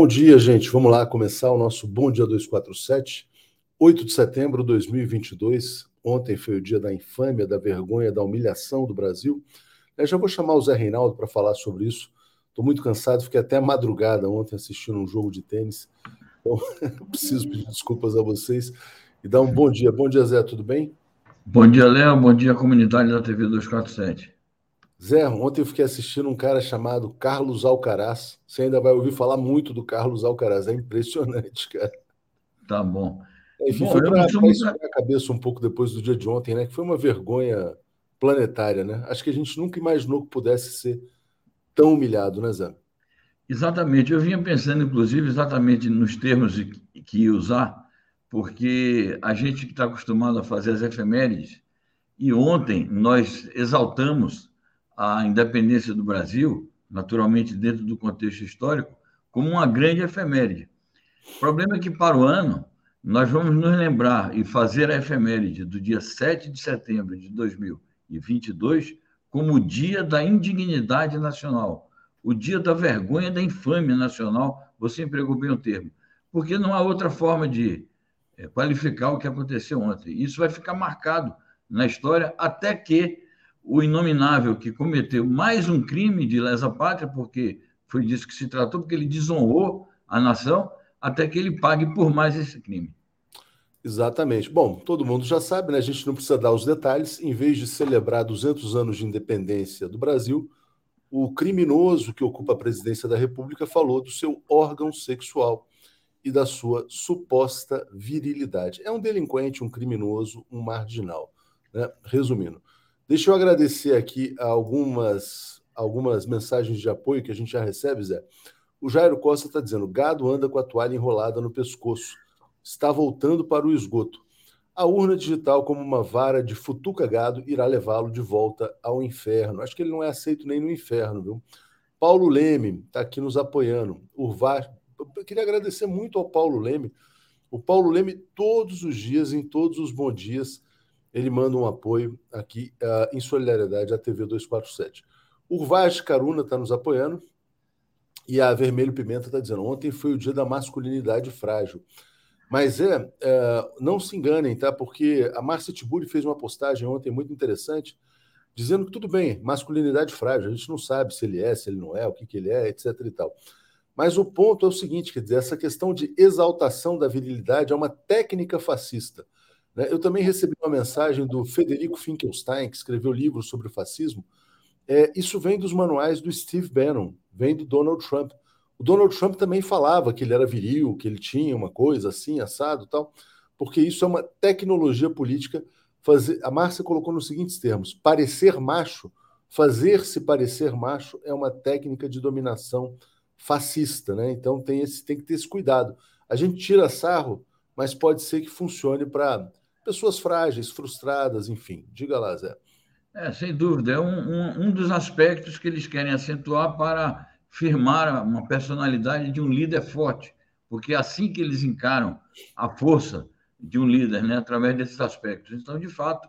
Bom dia, gente. Vamos lá começar o nosso Bom Dia 247, 8 de setembro de 2022. Ontem foi o dia da infâmia, da vergonha, da humilhação do Brasil. Eu já vou chamar o Zé Reinaldo para falar sobre isso. Estou muito cansado, fiquei até madrugada ontem assistindo um jogo de tênis. Então, preciso pedir desculpas a vocês e dar um bom dia. Bom dia, Zé, tudo bem? Bom dia, Léo. Bom dia, comunidade da TV 247. Zé, ontem eu fiquei assistindo um cara chamado Carlos Alcaraz. Você ainda vai ouvir falar muito do Carlos Alcaraz. É impressionante, cara. Tá bom. Enfim, bom, foi para esfriar a cabeça um pouco depois do dia de ontem, né? Que foi uma vergonha planetária, né? Acho que a gente nunca imaginou que pudesse ser tão humilhado, né, Zé? Exatamente. Eu vinha pensando, inclusive, exatamente nos termos que ia usar, porque a gente que está acostumado a fazer as efemérides, e ontem nós exaltamos a independência do Brasil, naturalmente dentro do contexto histórico, como uma grande efeméride. O problema é que, para o ano, nós vamos nos lembrar e fazer a efeméride do dia 7 de setembro de 2022 como o dia da indignidade nacional, o dia da vergonha da infâmia nacional. Você empregou bem o termo, porque não há outra forma de eh, qualificar o que aconteceu ontem. Isso vai ficar marcado na história até que o inominável que cometeu mais um crime de lesa pátria, porque foi disso que se tratou, porque ele desonrou a nação, até que ele pague por mais esse crime. Exatamente. Bom, todo mundo já sabe, né? A gente não precisa dar os detalhes. Em vez de celebrar 200 anos de independência do Brasil, o criminoso que ocupa a presidência da República falou do seu órgão sexual e da sua suposta virilidade. É um delinquente, um criminoso, um marginal. Né? Resumindo, deixa eu agradecer aqui algumas, algumas mensagens de apoio que a gente já recebe, Zé. O Jairo Costa está dizendo: gado anda com a toalha enrolada no pescoço está voltando para o esgoto. A urna digital, como uma vara de futuca gado, irá levá-lo de volta ao inferno. Acho que ele não é aceito nem no inferno, viu? Paulo Leme está aqui nos apoiando. Urvar, eu queria agradecer muito ao Paulo Leme. O Paulo Leme, todos os dias, em todos os bons dias, ele manda um apoio aqui uh, em solidariedade à TV 247. Urvaz Caruna está nos apoiando. E a Vermelho Pimenta está dizendo: ontem foi o dia da masculinidade frágil. Mas é, é, não se enganem, tá? Porque a Márcia Tiburi fez uma postagem ontem muito interessante, dizendo que tudo bem, masculinidade frágil, a gente não sabe se ele é, se ele não é, o que, que ele é, etc. e tal. Mas o ponto é o seguinte: quer dizer, essa questão de exaltação da virilidade é uma técnica fascista. Né? Eu também recebi uma mensagem do Federico Finkelstein, que escreveu livros sobre o fascismo. É, isso vem dos manuais do Steve Bannon, vem do Donald Trump. O Donald Trump também falava que ele era viril, que ele tinha uma coisa assim, assado tal, porque isso é uma tecnologia política. Fazer, a Márcia colocou nos seguintes termos: parecer macho, fazer-se parecer macho é uma técnica de dominação fascista, né? Então tem, esse, tem que ter esse cuidado. A gente tira sarro, mas pode ser que funcione para pessoas frágeis, frustradas, enfim. Diga lá, Zé. É, sem dúvida. É um, um, um dos aspectos que eles querem acentuar para firmar uma personalidade de um líder forte, porque é assim que eles encaram a força de um líder, né, através desses aspectos. Então, de fato,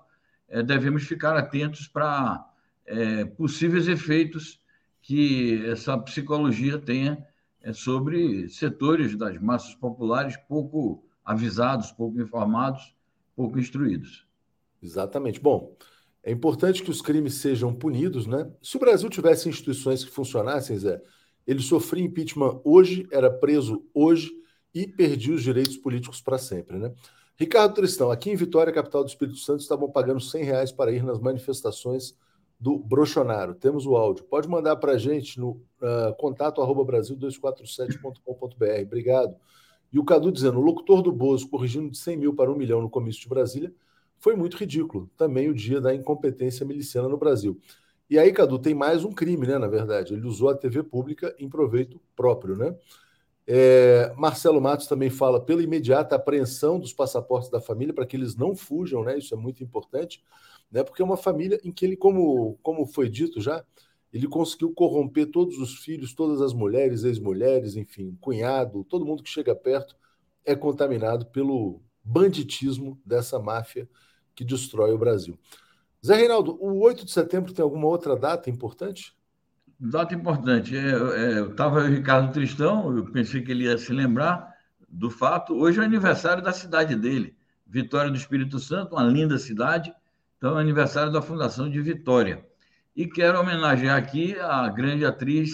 é, devemos ficar atentos para é, possíveis efeitos que essa psicologia tenha é, sobre setores das massas populares pouco avisados, pouco informados, pouco instruídos. Exatamente. Bom, é importante que os crimes sejam punidos, né? Se o Brasil tivesse instituições que funcionassem, Zé, ele sofria impeachment hoje, era preso hoje e perdia os direitos políticos para sempre, né? Ricardo Tristão, aqui em Vitória, capital do Espírito Santo, estavam pagando 100 reais para ir nas manifestações do Brochonaro. Temos o áudio. Pode mandar para a gente no uh, contato arroba brasil247.com.br. Obrigado. E o Cadu dizendo, o locutor do Bozo corrigindo de 100 mil para 1 milhão no comício de Brasília foi muito ridículo. Também o dia da incompetência miliciana no Brasil. E aí, Cadu, tem mais um crime, né? Na verdade, ele usou a TV pública em proveito próprio, né? É, Marcelo Matos também fala pela imediata apreensão dos passaportes da família para que eles não fujam, né? Isso é muito importante, né? Porque é uma família em que ele, como, como foi dito já, ele conseguiu corromper todos os filhos, todas as mulheres, ex-mulheres, enfim, cunhado, todo mundo que chega perto é contaminado pelo banditismo dessa máfia que destrói o Brasil. Zé Reinaldo, o 8 de setembro tem alguma outra data importante? Data importante. É, é, estava o Ricardo Tristão, eu pensei que ele ia se lembrar do fato. Hoje é o aniversário da cidade dele, Vitória do Espírito Santo, uma linda cidade. Então, é aniversário da Fundação de Vitória. E quero homenagear aqui a grande atriz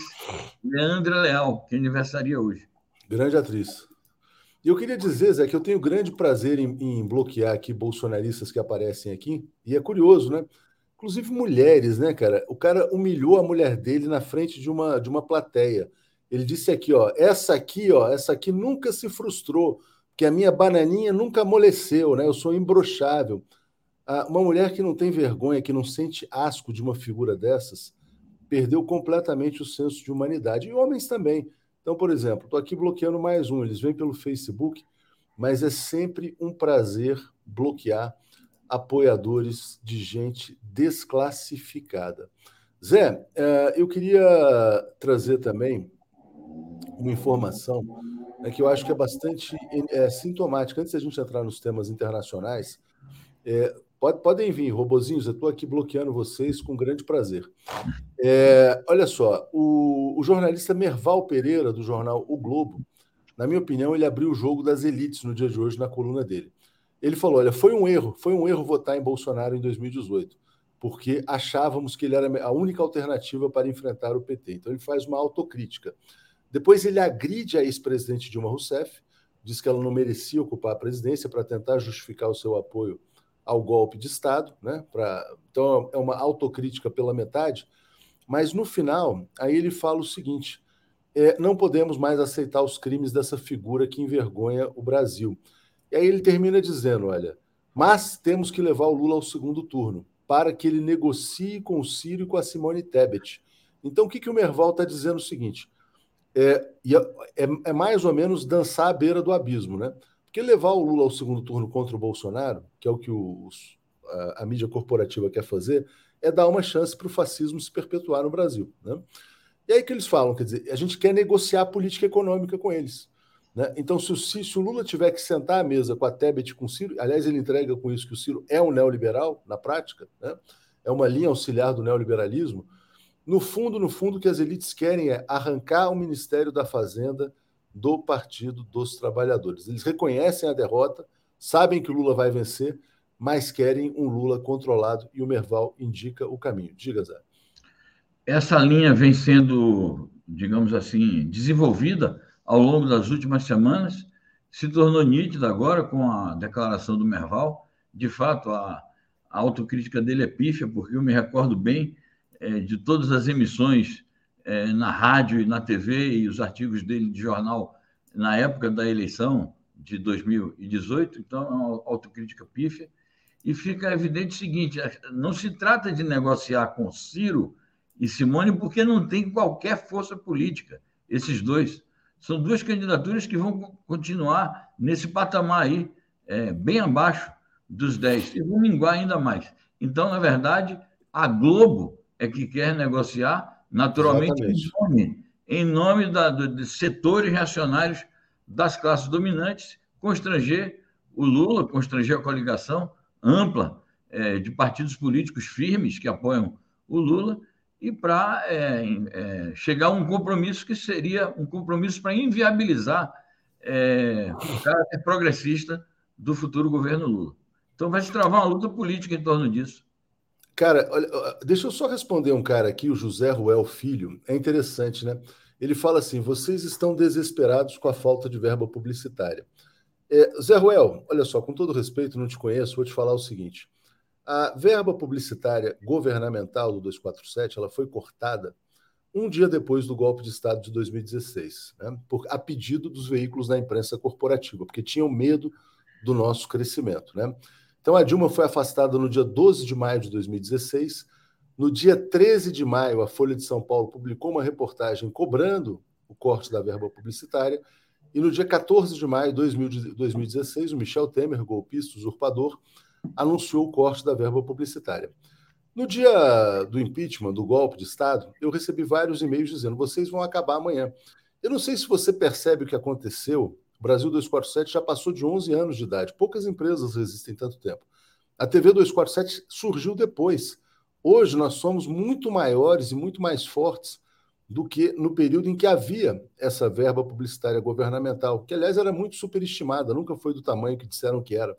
Leandra Leal, que aniversaria hoje. Grande atriz. E eu queria dizer, Zé, que eu tenho grande prazer em, em, bloquear aqui bolsonaristas que aparecem aqui. E é curioso, né? Inclusive mulheres, né, cara? O cara humilhou a mulher dele na frente de uma, de uma plateia. Ele disse aqui, ó, essa aqui, ó, essa aqui nunca se frustrou, que a minha bananinha nunca amoleceu, né? Eu sou imbrochável. Ah, uma mulher que não tem vergonha, que não sente asco de uma figura dessas, perdeu completamente o senso de humanidade. E homens também. Então, por exemplo, estou aqui bloqueando mais um, eles vêm pelo Facebook, mas é sempre um prazer bloquear apoiadores de gente desclassificada. Zé, eh, eu queria trazer também uma informação né, que eu acho que é bastante é, sintomática. Antes da gente entrar nos temas internacionais, é, pode, podem vir, robozinhos, eu estou aqui bloqueando vocês com grande prazer. É, olha só, o, o, jornalista Merval Pereira, do jornal O Globo, na minha opinião, ele abriu o jogo das elites no dia de hoje na coluna dele. Ele falou: olha, foi um erro, foi um erro votar em Bolsonaro em 2018, porque achávamos que ele era a única alternativa para enfrentar o PT. Então ele faz uma autocrítica. Depois ele agride a ex-presidente Dilma Rousseff, diz que ela não merecia ocupar a presidência para tentar justificar o seu apoio ao golpe de Estado, né? Pra... Então é uma autocrítica pela metade. Mas no final, aí ele fala o seguinte: é, não podemos mais aceitar os crimes dessa figura que envergonha o Brasil. E aí ele termina dizendo: olha, mas temos que levar o Lula ao segundo turno para que ele negocie com o Ciro e com a Simone Tebet. Então o que, que o Merval está dizendo? O seguinte: é, é, é, mais ou menos dançar à beira do abismo, né? Porque levar o Lula ao segundo turno contra o Bolsonaro, que é o que os, a, a, mídia corporativa quer fazer, é dar uma chance para o fascismo se perpetuar no Brasil. Né? E aí que eles falam, quer dizer, a gente quer negociar política econômica com eles. Né? Então, se o, se o, Lula tiver que sentar à mesa com a Tebet com o Ciro, aliás, ele entrega com isso que o Ciro é um neoliberal, na prática, né? é uma linha auxiliar do neoliberalismo, no fundo, no fundo, o que as elites querem é arrancar o Ministério da Fazenda do Partido dos Trabalhadores. Eles reconhecem a derrota, sabem que o Lula vai vencer, mas querem um Lula controlado e o Merval indica o caminho. Diga, Zé. Essa linha vem sendo, digamos assim, desenvolvida ao longo das últimas semanas, se tornou nítida agora com a declaração do Merval. De fato, a, autocrítica dele é pífia, porque eu me recordo bem é, de todas as emissões é, na rádio e na TV e os artigos dele de jornal na época da eleição de 2018, então é uma autocrítica pífia. E fica evidente o seguinte: não se trata de negociar com Ciro e Simone, porque não tem qualquer força política, esses dois. São duas candidaturas que vão continuar nesse patamar aí, é, bem abaixo dos 10, e vão minguar ainda mais. Então, na verdade, a Globo é que quer negociar, naturalmente, em nome, em nome da, de setores reacionários das classes dominantes, constranger o Lula, constranger a coligação ampla é, de partidos políticos firmes que apoiam o Lula e para é, é, chegar a um compromisso que seria um compromisso para inviabilizar é, o caráter progressista do futuro governo Lula. Então vai se travar uma luta política em torno disso. Cara, olha, deixa eu só responder um cara aqui, o José Ruel Filho. É interessante, né? Ele fala assim: vocês estão desesperados com a falta de verba publicitária. É, Zé Ruel, olha só, com todo respeito, não te conheço, vou te falar o seguinte: a verba publicitária governamental do 247 ela foi cortada um dia depois do golpe de Estado de 2016, né? Por, a pedido dos veículos da imprensa corporativa, porque tinham medo do nosso crescimento, né? Então, a Dilma foi afastada no dia 12 de maio de 2016. No dia 13 de maio, a Folha de São Paulo publicou uma reportagem cobrando o corte da verba publicitária. E no dia 14 de maio de 2016, o Michel Temer, golpista, usurpador, anunciou o corte da verba publicitária. No dia do impeachment, do golpe de Estado, eu recebi vários e-mails dizendo: vocês vão acabar amanhã. Eu não sei se você percebe o que aconteceu o Brasil 247 já passou de 11 anos de idade. Poucas empresas resistem tanto tempo. A TV 247 surgiu depois. Hoje nós somos muito maiores e muito mais fortes do que no período em que havia essa verba publicitária governamental, que, aliás, era muito superestimada, nunca foi do tamanho que disseram que era.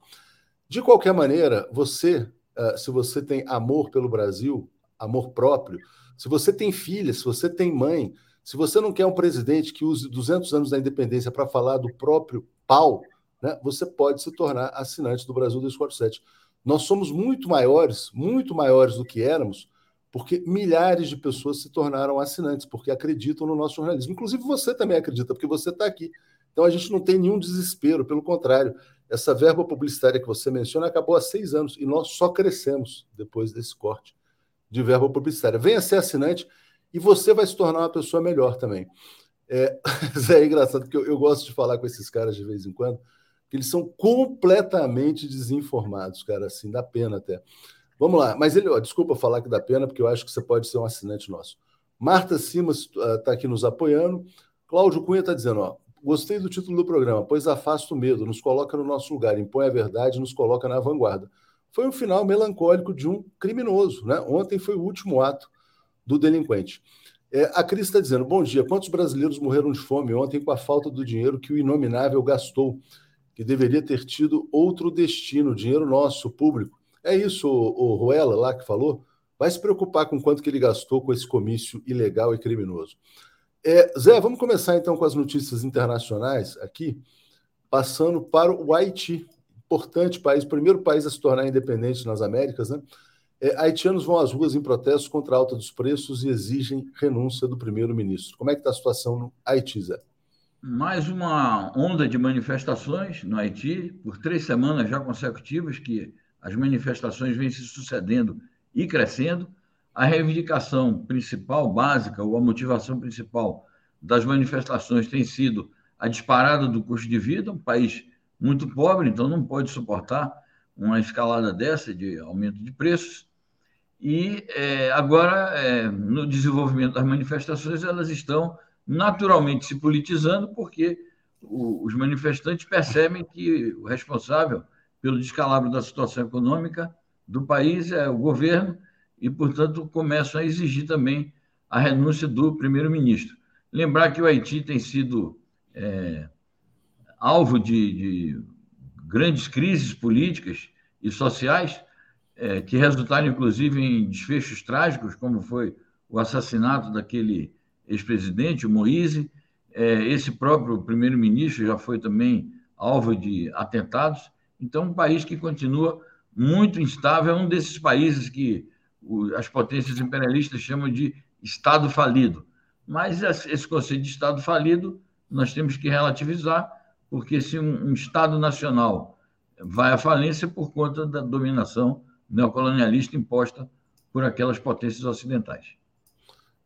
De qualquer maneira, você, eh, se você tem amor pelo Brasil, amor próprio, se você tem filha, se você tem mãe, se você não quer um presidente que use 200 anos da independência para falar do próprio pau, né, você pode se tornar assinante do Brasil 247. Nós somos muito maiores, muito maiores do que éramos, porque milhares de pessoas se tornaram assinantes, porque acreditam no nosso jornalismo. Inclusive você também acredita, porque você está aqui. Então a gente não tem nenhum desespero, pelo contrário, essa verba publicitária que você menciona acabou há seis anos e nós só crescemos depois desse corte de verba publicitária. Venha ser assinante e você vai se tornar uma pessoa melhor também. É, é engraçado, porque eu, eu gosto de falar com esses caras de vez em quando, que eles são completamente desinformados, cara, assim, dá pena até. Vamos lá, mas ele, ó, desculpa falar que dá pena, porque eu acho que você pode ser um assinante nosso. Marta Simas está uh, aqui nos apoiando. Cláudio Cunha está dizendo: ó, gostei do título do programa, pois afasta o medo, nos coloca no nosso lugar, impõe a verdade, nos coloca na vanguarda. Foi um final melancólico de um criminoso. Né? Ontem foi o último ato do delinquente. É, a Cris está dizendo: bom dia, quantos brasileiros morreram de fome ontem com a falta do dinheiro que o inominável gastou, que deveria ter tido outro destino, dinheiro nosso, público? É isso, o, o Ruela lá que falou. Vai se preocupar com quanto que ele gastou com esse comício ilegal e criminoso. É, Zé, vamos começar então com as notícias internacionais aqui, passando para o Haiti. Importante país, primeiro país a se tornar independente nas Américas, né? É, haitianos vão às ruas em protestos contra a alta dos preços e exigem renúncia do primeiro-ministro. Como é que está a situação no Haiti, Zé? Mais uma onda de manifestações no Haiti, por três semanas já consecutivas, que as manifestações vêm se sucedendo e crescendo. A reivindicação principal, básica, ou a motivação principal das manifestações tem sido a disparada do custo de vida, um país muito pobre, então não pode suportar uma escalada dessa de aumento de preços. E é, agora, é, no desenvolvimento das manifestações, elas estão naturalmente se politizando, porque o, os manifestantes percebem que o responsável pelo descalabro da situação econômica do país é o governo e, portanto, começam a exigir também a renúncia do primeiro-ministro. Lembrar que o Haiti tem sido é, alvo de, de, grandes crises políticas e sociais, é, que resultaram, inclusive, em desfechos trágicos, como foi o assassinato daquele ex-presidente, o Moise. É, esse próprio primeiro-ministro já foi também alvo de atentados. Então, um país que continua muito instável, é um desses países que as potências imperialistas chamam de Estado falido. Mas esse conceito de Estado falido nós temos que relativizar, porque se um, Estado nacional vai à falência por conta da dominação neocolonialista imposta por aquelas potências ocidentais.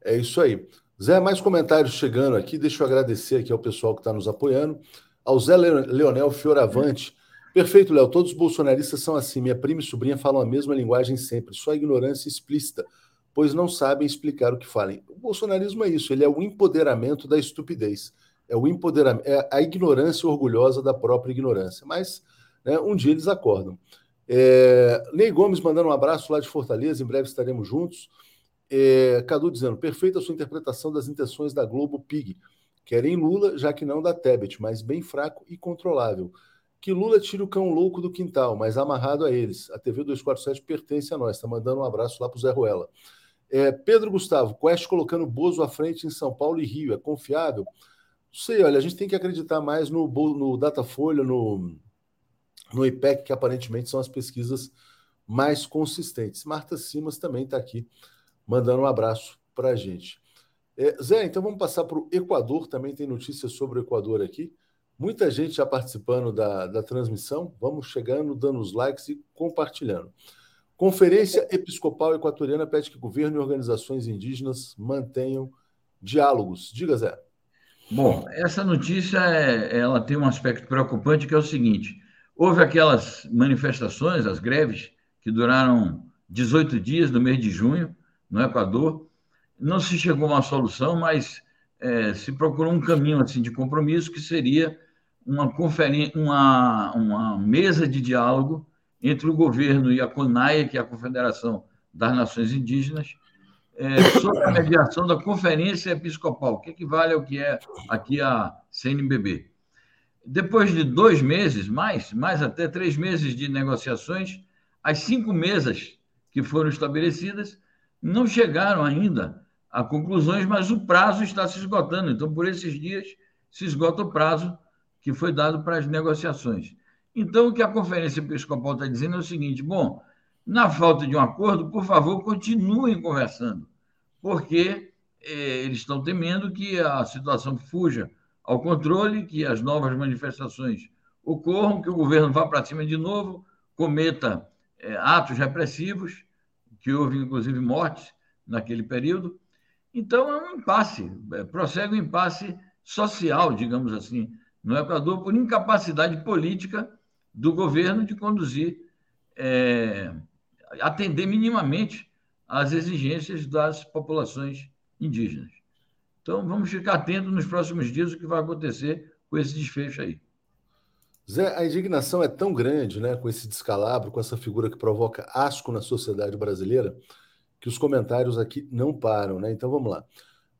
É isso aí. Zé, mais comentários chegando aqui. Deixa eu agradecer aqui ao pessoal que está nos apoiando. Ao Zé Leonel Fioravante. Perfeito, Léo. Todos os bolsonaristas são assim. Minha prima e sobrinha falam a mesma linguagem sempre. Só ignorância explícita, pois não sabem explicar o que falem. O bolsonarismo é isso. Ele é o empoderamento da estupidez. É o empoderamento, é a ignorância orgulhosa da própria ignorância. Mas né, um dia eles acordam. É, Ney Gomes mandando um abraço lá de Fortaleza. Em breve estaremos juntos. É, Cadu dizendo: perfeita a sua interpretação das intenções da Globo Pig. Querem Lula, já que não da Tebet, mas bem fraco e controlável que Lula tire o cão louco do quintal, mas amarrado a eles. A TV 247 pertence a nós. Está mandando um abraço lá para o Zé Ruela. É, Pedro Gustavo, Quest colocando Bozo à frente em São Paulo e Rio. É confiável? Não sei, olha, a gente tem que acreditar mais no, no Datafolha, no, no IPEC, que aparentemente são as pesquisas mais consistentes. Marta Simas também está aqui, mandando um abraço para a gente. É, Zé, então vamos passar para o Equador, também tem notícias sobre o Equador aqui. Muita gente já participando da, da transmissão. Vamos chegando, dando os likes e compartilhando. Conferência Episcopal Equatoriana pede que governo e organizações indígenas mantenham diálogos. Diga, Zé. Bom, essa notícia é, ela tem um aspecto preocupante que é o seguinte: houve aquelas manifestações, as greves, que duraram 18 dias no mês de junho no Equador. Não se chegou a uma solução, mas é, se procurou um caminho assim de compromisso que seria uma, uma, uma mesa de diálogo entre o governo e a CONAIA, que é a Confederação das Nações Indígenas, é, sob a mediação da Conferência Episcopal, que equivale ao que é aqui a CNBB. Depois de dois meses, mais, mais até três meses de negociações, as cinco mesas que foram estabelecidas não chegaram ainda a conclusões, mas o prazo está se esgotando. Então, por esses dias, se esgota o prazo que foi dado para as negociações. Então, o que a Conferência Episcopal está dizendo é o seguinte: bom, na falta de um acordo, por favor, continuem conversando, porque eh, eles estão temendo que a situação fuja ao controle, que as novas manifestações ocorram, que o governo vá para cima de novo, cometa eh, atos repressivos, que houve inclusive mortes naquele período. Então, é um impasse, é, prossegue um impasse social, digamos assim, no Equador, por incapacidade política do governo de conduzir, é, atender minimamente às exigências das populações indígenas. Então, vamos ficar atentos nos próximos dias o que vai acontecer com esse desfecho aí. Zé, a indignação é tão grande né, com esse descalabro, com essa figura que provoca asco na sociedade brasileira, que os comentários aqui não param. Né? Então vamos lá.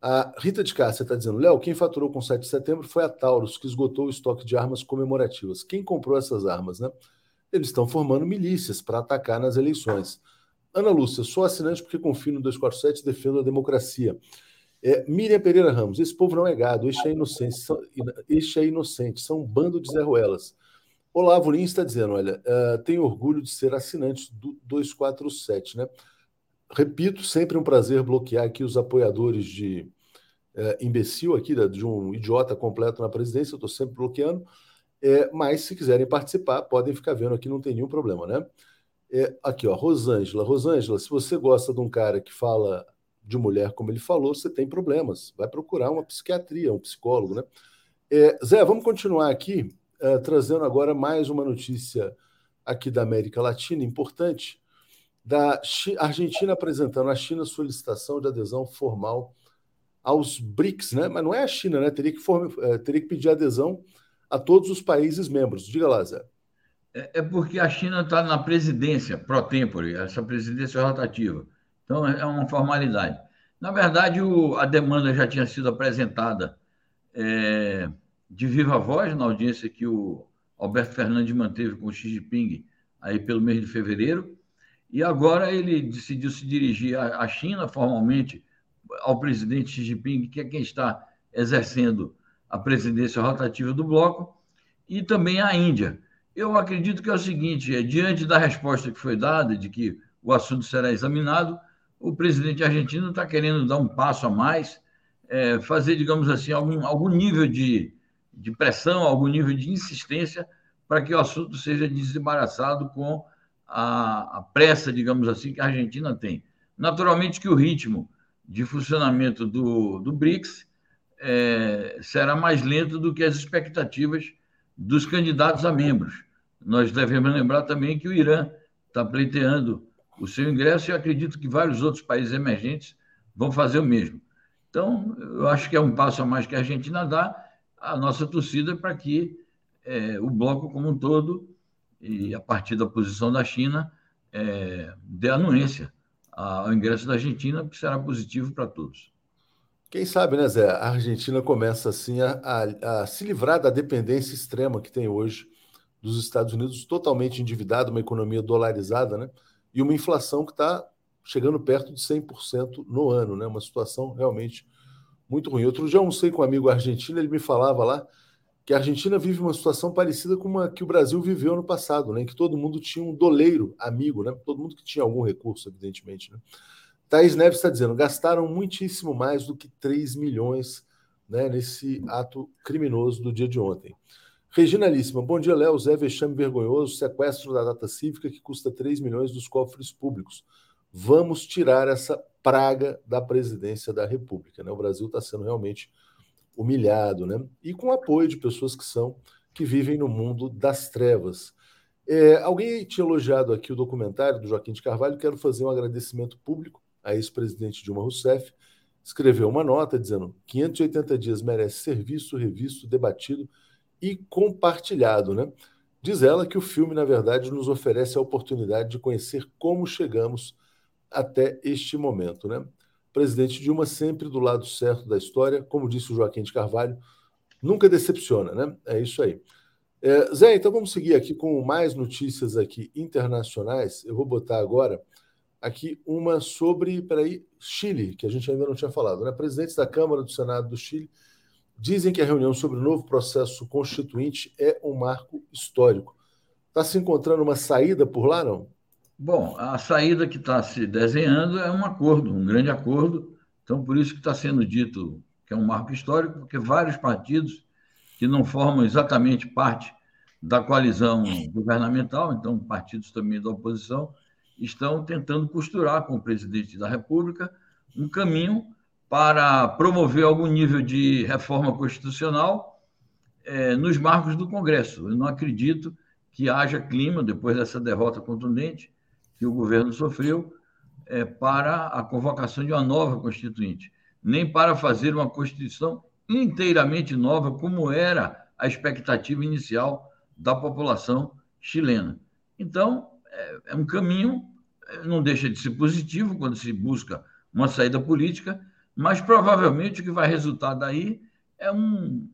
A Rita de Cássia está dizendo: Léo, quem faturou com 7 de setembro foi a Taurus, que esgotou o estoque de armas comemorativas. Quem comprou essas armas? Né? Eles estão formando milícias para atacar nas eleições. Ana Lúcia, sou assinante porque confio no 247 e defendo a democracia. É, Miriam Pereira Ramos, esse povo não é gado, este é inocente, são, este é inocente, são um bando de Zé Ruelas. Olavo Lins está dizendo: olha, uh, tenho orgulho de ser assinante do 247, né? Repito, sempre um prazer bloquear aqui os apoiadores de é, imbecil aqui, de um idiota completo na presidência, eu estou sempre bloqueando. É, mas se quiserem participar, podem ficar vendo aqui, não tem nenhum problema, né? É, aqui, ó, Rosângela. Rosângela, se você gosta de um cara que fala de mulher como ele falou, você tem problemas. Vai procurar uma psiquiatria, um psicólogo, né? É, Zé, vamos continuar aqui, é, trazendo agora mais uma notícia aqui da América Latina, importante da Argentina apresentando à China solicitação de adesão formal aos BRICS, né? Mas não é a China, né? Teria que. É, teria que pedir adesão a todos os países membros. Diga lá, Zé. É, é porque a China está na presidência pro tempore, essa presidência rotativa. Então é uma formalidade. Na verdade, o... a demanda já tinha sido apresentada é... de viva voz na audiência que o Alberto Fernandes manteve com o Xi Jinping aí pelo mês de fevereiro e agora ele decidiu se dirigir à China formalmente, ao presidente Xi Jinping, que é quem está exercendo a presidência rotativa do bloco, e também à Índia. Eu acredito que é o seguinte: é, diante da resposta que foi dada, de que o assunto será examinado, o presidente argentino está querendo dar um passo a mais, é, fazer, digamos assim, algum, algum nível de, de pressão, algum nível de insistência para que o assunto seja desembaraçado com a, a pressa, digamos assim, que a Argentina tem. Naturalmente que o ritmo de funcionamento do, do BRICS é, será mais lento do que as expectativas dos candidatos a membros. Nós devemos lembrar também que o Irã está pleiteando o seu ingresso e acredito que vários outros países emergentes vão fazer o mesmo. Então, eu acho que é um passo a mais que a Argentina dá, a nossa torcida para que é, o bloco como um todo e a partir da posição da China, é, dê anuência ao ingresso da Argentina, que será positivo para todos. Quem sabe, né, Zé? A Argentina começa assim a, a, a, se livrar da dependência extrema que tem hoje dos Estados Unidos, totalmente endividada, uma economia dolarizada, né? E uma inflação que está chegando perto de 100% no ano, né? Uma situação realmente muito ruim. Outro dia eu almocei com um amigo argentino, ele me falava lá que a Argentina vive uma situação parecida com uma que o Brasil viveu no passado, né? Em que todo mundo tinha um doleiro amigo, né? Todo mundo que tinha algum recurso, evidentemente. Né? Thaís Neves está dizendo: gastaram muitíssimo mais do que 3 milhões né, nesse ato criminoso do dia de ontem. Regina Líssima, bom dia, Léo. Zé Vexame Vergonhoso, sequestro da data cívica que custa 3 milhões dos cofres públicos. Vamos tirar essa praga da presidência da República. Né? O Brasil está sendo realmente humilhado, né? E com apoio de pessoas que são que vivem no mundo das trevas. É, alguém tinha elogiado aqui o documentário do Joaquim de Carvalho. Quero fazer um agradecimento público a ex-presidente Dilma Rousseff. Escreveu uma nota dizendo: 580 dias merece ser visto, revisto, debatido e compartilhado, né? Diz ela que o filme, na verdade, nos oferece a oportunidade de conhecer como chegamos até este momento, né? presidente Dilma sempre do lado certo da história, como disse o Joaquim de Carvalho, nunca decepciona, né? É isso aí. É, Zé, então vamos seguir aqui com mais notícias aqui internacionais. Eu vou botar agora aqui uma sobre, peraí, Chile, que a gente ainda não tinha falado, né? Presidentes da Câmara do Senado do Chile dizem que a reunião sobre o novo processo constituinte é um marco histórico. Está se encontrando uma saída por lá, não? Bom, a saída que está se desenhando é um acordo, um grande acordo. Então, por isso que está sendo dito que é um marco histórico, porque vários partidos que não formam exatamente parte da coalizão governamental, então partidos também da oposição, estão tentando costurar com o presidente da República um caminho para promover algum nível de reforma constitucional é, nos marcos do Congresso. Eu não acredito que haja clima, depois dessa derrota contundente que o governo sofreu, é, para a convocação de uma nova Constituinte, nem para fazer uma Constituição inteiramente nova, como era a expectativa inicial da população chilena. Então, é, é um caminho, é, não deixa de ser positivo quando se busca uma saída política, mas provavelmente o que vai resultar daí é um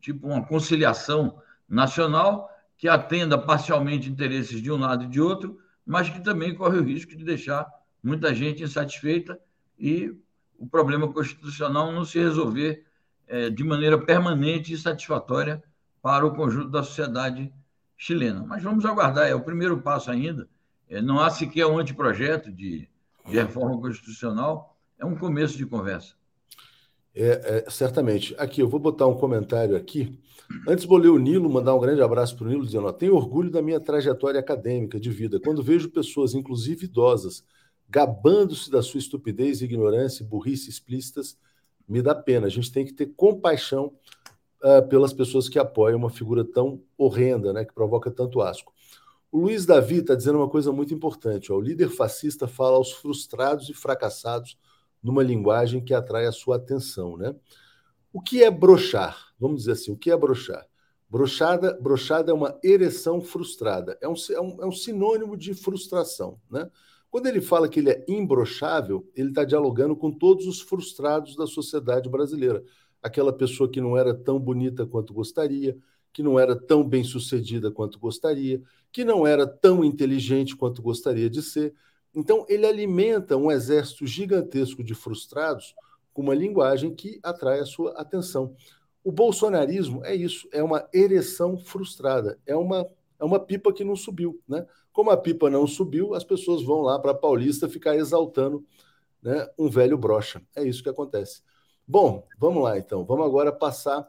tipo uma conciliação nacional que atenda parcialmente interesses de um lado e de outro, mas que também corre o risco de deixar muita gente insatisfeita e o problema constitucional não se resolver é, de maneira permanente e satisfatória para o conjunto da sociedade chilena. Mas vamos aguardar, é o primeiro passo ainda. É, não há sequer um anteprojeto de, de reforma constitucional, é um começo de conversa. É, é, certamente. Aqui, eu vou botar um comentário aqui. Antes vou ler o Nilo, mandar um grande abraço para o Nilo, dizendo: ó, tenho orgulho da minha trajetória acadêmica de vida. Quando vejo pessoas, inclusive idosas, gabando-se da sua estupidez, ignorância e burrice explícitas, me dá pena. A gente tem que ter compaixão uh, pelas pessoas que apoiam uma figura tão horrenda, né, que provoca tanto asco. O Luiz Davi está dizendo uma coisa muito importante. Ó, o líder fascista fala aos frustrados e fracassados numa linguagem que atrai a sua atenção. Né? O que é brochar? Vamos dizer assim, o que é brochar? Brochada, brochada é uma ereção frustrada, é um, é um, é um sinônimo de frustração. Né? Quando ele fala que ele é imbrochável, ele está dialogando com todos os frustrados da sociedade brasileira. Aquela pessoa que não era tão bonita quanto gostaria, que não era tão bem sucedida quanto gostaria, que não era tão inteligente quanto gostaria de ser, então, ele alimenta um exército gigantesco de frustrados com uma linguagem que atrai a sua atenção. O bolsonarismo é isso, é uma ereção frustrada, é uma, é uma pipa que não subiu. Né? Como a pipa não subiu, as pessoas vão lá para Paulista ficar exaltando né, um velho brocha. É isso que acontece. Bom, vamos lá então. Vamos agora passar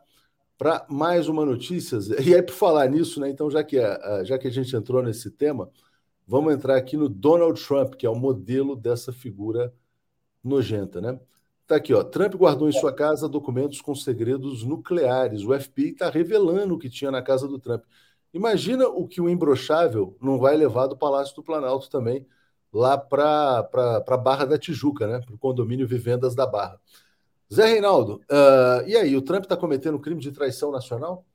para mais uma notícia. E aí, por falar nisso, né, então, já que, a, já que a gente entrou nesse tema, Vamos entrar aqui no Donald Trump, que é o modelo dessa figura nojenta, né? Tá aqui, ó. Trump guardou em sua casa documentos com segredos nucleares. O FBI está revelando o que tinha na casa do Trump. Imagina o que o imbrochável não vai levar do Palácio do Planalto também, lá para a Barra da Tijuca, né? Para o condomínio Vivendas da Barra. Zé Reinaldo, uh, e aí, o Trump está cometendo crime de traição nacional?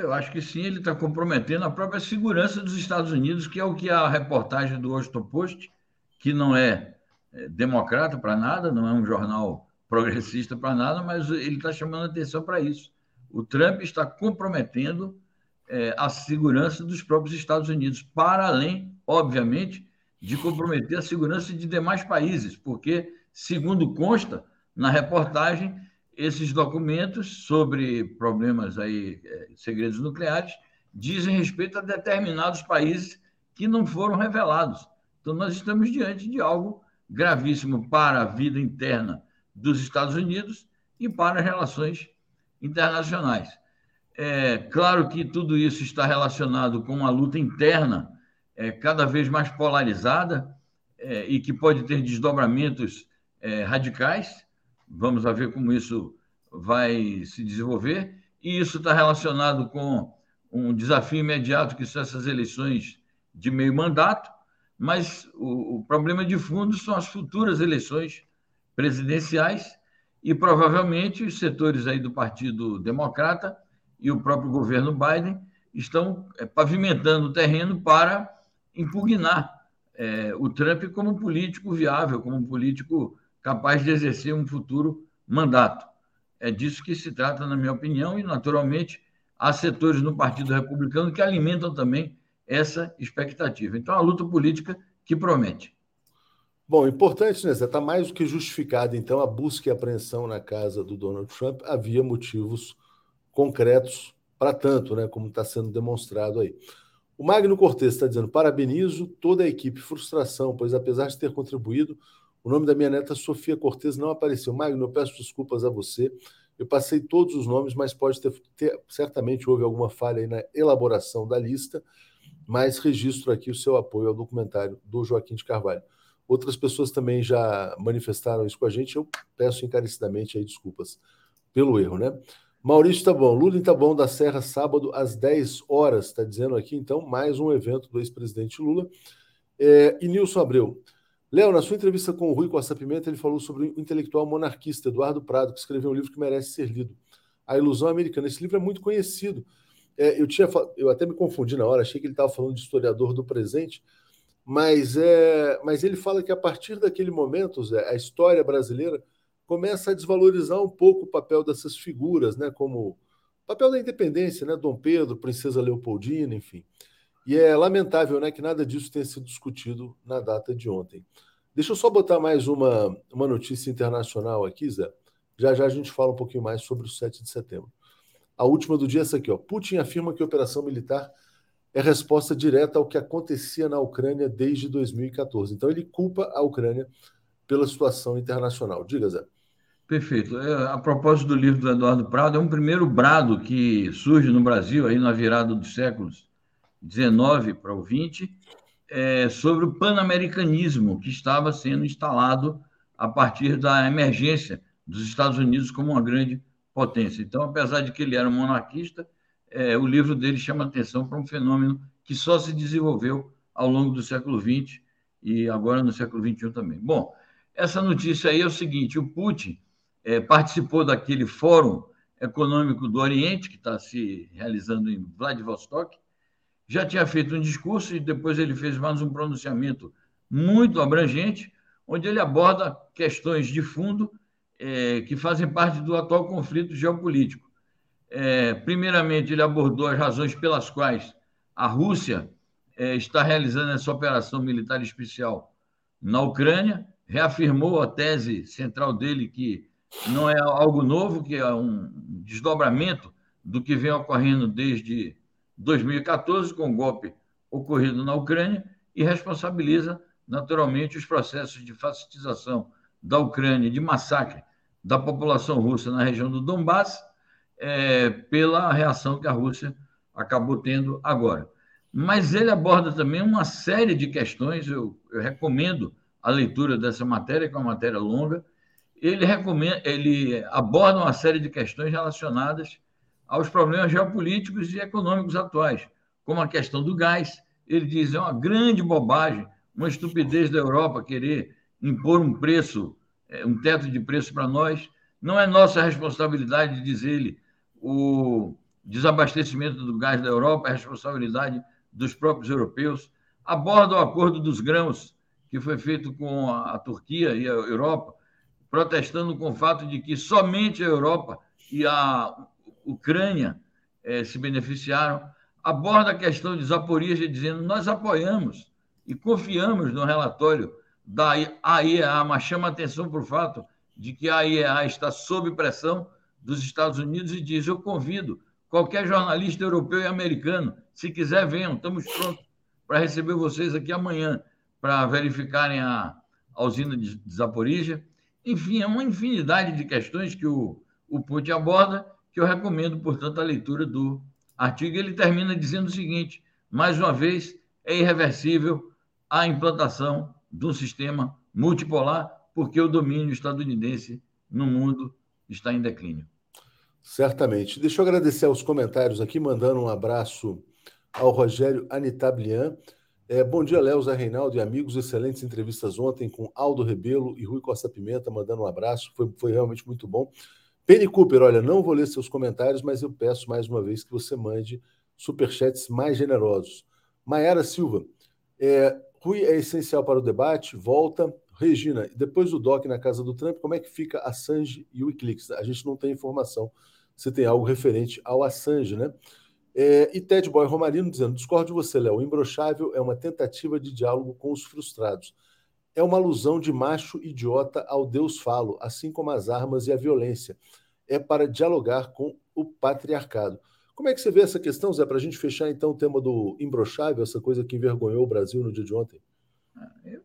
Eu acho que sim, ele está comprometendo a própria segurança dos Estados Unidos, que é o que a reportagem do Washington Post, que não é, é democrata para nada, não é um jornal progressista para nada, mas ele está chamando atenção para isso. O Trump está comprometendo é, a segurança dos próprios Estados Unidos, para além, obviamente, de comprometer a segurança de demais países, porque, segundo consta na reportagem, esses documentos sobre problemas aí, é, segredos nucleares, dizem respeito a determinados países que não foram revelados. Então, nós estamos diante de algo gravíssimo para a vida interna dos Estados Unidos e para as relações internacionais. É claro que tudo isso está relacionado com uma luta interna é, cada vez mais polarizada é, e que pode ter desdobramentos é, radicais Vamos ver como isso vai se desenvolver. E isso está relacionado com um desafio imediato, que são essas eleições de meio mandato, mas o, o problema de fundo são as futuras eleições presidenciais e provavelmente os setores aí do Partido Democrata e o próprio governo Biden estão é, pavimentando o terreno para impugnar é, o Trump como político viável, como político capaz de exercer um futuro mandato. É disso que se trata, na minha opinião, e, naturalmente, há setores no Partido Republicano que alimentam também essa expectativa. Então, a luta política que promete. Bom, importante, né, Zé? Está mais do que justificada, então, a busca e apreensão na casa do Donald Trump. Havia motivos concretos para tanto, né, como está sendo demonstrado aí. O Magno Cortes está dizendo: parabenizo toda a equipe, frustração, pois apesar de ter contribuído, o nome da minha neta Sofia Cortes não apareceu. Magno, eu peço desculpas a você. Eu passei todos os nomes, mas pode ter, ter, certamente houve alguma falha aí na elaboração da lista, mas registro aqui o seu apoio ao documentário do Joaquim de Carvalho. Outras pessoas também já manifestaram isso com a gente. Eu peço encarecidamente aí desculpas pelo erro, né? Maurício tá bom. Lula tá bom da Serra, sábado às 10 horas. Está dizendo aqui, então, mais um evento do ex-presidente Lula. É, e Nilson Abreu. Léo, na sua entrevista com o Rui Costa Pimenta, ele falou sobre o intelectual monarquista Eduardo Prado, que escreveu um livro que merece ser lido. A Ilusão Americana. Esse livro é muito conhecido. É, eu, tinha, eu até me confundi na hora, achei que ele estava falando de historiador do presente, mas, é, mas ele fala que a partir daquele momento, Zé, a história brasileira começa a desvalorizar um pouco o papel dessas figuras, né, como o papel da independência, né, Dom Pedro, Princesa Leopoldina, enfim. E é lamentável né, que nada disso tenha sido discutido na data de ontem. Deixa eu só botar mais uma, uma notícia internacional aqui, Zé. Já já a gente fala um pouquinho mais sobre o 7 de setembro. A última do dia é essa aqui. Ó. Putin afirma que a operação militar é resposta direta ao que acontecia na Ucrânia desde 2014. Então ele culpa a Ucrânia pela situação internacional. Diga, Zé. Perfeito. É, a propósito do livro do Eduardo Prado, é um primeiro brado que surge no Brasil, aí na virada dos séculos 19 para o 20, é, sobre o panamericanismo que estava sendo instalado a partir da emergência dos Estados Unidos como uma grande potência. Então, apesar de que ele era um monarquista, é, o livro dele chama atenção para um fenômeno que só se desenvolveu ao longo do século XX e agora no século XXI também. Bom, essa notícia aí é o seguinte: o Putin é, participou daquele Fórum Econômico do Oriente, que está se realizando em Vladivostok, já tinha feito um discurso e depois ele fez mais um pronunciamento muito abrangente, onde ele aborda questões de fundo é, que fazem parte do atual conflito geopolítico. É, primeiramente, ele abordou as razões pelas quais a Rússia é, está realizando essa operação militar especial na Ucrânia, reafirmou a tese central dele que não é algo novo, que é um desdobramento do que vem ocorrendo desde 2014, com o golpe ocorrido na Ucrânia, e responsabiliza naturalmente os processos de fascistização da Ucrânia, de massacre da população russa na região do Donbass, é, pela reação que a Rússia acabou tendo agora. Mas ele aborda também uma série de questões, eu, eu recomendo a leitura dessa matéria, que é uma matéria longa, ele, recomenda, ele aborda uma série de questões relacionadas aos problemas geopolíticos e econômicos atuais, como a questão do gás. Ele diz é uma grande bobagem, uma estupidez da Europa querer impor um preço, é, um teto de preço para nós. Não é nossa responsabilidade, diz ele, o desabastecimento do gás da Europa, é responsabilidade dos próprios europeus. Aborda o acordo dos grãos, que foi feito com a Turquia e a Europa, protestando com o fato de que somente a Europa e a Ucrânia eh, se beneficiaram, aborda a questão de Zaporizhia, dizendo nós apoiamos e confiamos no relatório da AIEA, mas chama atenção para o fato de que a AIEA está sob pressão dos Estados Unidos e diz: eu convido qualquer jornalista europeu e americano, se quiser, venham, estamos prontos para receber vocês aqui amanhã para verificarem a, a usina de Zaporizhia. Enfim, é uma infinidade de questões que o, o Putin aborda, que eu recomendo, portanto, a leitura do artigo. Ele termina dizendo o seguinte: mais uma vez, é irreversível a implantação de um sistema multipolar, porque o domínio estadunidense no mundo está em declínio. Certamente. Deixa eu agradecer aos comentários aqui, mandando um abraço ao Rogério Anitablian. É, bom dia, Léo, Reinaldo e amigos. Excelentes entrevistas ontem com Aldo Rebelo e Rui Costa Pimenta, mandando um abraço. Foi, foi realmente muito bom. Penny Cooper, olha, não vou ler seus comentários, mas eu peço mais uma vez que você mande superchats mais generosos. Maiara Silva, é, Rui é essencial para o debate, volta. Regina, depois do DOC na casa do Trump, como é que fica Assange e o Wikileaks? A gente não tem informação se tem algo referente ao Assange, né? É, e Ted Boy Romarino dizendo: discordo de você, Léo. Imbrochável é uma tentativa de diálogo com os frustrados. É uma alusão de macho idiota ao Deus falo, assim como as armas e a violência. É para dialogar com o patriarcado. Como é que você vê essa questão, Zé, para a gente fechar então o tema do imbrochável, essa coisa que envergonhou o Brasil no dia de ontem?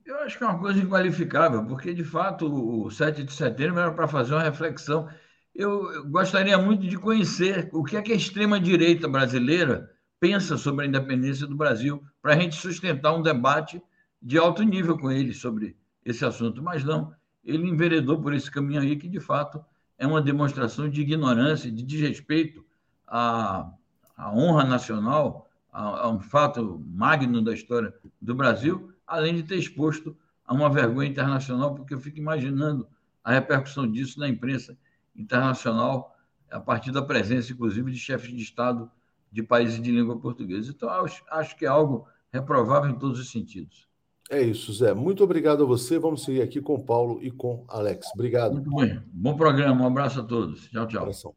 Eu acho que é uma coisa inqualificável, porque de fato o 7 de setembro era para fazer uma reflexão eu gostaria muito de conhecer o que é que a extrema-direita brasileira pensa sobre a independência do Brasil, para a gente sustentar um debate de alto nível com ele sobre esse assunto. Mas não, ele enveredou por esse caminho aí, que de fato é uma demonstração de ignorância, de desrespeito à, à honra nacional, a, a um fato magno da história do Brasil, além de ter exposto a uma vergonha internacional, porque eu fico imaginando a repercussão disso na imprensa internacional, a partir da presença, inclusive, de chefes de Estado de países de língua portuguesa. Então, acho, acho que é algo reprovável em todos os sentidos. É isso, Zé. Muito obrigado a você. Vamos seguir aqui com o Paulo e com Alex. Obrigado. Muito bem. Bom programa. Um abraço a todos. Tchau, tchau. Abração.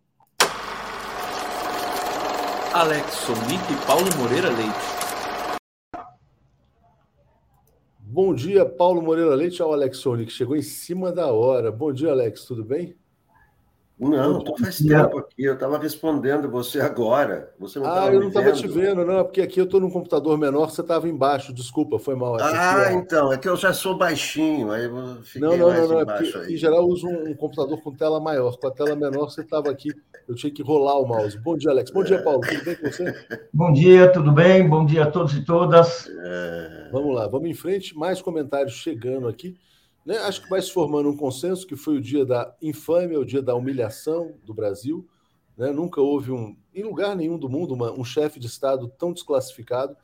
Alex Sonic e Paulo Moreira Leite. Bom dia, Paulo Moreira Leite ao Alex Sonic. Chegou em cima da hora. Bom dia, Alex. Tudo bem? Não, estou faz tempo aqui. Eu estava respondendo você agora. Você não ah, eu não estava te vendo, não, porque aqui eu estou num computador menor, você estava embaixo. Desculpa, foi mal. Ah, aqui, então, é que eu já sou baixinho, aí eu fiquei não, não, mais não, não, é Em geral, eu uso um, computador com tela maior. Com a tela menor, você estava aqui. Eu tinha que rolar o mouse. Bom dia, Alex. Bom dia, Paulo. Tudo bem com você? Bom dia, tudo bem? Bom dia a todos e todas. É... Vamos lá, vamos em frente. Mais comentários chegando aqui. Né? Acho que vai se formando um consenso que foi o dia da infâmia, o dia da humilhação do Brasil. Né? Nunca houve, um, em lugar nenhum do mundo, uma, um chefe de Estado tão desclassificado.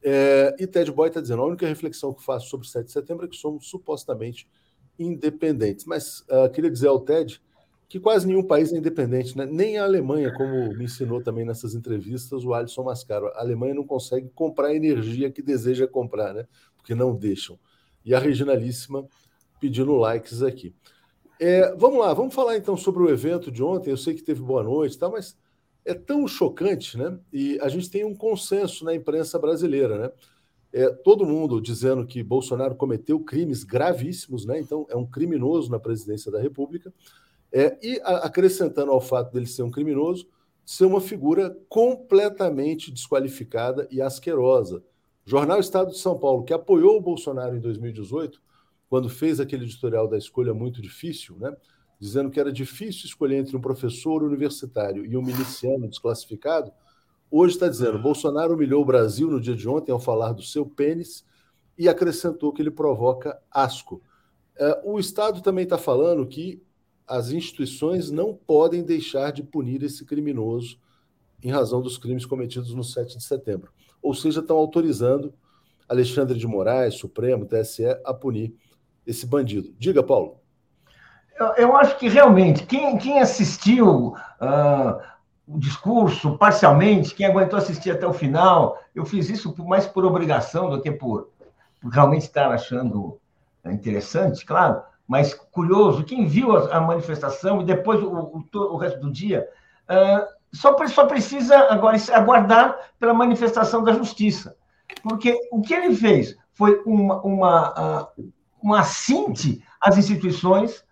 É, e Ted Boy está dizendo: a única reflexão que faço sobre o 7 de setembro é que somos supostamente independentes. Mas uh, queria dizer ao Ted que quase nenhum país é independente, né? nem a Alemanha, como me ensinou também nessas entrevistas o Alisson Mascaro. A Alemanha não consegue comprar a energia que deseja comprar, né? porque não deixam. E a Reginalíssima pedindo likes aqui. É, vamos lá, vamos falar então sobre o evento de ontem. Eu sei que teve boa noite, tá, mas é tão chocante, né? E a gente tem um consenso na imprensa brasileira, né? É, todo mundo dizendo que Bolsonaro cometeu crimes gravíssimos, né? Então é um criminoso na presidência da República. É, e a, acrescentando ao fato dele ser um criminoso, ser uma figura completamente desqualificada e asquerosa. O Jornal Estado de São Paulo, que apoiou o Bolsonaro em 2018, quando fez aquele editorial da escolha muito difícil, né? dizendo que era difícil escolher entre um professor universitário e um miliciano desclassificado, hoje está dizendo: Bolsonaro humilhou o Brasil no dia de ontem ao falar do seu pênis e acrescentou que ele provoca asco. É, o Estado também está falando que as instituições não podem deixar de punir esse criminoso em razão dos crimes cometidos no 7 de setembro. Ou seja, estão autorizando Alexandre de Moraes, Supremo, TSE, a punir esse bandido. Diga, Paulo. Eu, eu acho que realmente, quem, quem assistiu uh, o discurso parcialmente, quem aguentou assistir até o final, eu fiz isso mais por obrigação do que por, por realmente estar achando interessante, claro, mas curioso, quem viu a, a manifestação e depois o, o, o resto do dia, uh, só, só precisa agora aguardar pela manifestação da justiça. Porque o que ele fez foi uma, uma, uh, um assinte às instituições,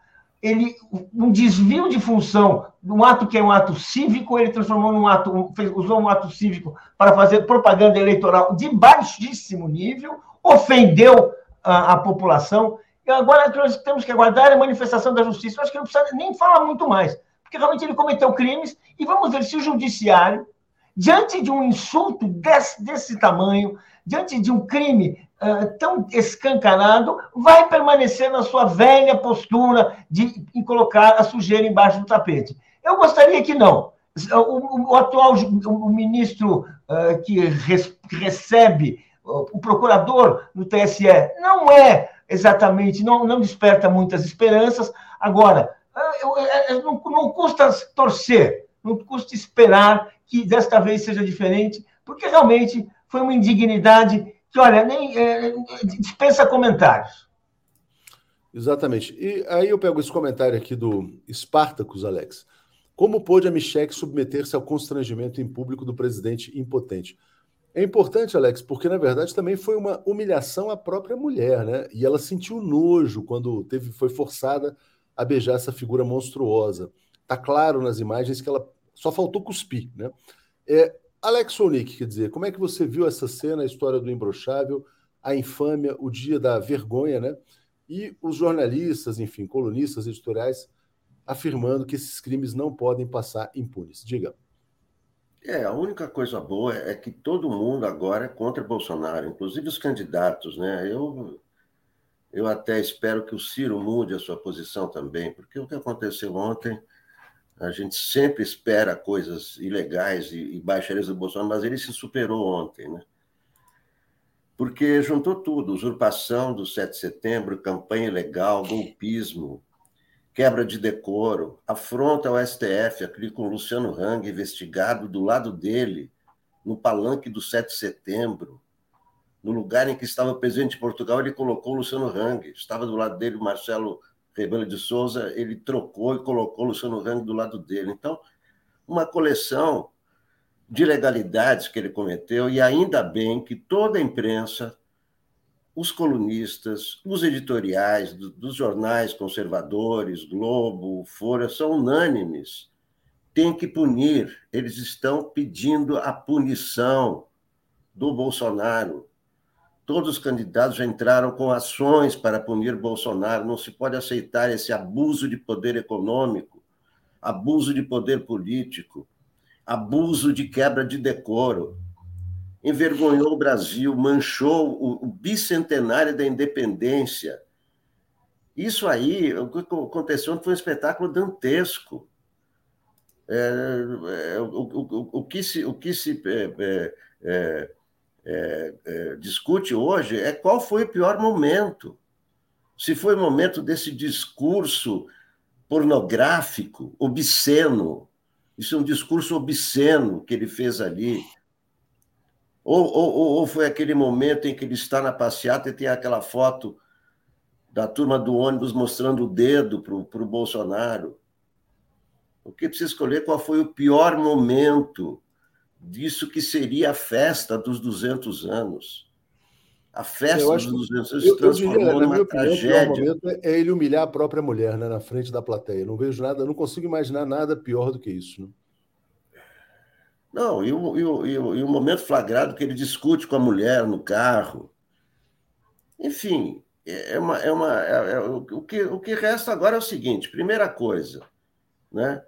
ele um desvio de função um ato que é um ato cívico, ele transformou num ato, fez, usou um ato cívico para fazer propaganda eleitoral de baixíssimo nível, ofendeu a, a população. E agora nós temos que aguardar a manifestação da justiça. Eu acho que não precisa nem falar muito mais, porque realmente ele cometeu crimes e vamos ver se o judiciário, diante de um insulto desse, desse tamanho, diante de um crime uh, tão escancarado, vai permanecer na sua velha postura de, colocar a sujeira embaixo do tapete. Eu gostaria que não. O, o atual o ministro uh, que, res, recebe uh, o procurador no TSE não é exatamente, não, não desperta muitas esperanças. Agora, uh, não, não custa torcer, não custa esperar que desta vez seja diferente, porque realmente foi uma indignidade que, olha, nem é, dispensa comentários. Exatamente. E aí eu pego esse comentário aqui do Spartacus, Alex. Como pôde a Michelle submeter-se ao constrangimento em público do presidente impotente? É importante, Alex, porque na verdade também foi uma humilhação à própria mulher, né? E ela sentiu nojo quando teve, foi forçada a beijar essa figura monstruosa. Tá claro nas imagens que ela só faltou cuspir, né? É, Alex Sonic, quer dizer, como é que você viu essa cena, a história do imbrochável, a infâmia, o dia da vergonha, né? E os jornalistas, enfim, colunistas editoriais afirmando que esses crimes não podem passar impunes. Diga. É, a única coisa boa é que todo mundo agora é contra Bolsonaro, inclusive os candidatos, né? Eu, eu até espero que o Ciro mude a sua posição também, porque o que aconteceu ontem, a gente sempre espera coisas ilegais e, e baixarias do Bolsonaro, mas ele se superou ontem, né? Porque juntou tudo: usurpação do 7 de setembro, campanha ilegal, golpismo, quebra de decoro, afronta ao STF, aquele com Luciano Hang investigado do lado dele, no palanque do 7 de setembro, no lugar em que estava o presidente de Portugal, ele colocou Luciano Hang, estava do lado dele o Marcelo Rebelo de Souza, ele trocou e colocou Luciano Hang do lado dele. Então, uma coleção de ilegalidades que ele cometeu, e ainda bem que toda a imprensa os colunistas, os editoriais dos jornais conservadores, Globo, Folha, são unânimes. Tem que punir. Eles estão pedindo a punição do Bolsonaro. Todos os candidatos já entraram com ações para punir Bolsonaro. Não se pode aceitar esse abuso de poder econômico, abuso de poder político, abuso de quebra de decoro envergonhou o Brasil, manchou o, o bicentenário da independência. Isso aí, o que aconteceu foi um espetáculo dantesco. É, é, o, o, o, que se, o que se é, é, é, discute hoje é qual foi o pior momento. Se foi o momento desse discurso pornográfico, obsceno. Isso é um discurso obsceno que ele fez ali ou, ou, ou foi aquele momento em que ele está na passeata e tem aquela foto da turma do ônibus mostrando o dedo para o Bolsonaro? O que precisa escolher qual foi o pior momento disso que seria a festa dos 200 anos. A festa dos 200 anos se transformou eu diria, numa tragédia. Opinião, é ele humilhar a própria mulher né, na frente da plateia. Não vejo nada, não consigo imaginar nada pior do que isso. Né? Não, e o, e, o, e, o, e o momento flagrado que ele discute com a mulher no carro. Enfim, é uma. É uma é, é, o, que, o que resta agora é o seguinte: primeira coisa, né?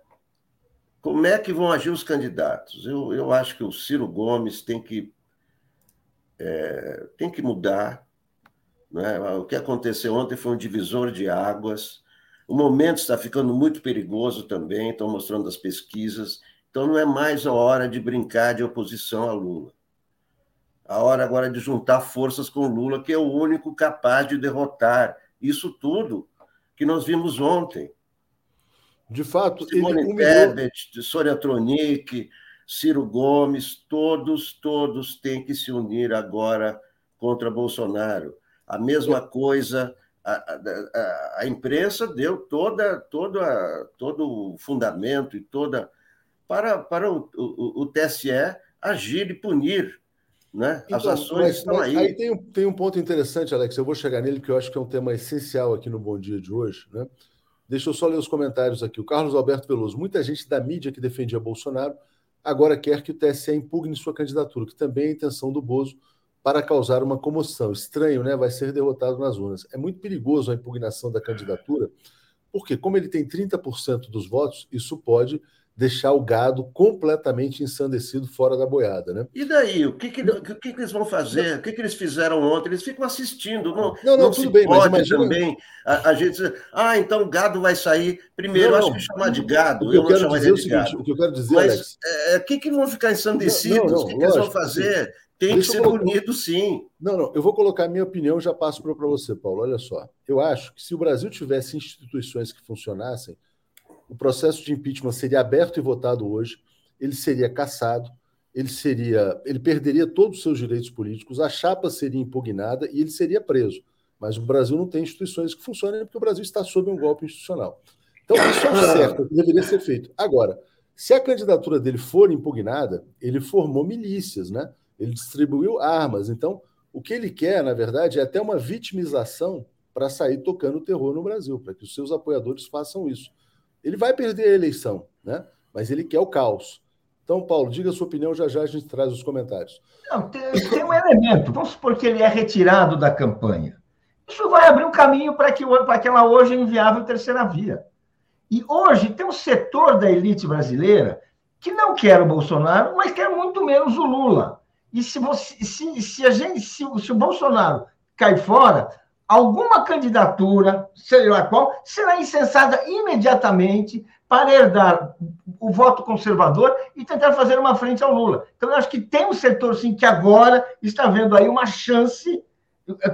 Como é que vão agir os candidatos? Eu, eu acho que o Ciro Gomes tem que, é, tem que mudar. Né? O que aconteceu ontem foi um divisor de águas. O momento está ficando muito perigoso também, estão mostrando as pesquisas. Então não é mais a hora de brincar de oposição a Lula. A hora agora é de juntar forças com Lula, que é o único capaz de derrotar isso tudo que nós vimos ontem. De fato, Simone ele Tebet, Sônia Tronic, Ciro Gomes, todos, todos têm que se unir agora contra Bolsonaro. A mesma coisa, a, a, a imprensa deu toda, toda, todo o fundamento e toda para, para o, o, o TSE agir e punir. Né? As então, ações mas, estão aí. Aí tem um, tem um ponto interessante, Alex, eu vou chegar nele, porque eu acho que é um tema essencial aqui no Bom Dia de hoje. Né? Deixa eu só ler os comentários aqui. O Carlos Alberto Veloso, muita gente da mídia que defendia Bolsonaro agora quer que o TSE impugne sua candidatura, que também é a intenção do Bozo para causar uma comoção. Estranho, né? Vai ser derrotado nas urnas. É muito perigoso a impugnação da candidatura, porque, como ele tem 30% dos votos, isso pode deixar o gado completamente ensandecido fora da boiada, né? E daí? O que, que, o que, que eles vão fazer? O que, que eles fizeram ontem? Eles ficam assistindo. Não, não, não, não tudo bem, mas imagina... também a, a, gente dizer, ah, então o gado vai sair. Primeiro, não, acho que chamar de gado, eu, eu não chamaria de gado. O que eu quero dizer, Mas o é, que, que vão ficar ensandecidos? o que, que eles vão fazer? Tem que ser colocar... punido, sim. Não, não, eu vou colocar a minha opinião já passo para você, Paulo. Olha só. Eu acho que se o Brasil tivesse instituições que funcionassem, o processo de impeachment seria aberto e votado hoje, ele seria cassado, ele seria, ele perderia todos os seus direitos políticos, a chapa seria impugnada e ele seria preso. Mas o Brasil não tem instituições que funcionem porque o Brasil está sob um golpe institucional. Então, isso é certo, deveria ser feito. Agora, se a candidatura dele for impugnada, ele formou milícias, né? Ele distribuiu armas. Então, o que ele quer, na verdade, é até uma vitimização para sair tocando terror no Brasil, para que os seus apoiadores façam isso. Ele vai perder a eleição, né? Mas ele quer o caos. Então, Paulo, diga a sua opinião, já já a gente traz os comentários. Não, tem, tem um elemento. Vamos supor que ele é retirado da campanha. Isso vai abrir um caminho para que para aquela hoje inviável terceira via. E hoje tem um setor da elite brasileira que não quer o Bolsonaro, mas quer muito menos o Lula. E se, você, se, se a gente, se, se o Bolsonaro cai fora, alguma candidatura, sei lá qual, será incensada imediatamente para herdar o voto conservador e tentar fazer uma frente ao Lula. Então, eu acho que tem um setor, sim, que agora está vendo aí uma chance,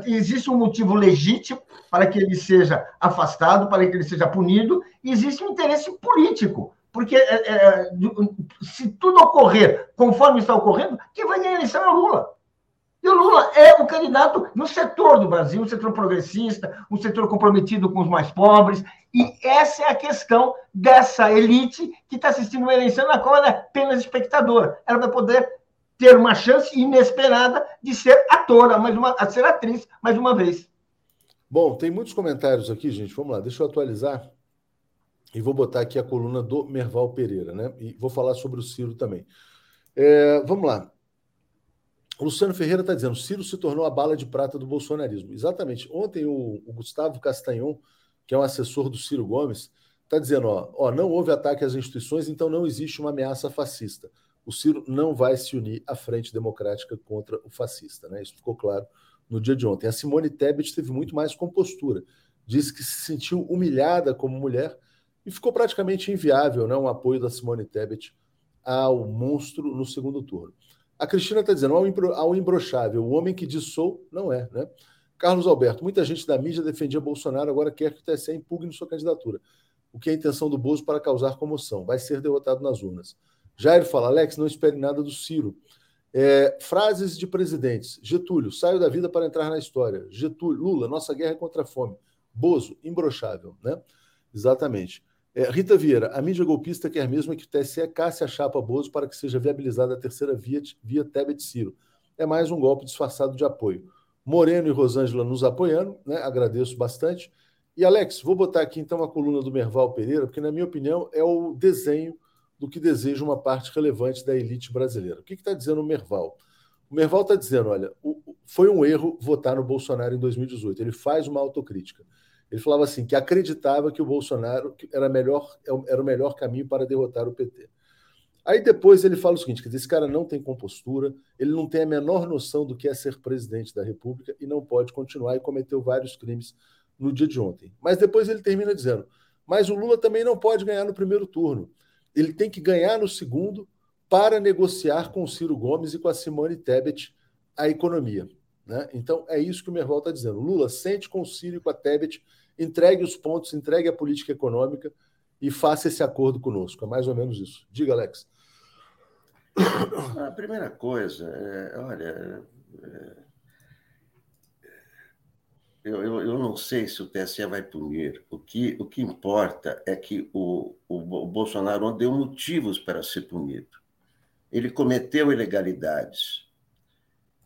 existe um motivo legítimo para que ele seja afastado, para que ele seja punido, e existe um interesse político, porque é, é, se tudo ocorrer conforme está ocorrendo, quem vai ganhar a eleição é o Lula. E o Lula é o candidato no setor do Brasil, um setor progressista, um setor comprometido com os mais pobres. E essa é a questão dessa elite que está assistindo uma eleição na qual ela é apenas espectadora. Ela vai poder ter uma chance inesperada de ser atora, mais uma, a ser atriz mais uma vez. Bom, tem muitos comentários aqui, gente. Vamos lá, deixa eu atualizar. E vou botar aqui a coluna do Merval Pereira, né? E vou falar sobre o Ciro também. É, vamos lá. O Luciano Ferreira está dizendo: Ciro se tornou a bala de prata do bolsonarismo. Exatamente. Ontem o, o Gustavo Castanhon, que é um assessor do Ciro Gomes, está dizendo: ó, ó, não houve ataque às instituições, então não existe uma ameaça fascista. O Ciro não vai se unir à frente democrática contra o fascista. Né? Isso ficou claro no dia de ontem. A Simone Tebet teve muito mais compostura. Disse que se sentiu humilhada como mulher e ficou praticamente inviável né, um apoio da Simone Tebet ao monstro no segundo turno. A Cristina está dizendo, ao imbrochável, o homem que diz sou, não é, né? Carlos Alberto, muita gente da mídia defendia Bolsonaro, agora quer que o TSE impugne sua candidatura. O que é a intenção do Bozo para causar comoção? Vai ser derrotado nas urnas. Jair fala, Alex, não espere nada do Ciro. É, frases de presidentes. Getúlio, saio da vida para entrar na história. Getúlio, Lula, nossa guerra é contra a fome. Bozo, imbrochável, né? Exatamente. É, Rita Vieira, a mídia golpista quer mesmo que o TSE casse a chapa Bozo para que seja viabilizada a terceira via, via Tebet Ciro. É mais um golpe disfarçado de apoio. Moreno e Rosângela nos apoiando, né? agradeço bastante. E Alex, vou botar aqui então a coluna do Merval Pereira, porque, na minha opinião, é o desenho do que deseja uma parte relevante da elite brasileira. O que está dizendo o Merval? O Merval está dizendo: olha, foi um erro votar no Bolsonaro em 2018. Ele faz uma autocrítica. Ele falava assim que acreditava que o Bolsonaro era, melhor, era o melhor caminho para derrotar o PT. Aí depois ele fala o seguinte: que esse cara não tem compostura, ele não tem a menor noção do que é ser presidente da República e não pode continuar e cometeu vários crimes no dia de ontem. Mas depois ele termina dizendo: mas o Lula também não pode ganhar no primeiro turno. Ele tem que ganhar no segundo para negociar com o Ciro Gomes e com a Simone Tebet a economia. Né? Então é isso que o Merval está dizendo. Lula sente com o Ciro e com a Tebet entregue os pontos, entregue a política econômica e faça esse acordo conosco. É mais ou menos isso. Diga, Alex. A primeira coisa, é, olha, é, eu, eu, eu, não sei se o TSE vai punir. O que, o que importa é que o, o, o Bolsonaro deu motivos para ser punido. Ele cometeu ilegalidades.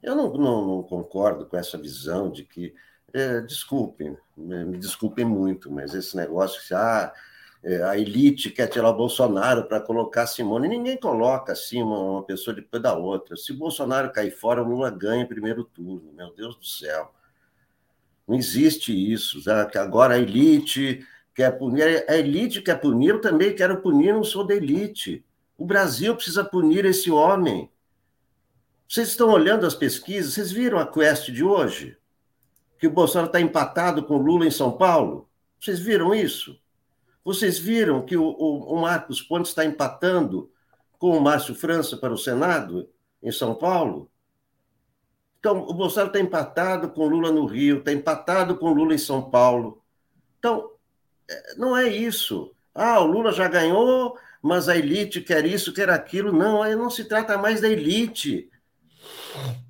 Eu não, não, não concordo com essa visão de que é, desculpem, né, me desculpem muito, mas esse negócio que ah, é, a elite quer tirar o Bolsonaro para colocar Simone, ninguém coloca assim uma, pessoa depois da outra. Se Bolsonaro cair fora, o Lula ganha em primeiro turno, meu Deus do céu. Não existe isso, já, que agora a elite quer punir, a elite quer punir, eu também quero punir, não sou da elite. O Brasil precisa punir esse homem. Vocês estão olhando as pesquisas, vocês viram a quest de hoje? que o Bolsonaro está empatado com o Lula em São Paulo? Vocês viram isso? Vocês viram que o, o, o Marcos Pontes está empatando com o Márcio França para o Senado em São Paulo? Então, o Bolsonaro está empatado com o Lula no Rio, está empatado com o Lula em São Paulo. Então, é, não é isso. Ah, o Lula já ganhou, mas a elite quer isso, quer aquilo. Não, aí não se trata mais da elite.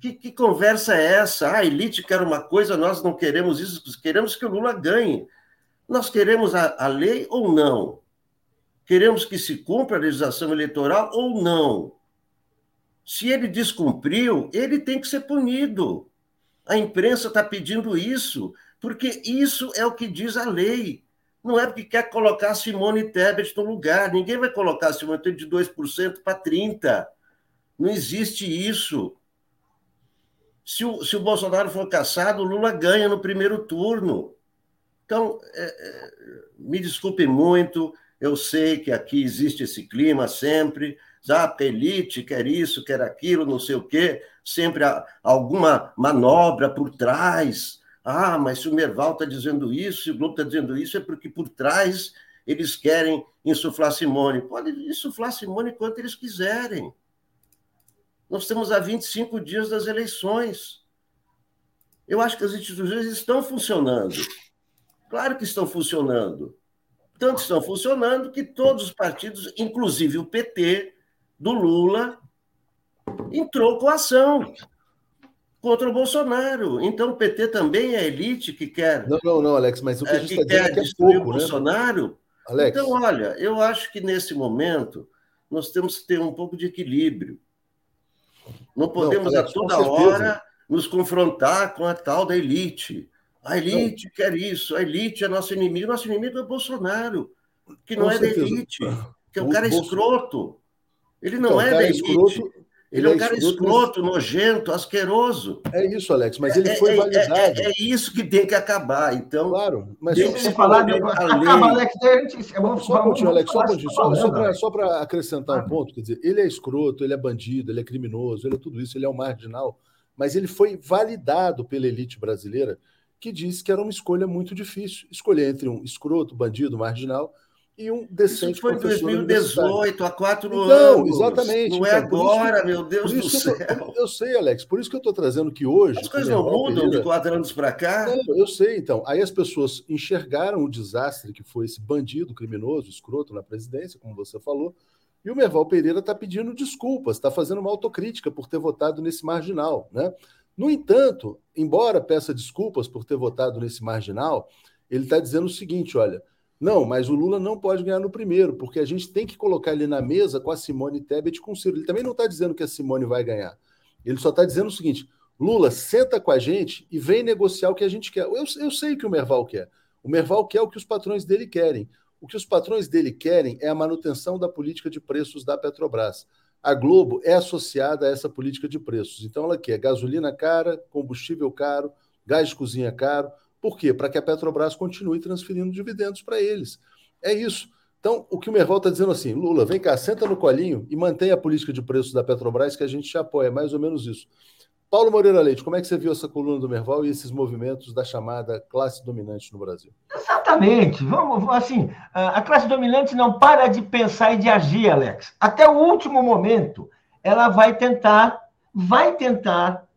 Que, que conversa é essa? Ah, a elite quer uma coisa, nós não queremos isso, queremos que o Lula ganhe. Nós queremos a, a lei ou não? Queremos que se cumpra a legislação eleitoral ou não? Se ele descumpriu, ele tem que ser punido. A imprensa está pedindo isso, porque isso é o que diz a lei. Não é porque quer colocar Simone Tebet no lugar. Ninguém vai colocar Simone Tebet de 2% para 30%. Não existe isso. Se o, se o Bolsonaro for caçado, o Lula ganha no primeiro turno. Então, é, é, me desculpe muito, eu sei que aqui existe esse clima sempre, ah, a elite quer isso, quer aquilo, não sei o quê, sempre há alguma manobra por trás. Ah, mas se o Merval está dizendo isso, se o Globo está dizendo isso, é porque por trás eles querem insuflar Simone. Podem insuflar Simone quanto eles quiserem. Nós estamos a 25 dias das eleições. Eu acho que as instituições estão funcionando. Claro que estão funcionando. Tanto estão funcionando que todos os partidos, inclusive o PT do Lula, entrou com ação contra o Bolsonaro. Então o PT também é elite que quer. Não, não, não, Alex, mas o que a é, gente está dizendo é que é destruir pouco, o né? Bolsonaro. Alex, Então, olha, eu acho que nesse momento nós temos que ter um pouco de equilíbrio. Não podemos Alex, a toda hora nos confrontar com a tal da elite. A elite quer isso, a elite é nosso inimigo. Nosso inimigo é o Bolsonaro, que não Com é da certeza. elite, que é um cara Bolso- escroto. Ele não Então, é da elite. escroto, ele é um cara escroto, escroto, nojento, asqueroso. É isso, Alex, mas ele foi é, é- validado. é- é isso que tem que acabar. Então, Claro, mas Tem só, que ele falar, de- acaba. Alex, gente- vamos- só um vamos Alex, só um só, só para só pra acrescentar um ponto, quer dizer, ele é escroto, ele é bandido, ele é criminoso, ele é tudo isso, ele é um marginal, mas ele foi validado pela elite brasileira, que disse que era uma escolha muito difícil, escolher entre um escroto, bandido, marginal e um decente isso foi em professor universitário. 2018, há quatro Então, anos. exatamente, Não é então, isso que- agora, meu Deus do isso que eu, céu. eu sei, Alex, por isso que eu estou trazendo que hoje. As coisas não mudam de quatro anos para cá. Não, eu sei, então. Aí as pessoas enxergaram o desastre que foi esse bandido criminoso, escroto na presidência, como você falou, e o Merval Pereira está pedindo desculpas, está fazendo uma autocrítica por ter votado nesse marginal. Né? No entanto, embora peça desculpas por ter votado nesse marginal, ele está dizendo o seguinte: olha, não, mas o Lula não pode ganhar no primeiro, porque a gente tem que colocar ele na mesa com a Simone Tebet e com o Ciro. Ele também não está dizendo que a Simone vai ganhar. Ele só está dizendo o seguinte: Lula, senta com a gente e vem negociar o que a gente quer. Eu, eu sei o que o Merval quer. O Merval quer o que os patrões dele querem. O que os patrões dele querem é a manutenção da política de preços da Petrobras. A Globo é associada a essa política de preços. Então, ela quer gasolina cara, combustível caro, gás de cozinha caro. Por quê? Para que a Petrobras continue transferindo dividendos para eles. É isso. Então, o que o Merval está dizendo assim, Lula, vem cá, senta no colinho e mantenha a política de preços da Petrobras que a gente te apoia. É mais ou menos isso. Paulo Moreira Leite, como é que você viu essa coluna do Merval e esses movimentos da chamada classe dominante no Brasil? Exatamente. Vamos, assim, a classe dominante não para de pensar e de agir, Alex. Até o último momento, ela vai tentar, vai tentar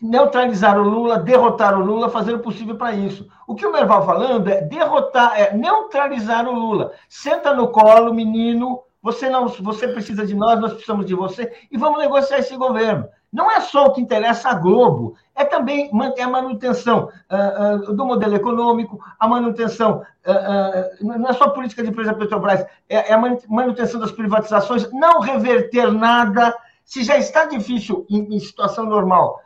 neutralizar o Lula, derrotar o Lula, fazer o possível para isso. O que o Merval falando é derrotar, é neutralizar o Lula. Senta no colo, menino. Você não, você precisa de nós, nós precisamos de você e vamos negociar esse governo. Não é só o que interessa a Globo, é também manter a manutenção uh, uh, do modelo econômico, a manutenção, uh, não é só a política de empresa Petrobras, é, é, a manutenção das privatizações, não reverter nada. Se já está difícil em, em situação normal,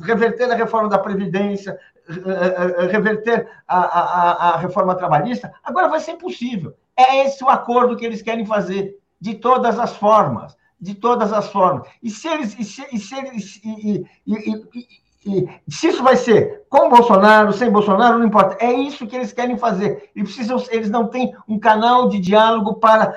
reverter a reforma da Previdência, reverter a, a, a reforma trabalhista, agora vai ser impossível. É esse o acordo que eles querem fazer, de todas as formas de todas as formas. E se eles. E se, e se, eles, e, e, se isso vai ser com Bolsonaro, sem Bolsonaro, não importa. É isso que eles querem fazer. Eles, precisam, eles não têm um canal de diálogo para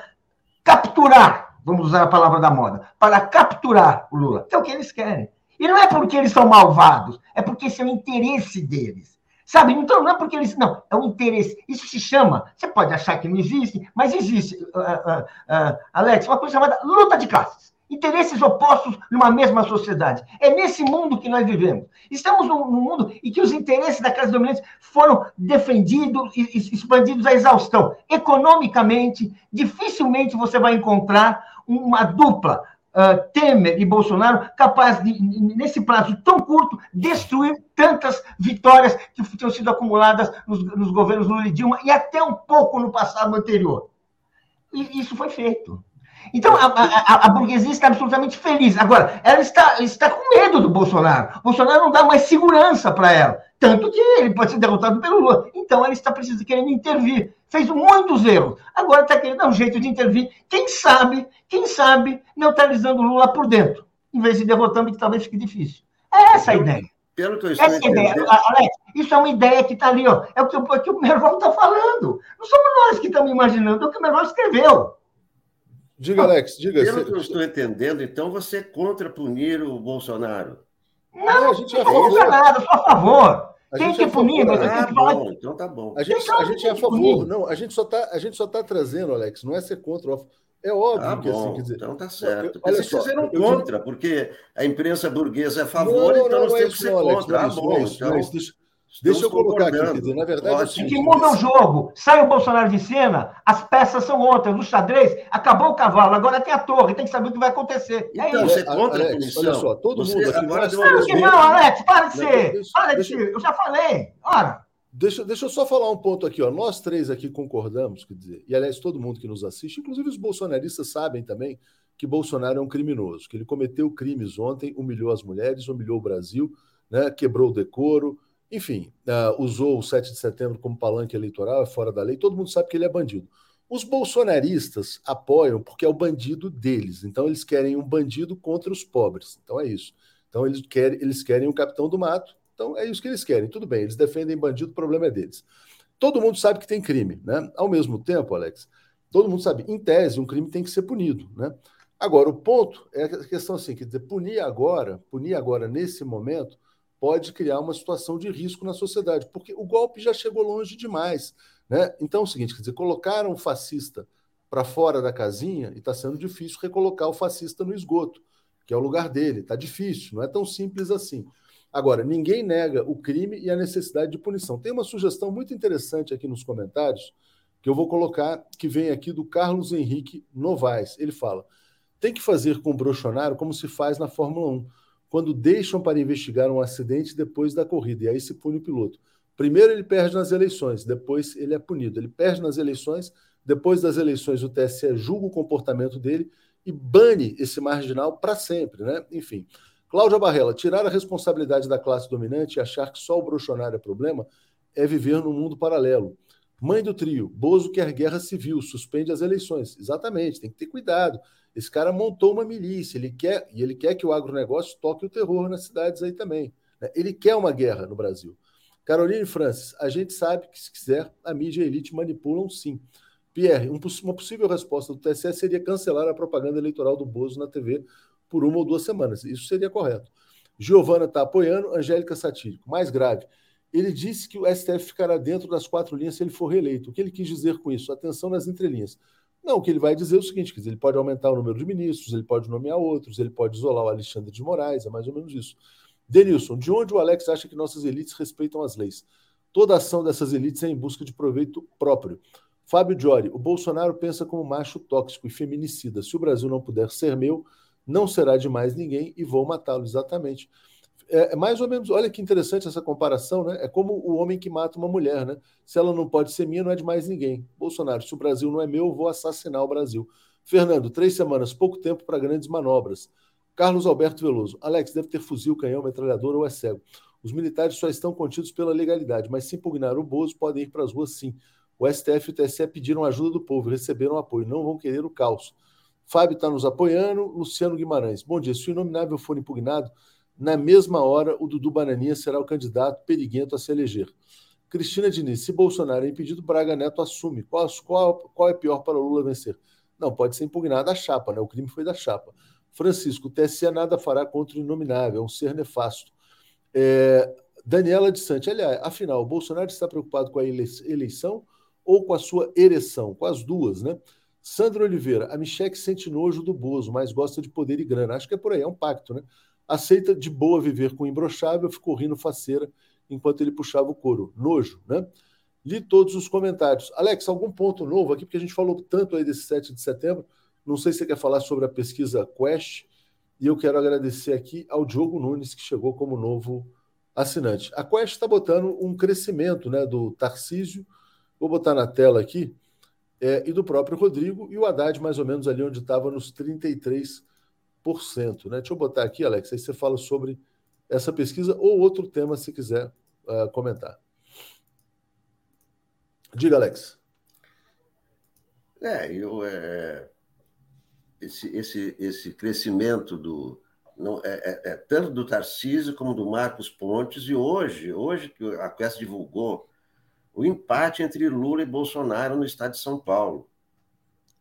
capturar, vamos usar a palavra da moda, para capturar o Lula. É o que eles querem. E não é porque eles são malvados, é porque esse é o interesse deles. Sabe? Então, não é porque eles. Não, é um interesse. Isso se chama. Você pode achar que não existe, mas existe, uh, uh, uh, Alex, uma coisa chamada luta de classes. Interesses opostos numa mesma sociedade. É nesse mundo que nós vivemos. Estamos num, num mundo em que os interesses da classe dominante foram defendidos e expandidos à exaustão. Economicamente, dificilmente você vai encontrar uma dupla uh, Temer e Bolsonaro capazes de, nesse prazo tão curto, destruir tantas vitórias que tinham sido acumuladas nos, nos governos Lula e Dilma e até um pouco no passado anterior. E isso foi feito. Então, a, a, a, burguesia está absolutamente feliz. Agora, ela está, está com medo do Bolsonaro. O Bolsonaro não dá mais segurança para ela. Tanto que ele pode ser derrotado pelo Lula. Então, ela está precisando, querendo intervir. Fez muitos erros. Agora está querendo dar um jeito de intervir. Quem sabe, quem sabe, neutralizando o Lula por dentro. Em vez de derrotando, que talvez fique difícil. É essa a ideia. Pelo que eu estou Essa é ideia, Alex, isso é uma ideia que está ali, ó. É o que, o, que o Merval está falando. Não somos nós que estamos imaginando, é o que o Merval escreveu. Diga, Alex, diga. Pelo que eu estou entendendo, então você é contra punir o Bolsonaro. Não, a gente é a favor. Não nada, sou a favor. A tem que é punir, mas ah, tem que falar. Bom, então tá bom. A gente, a gente é a favor. Não, a gente só está a gente só tá trazendo, Alex, não é ser contra. É óbvio ah, que bom, assim, quer dizer. Então tá certo. Olha Vocês só, fizeram contra, porque a imprensa burguesa é a favor, não, então não, nós é temos que ser não, contra. Alex, ah, bom, isso, então... Deixa, Deixa eu colocar aqui, quer dizer, na verdade. É que muda o jogo. Sai o Bolsonaro de cena, as peças são outras. No xadrez, acabou o cavalo, agora tem a torre, tem que saber o que vai acontecer. É então, você é contra Alex, a punição. Olha só, todo você mundo aqui. Agora claro que não, Alex, para de ser. Para de ser. Eu já falei. Ora. Deixa, deixa eu só falar um ponto aqui. Ó. Nós três aqui concordamos, quer dizer, e aliás, todo mundo que nos assiste, inclusive os bolsonaristas, sabem também que Bolsonaro é um criminoso, que ele cometeu crimes ontem, humilhou as mulheres, humilhou o Brasil, né, quebrou o decoro, enfim, uh, usou o 7 de setembro como palanque eleitoral, é fora da lei, todo mundo sabe que ele é bandido. Os bolsonaristas apoiam porque é o bandido deles. Então, eles querem um bandido contra os pobres. Então, é isso. Então, eles querem, eles querem o capitão do mato. Então, é isso que eles querem. Tudo bem, eles defendem bandido, o problema é deles. Todo mundo sabe que tem crime, né? Ao mesmo tempo, Alex, todo mundo sabe, em tese, um crime tem que ser punido, né? Agora, o ponto é a questão assim, quer dizer, punir agora, punir agora nesse momento, pode criar uma situação de risco na sociedade, porque o golpe já chegou longe demais. Né? Então é o seguinte: quer dizer, colocaram o fascista para fora da casinha e está sendo difícil recolocar o fascista no esgoto, que é o lugar dele. Está difícil, não é tão simples assim. Agora, ninguém nega o crime e a necessidade de punição. Tem uma sugestão muito interessante aqui nos comentários, que eu vou colocar, que vem aqui do Carlos Henrique Novaes. Ele fala: tem que fazer com o brochonário como se faz na Fórmula 1 quando deixam para investigar um acidente depois da corrida, e aí se pune o piloto. Primeiro ele perde nas eleições, depois ele é punido. Ele perde nas eleições, depois das eleições o TSE julga o comportamento dele e bane esse marginal para sempre, né? Enfim. Cláudia Barrela, tirar a responsabilidade da classe dominante e achar que só o brochonário é problema é viver num mundo paralelo. Mãe do trio, Bozo quer guerra civil, suspende as eleições. Exatamente, tem que ter cuidado. Esse cara montou uma milícia, ele quer e ele quer que o agronegócio toque o terror nas cidades aí também. Né? Ele quer uma guerra no Brasil. Caroline Francis, a gente sabe que se quiser, a mídia e a elite manipulam sim. Pierre, um, uma possível resposta do TSE seria cancelar a propaganda eleitoral do Bozo na TV por uma ou duas semanas. Isso seria correto. Giovana está apoiando, Angélica Satírico. Mais grave, ele disse que o STF ficará dentro das quatro linhas se ele for reeleito. O que ele quis dizer com isso? Atenção nas entrelinhas. Não, o que ele vai dizer é o seguinte: quer dizer, ele pode aumentar o número de ministros, ele pode nomear outros, ele pode isolar o Alexandre de Moraes, é mais ou menos isso. Denilson, de onde o Alex acha que nossas elites respeitam as leis? Toda ação dessas elites é em busca de proveito próprio. Fábio Giori, o Bolsonaro pensa como macho tóxico e feminicida. Se o Brasil não puder ser meu, não será de mais ninguém e vou matá-lo. Exatamente. É, é, mais ou menos, olha que interessante essa comparação, né? É como o homem que mata uma mulher, né? Se ela não pode ser minha, não é de mais ninguém. Bolsonaro, se o Brasil não é meu, eu vou assassinar o Brasil. Fernando, três semanas, pouco tempo para grandes manobras. Carlos Alberto Veloso, Alex, deve ter fuzil, canhão, metralhadora ou é cego. Os militares só estão contidos pela legalidade, mas se impugnar o Bozo, podem ir para as ruas sim. O STF e o TSE pediram ajuda do povo, receberam apoio, não vão querer o caos. Fábio está nos apoiando, Luciano Guimarães. Bom dia, se o inominável for impugnado, na mesma hora, o Dudu Bananinha será o candidato periguento a se eleger. Cristina Diniz, se Bolsonaro é impedido, Braga Neto assume. Qual, qual, qual é pior para Lula vencer? Não, pode ser impugnada a chapa, né? O crime foi da chapa. Francisco, o TSE nada fará contra o inominável, é um ser nefasto. É, Daniela de Sante, aliás, afinal, o Bolsonaro está preocupado com a eleição ou com a sua ereção? Com as duas, né? Sandro Oliveira, a Micheque sente nojo do Bozo, mas gosta de poder e grana. Acho que é por aí, é um pacto, né? Aceita de boa viver com o imbrochável, ficou rindo faceira enquanto ele puxava o couro. Nojo, né? Li todos os comentários. Alex, algum ponto novo aqui, porque a gente falou tanto aí desse 7 de setembro. Não sei se você quer falar sobre a pesquisa Quest, e eu quero agradecer aqui ao Diogo Nunes, que chegou como novo assinante. A Quest está botando um crescimento né, do Tarcísio, vou botar na tela aqui, é, e do próprio Rodrigo, e o Haddad mais ou menos ali onde estava nos 33%. Né? Deixa eu botar aqui, Alex, aí você fala sobre essa pesquisa ou outro tema se quiser uh, comentar. Diga, Alex. É, eu, é, esse, esse, esse crescimento do não, é, é, é, tanto do Tarcísio como do Marcos Pontes, e hoje, hoje que a Quest divulgou o empate entre Lula e Bolsonaro no estado de São Paulo.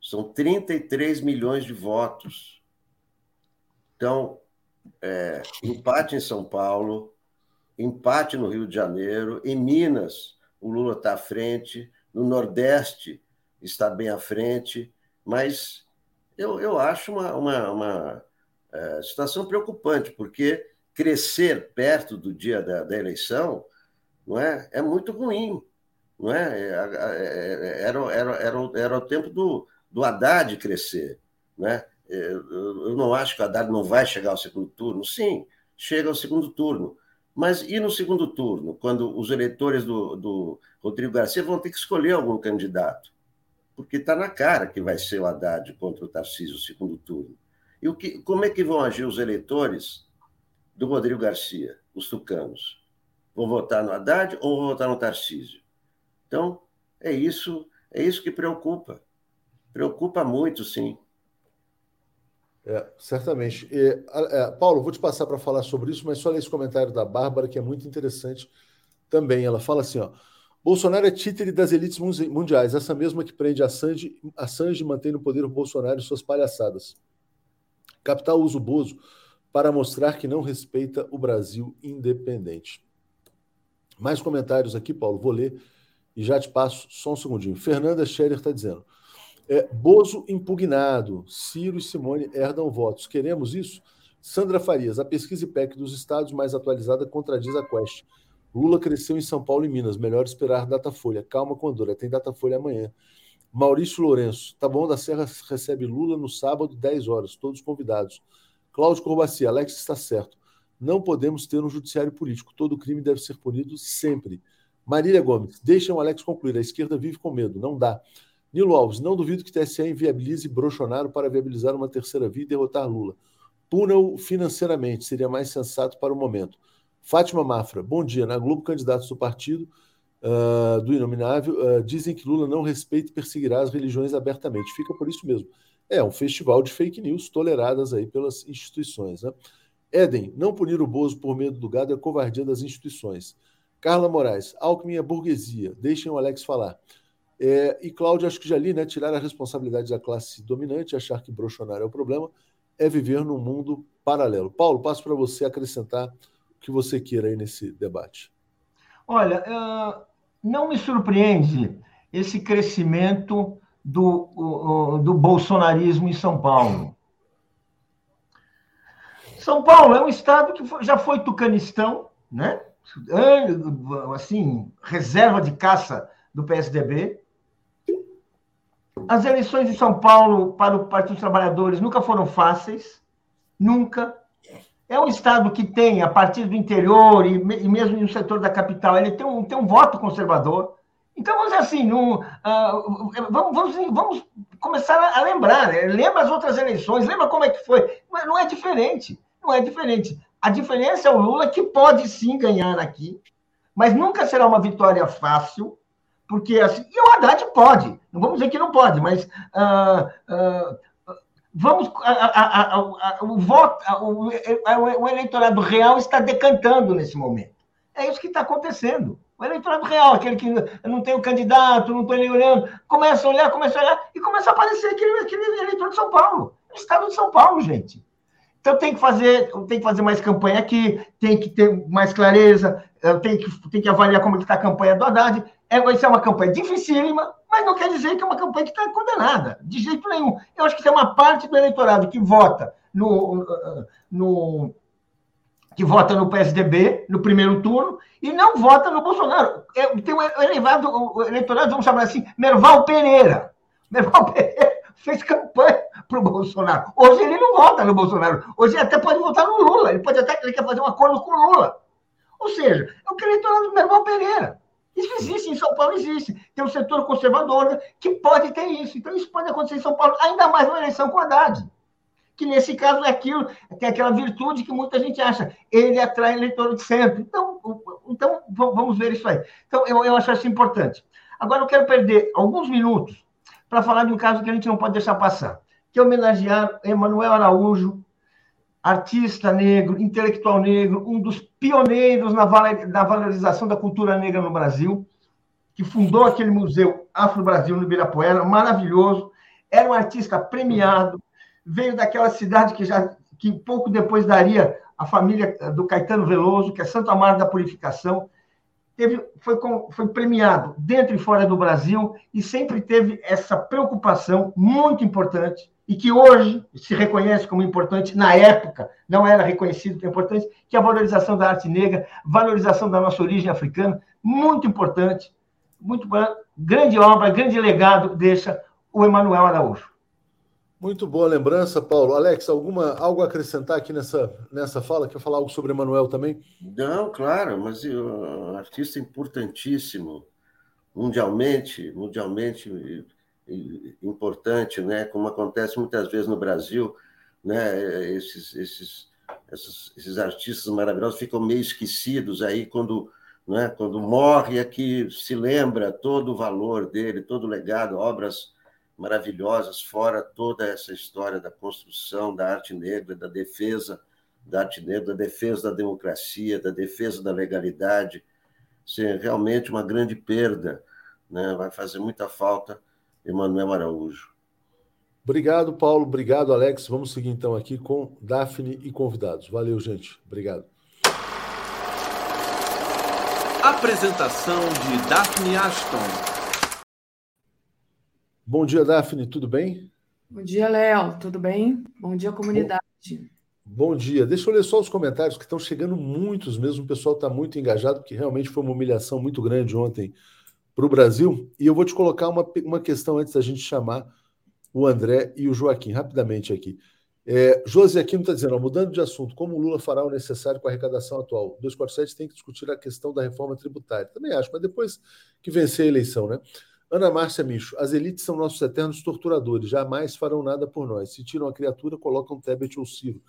São 33 milhões de votos. Então, é, empate em São Paulo, empate no Rio de Janeiro, em Minas, o Lula está à frente, no Nordeste está bem à frente, mas eu, eu acho uma, uma, uma é, situação preocupante, porque crescer perto do dia da, da eleição não é, é muito ruim. Não é? é, é, é era, era, era, era o tempo do, do Haddad crescer. Né? Eu não acho que o Haddad não vai chegar ao segundo turno. Sim, chega ao segundo turno. Mas e no segundo turno, quando os eleitores do, do Rodrigo Garcia vão ter que escolher algum candidato? Porque está na cara que vai ser o Haddad contra o Tarcísio segundo turno. E o que, como é que vão agir os eleitores do Rodrigo Garcia, os tucanos? Vão votar no Haddad ou vão votar no Tarcísio? Então, é isso, é isso que preocupa. Preocupa muito, sim. É, certamente. E, é, Paulo, vou te passar para falar sobre isso, mas só ler esse comentário da Bárbara, que é muito interessante também. Ela fala assim: ó, Bolsonaro é títere das elites mundiais, essa mesma que prende Assange, Assange mantém no poder o Bolsonaro e suas palhaçadas. Capital usa o Bozo para mostrar que não respeita o Brasil independente. Mais comentários aqui, Paulo, vou ler e já te passo só um segundinho. Fernanda Scherer está dizendo: é, Bozo impugnado, Ciro e Simone herdam votos. Queremos isso? Sandra Farias, a pesquisa IPEC dos estados mais atualizada contradiz a Quest. Lula cresceu em São Paulo e Minas. Melhor esperar Datafolha. Calma, Condora, tem Datafolha amanhã. Maurício Lourenço, tá bom da Serra recebe Lula no sábado, 10 horas, todos convidados. Cláudio Corbacia, Alex está certo. Não podemos ter um judiciário político. Todo crime deve ser punido sempre. Marília Gomes, deixem o Alex concluir. A esquerda vive com medo, não dá. Nilo Alves, não duvido que TSE inviabilize Bolsonaro para viabilizar uma terceira via e derrotar Lula. Puna-o financeiramente, seria mais sensato para o momento. Fátima Mafra, bom dia. Na Globo, candidatos do partido uh, do Inominável uh, dizem que Lula não respeita e perseguirá as religiões abertamente. Fica por isso mesmo. É um festival de fake news toleradas aí pelas instituições. Né? Éden, não punir o Bozo por medo do gado é covardia das instituições. Carla Moraes, Alckmin é burguesia, deixem o Alex falar. É, e Cláudio, acho que já li, né? Tirar a responsabilidade da classe dominante, achar que Bolsonaro é o problema, é viver num mundo paralelo. Paulo, passo para você acrescentar o que você queira aí nesse debate. Olha, não me surpreende esse crescimento do, do bolsonarismo em São Paulo. São Paulo é um estado que já foi tucanistão, né? assim, reserva de caça do PSDB. As eleições de São Paulo para o Partido dos Trabalhadores nunca foram fáceis, nunca. É um estado que tem, a partir do interior e, mesmo no setor da capital, ele tem um, tem um voto conservador. Então, vamos assim, uh, vamos, vamos, vamos, começar a lembrar. Né? Lembra as outras eleições, lembra como é que foi. Não é diferente, não é diferente. A diferença é o Lula, que pode sim ganhar aqui, mas nunca será uma vitória fácil, porque assim, e o Haddad pode, não vamos dizer que não pode, mas uh, uh, vamos. O voto, o, o eleitorado real está decantando nesse momento. É isso que está acontecendo. O eleitorado real, aquele que não tem o candidato, não estou olhando, começa a olhar, começa a olhar, e começa a aparecer aquele, aquele eleitor de São Paulo. O estado de São Paulo, gente. Então tem que fazer, tem que fazer mais campanha aqui, tem que ter mais clareza, eh, tem que, tem que avaliar como está a campanha do Haddad. É, vai ser uma campanha dificílima, mas não quer dizer que é uma campanha que está condenada, de jeito nenhum. Eu acho que tem uma parte do eleitorado que vota no, no que vota no PSDB no primeiro turno e não vota no Bolsonaro. É, tem um elevado o eleitorado, vamos chamar assim, Merval Pereira. Merval Pereira fez campanha para o Bolsonaro. Hoje ele não vota no Bolsonaro. Hoje ele até pode votar no Lula. Ele pode até ele quer fazer um acordo com o Lula. Ou seja, é o eleitorado do Merval Pereira. Isso existe, em São Paulo existe. Tem um setor conservador que pode ter isso. Então, isso pode acontecer em São Paulo, ainda mais numa eleição com Haddad. Que nesse caso é aquilo, tem aquela virtude que muita gente acha. Ele atrai eleitor de centro. Então, então vamos ver isso aí. Então, eu, eu acho isso importante. Agora, eu quero perder alguns minutos para falar de um caso que a gente não pode deixar passar, que é homenagear Emanuel Araújo, artista negro, intelectual negro, um dos pioneiros na valorização da cultura negra no Brasil, que fundou aquele museu Afro-Brasil no Ibirapuera, maravilhoso. Era um artista premiado, veio daquela cidade que já que pouco depois daria a família do Caetano Veloso, que é Santo Amaro da Purificação, teve, foi, foi premiado dentro e fora do Brasil e sempre teve essa preocupação muito importante e que hoje se reconhece como importante, na época não era reconhecido como importante, que é a valorização da arte negra, valorização da nossa origem africana, muito importante, muito grande obra, grande legado deixa o Emanuel Araújo. Muito boa lembrança, Paulo. Alex, alguma algo a acrescentar aqui nessa, nessa fala? Quer falar algo sobre Emanuel também? Não, claro, mas um artista importantíssimo, mundialmente, mundialmente importante, né? Como acontece muitas vezes no Brasil, né? Esses, esses, esses, esses artistas maravilhosos ficam meio esquecidos aí quando, né? Quando morre é que se lembra todo o valor dele, todo o legado, obras maravilhosas, fora toda essa história da construção da arte negra, da defesa da arte negra, da defesa da democracia, da defesa da legalidade. Isso é realmente uma grande perda, né? vai fazer muita falta Emanuel Araújo. Obrigado, Paulo. Obrigado, Alex. Vamos seguir então aqui com Daphne e convidados. Valeu, gente. Obrigado. Apresentação de Daphne Ashton. Bom dia, Daphne, tudo bem? Bom dia, Léo, tudo bem? Bom dia, comunidade. Bom dia. Deixa eu ler só os comentários que estão chegando muitos mesmo. O pessoal está muito engajado, porque realmente foi uma humilhação muito grande ontem para o Brasil. E eu vou te colocar uma, uma questão antes da gente chamar o André e o Joaquim, rapidamente aqui. É, José Aquino está dizendo, ó, mudando de assunto, como o Lula fará o necessário com a arrecadação atual? 247 tem que discutir a questão da reforma tributária. Também acho, mas depois que vencer a eleição, né? Ana Márcia Micho, as elites são nossos eternos torturadores, jamais farão nada por nós. Se tiram a criatura, colocam Tebet ou Ciro.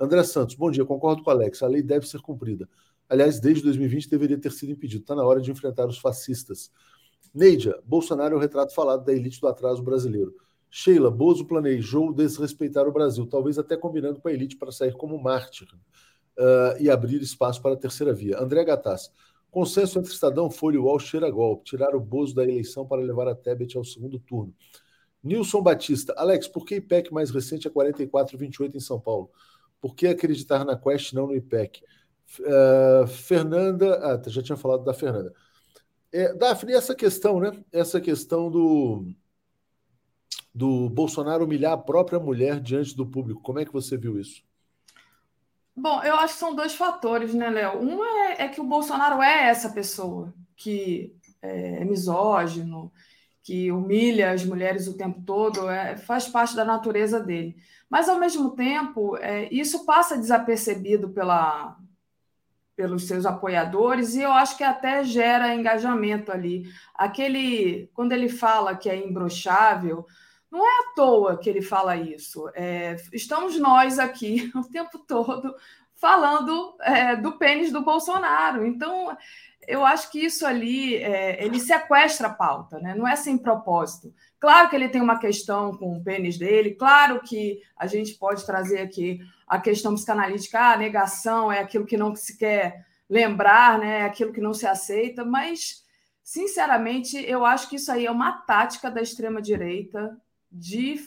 André Santos, bom dia, concordo com o Alex, a lei deve ser cumprida. Aliás, desde 2020 deveria ter sido impedido. Está na hora de enfrentar os fascistas. Neidia, Bolsonaro é o retrato falado da elite do atraso brasileiro. Sheila, Bozo planejou desrespeitar o Brasil, talvez até combinando com a elite para sair como mártir uh, e abrir espaço para a terceira via. André Gattas, Consenso entre Estadão, Folha e UOL cheira golpe. Tirar o Bozo da eleição para levar a Tebet ao segundo turno. Nilson Batista. Alex, por que IPEC mais recente é 44,28 em São Paulo? Por que acreditar na Quest não no IPEC? Uh, Fernanda. Ah, já tinha falado da Fernanda. É, Daphne, essa questão, né? Essa questão do, do Bolsonaro humilhar a própria mulher diante do público. Como é que você viu isso? Bom, eu acho que são dois fatores, né, Léo? Um é, é, que o Bolsonaro é essa pessoa que é, é misógino, que humilha as mulheres o tempo todo, é, faz parte da natureza dele. Mas, ao mesmo tempo, é, isso passa desapercebido pela, pelos seus apoiadores e eu acho que até gera engajamento ali. Aquele, quando ele fala que é imbrochável, não é à toa que ele fala isso. É, estamos nós aqui o tempo todo falando é, do pênis do Bolsonaro. Então, eu acho que isso ali, é, ele sequestra a pauta, né? não é sem propósito. Claro que ele tem uma questão com o pênis dele, claro que a gente pode trazer aqui a questão psicanalítica, ah, a negação é aquilo que não se quer lembrar, né? é aquilo que não se aceita, mas, sinceramente, eu acho que isso aí é uma tática da extrema-direita de,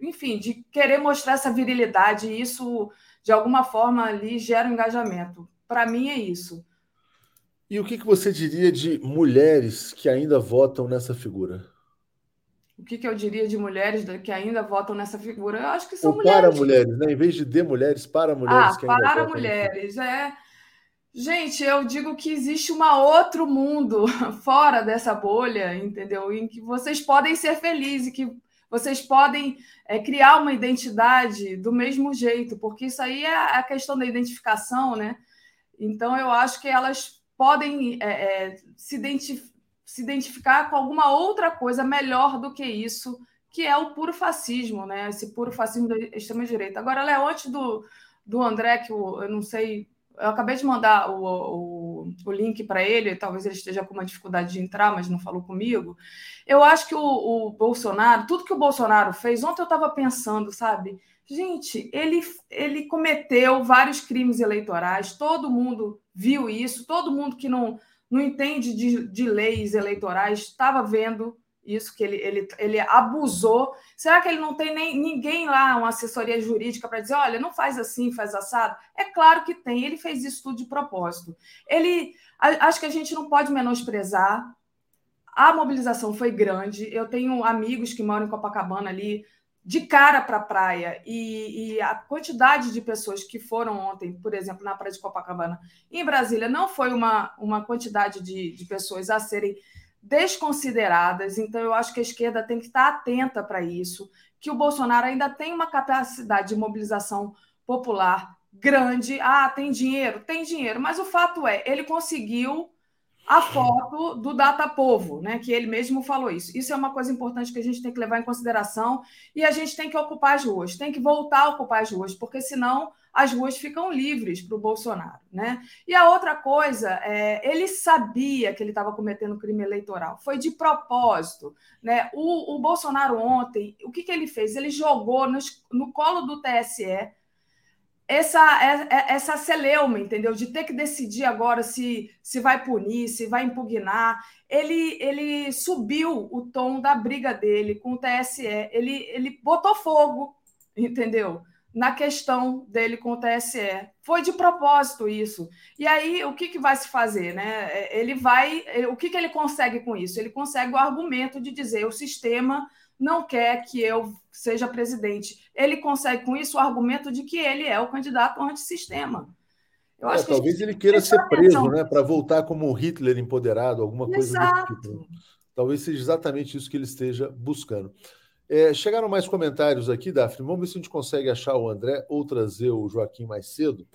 enfim, de querer mostrar essa virilidade e isso, de alguma forma, ali gera um engajamento. Para mim é isso. E o que, que você diria de mulheres que ainda votam nessa figura? O que, que eu diria de mulheres que ainda votam nessa figura? Eu acho que são Ou mulheres. Para mulheres, né? Em vez de de mulheres, para mulheres ah, que para mulheres, é. Gente, eu digo que existe um outro mundo fora dessa bolha, entendeu? Em que vocês podem ser felizes, que vocês podem é, criar uma identidade do mesmo jeito, porque isso aí é a questão da identificação, né? Então, eu acho que elas podem é, é, se, identif se identificar com alguma outra coisa melhor do que isso, que é o puro fascismo, né? Esse puro fascismo da extrema-direita. Agora, Léo, antes do, do André, que eu, eu não sei eu acabei de mandar o, o, o link para ele, talvez ele esteja com uma dificuldade de entrar, mas não falou comigo. Eu acho que o, o Bolsonaro, tudo que o Bolsonaro fez, ontem eu estava pensando, sabe? Gente, ele, ele cometeu vários crimes eleitorais, todo mundo viu isso, todo mundo que não, não entende de, de leis eleitorais estava vendo isso que ele, ele, ele abusou. Será que ele não tem nem ninguém lá, uma assessoria jurídica, para dizer, olha, não faz assim, faz assado? É claro que tem, ele fez isso tudo de propósito. Ele acho que a gente não pode menosprezar. A mobilização foi grande. Eu tenho amigos que moram em Copacabana ali, de cara para a praia, e, e, a quantidade de pessoas que foram ontem, por exemplo, na praia de Copacabana, em Brasília, não foi uma, uma quantidade de, de pessoas a serem desconsideradas. Então, eu acho que a esquerda tem que estar atenta para isso, que o Bolsonaro ainda tem uma capacidade de mobilização popular grande. Ah, tem dinheiro? Tem dinheiro. Mas o fato é, ele conseguiu a foto do Data Povo, né? Que ele mesmo falou isso. Isso é uma coisa importante que a gente tem que levar em consideração e a gente tem que ocupar as ruas, tem que voltar a ocupar as ruas, porque senão as ruas ficam livres para o Bolsonaro. Né? E a outra coisa, é, ele sabia que ele estava cometendo crime eleitoral, foi de propósito. Né? O, o Bolsonaro ontem, o que, que ele fez? Ele jogou no, no colo do TSE essa, é, é, essa celeuma, entendeu? De ter que decidir agora se, se vai punir, se vai impugnar. Ele, ele subiu o tom da briga dele com o TSE, ele, ele botou fogo, entendeu? na questão dele com o TSE. Foi de propósito isso. E aí, o que, que vai se fazer? Né? É, ele vai. O que, que ele consegue com isso? Ele consegue o argumento de dizer o sistema não quer que eu seja presidente. Ele consegue com isso o argumento de que ele é o candidato antissistema. Eu é, talvez ele queira ser preso, né? Para voltar como Hitler empoderado, alguma coisa Exato. do tipo. Né? Talvez seja exatamente isso que ele esteja buscando. É, chegaram mais comentários aqui, Daphne. Vamos ver se a gente consegue achar o André ou trazer o Joaquim mais cedo.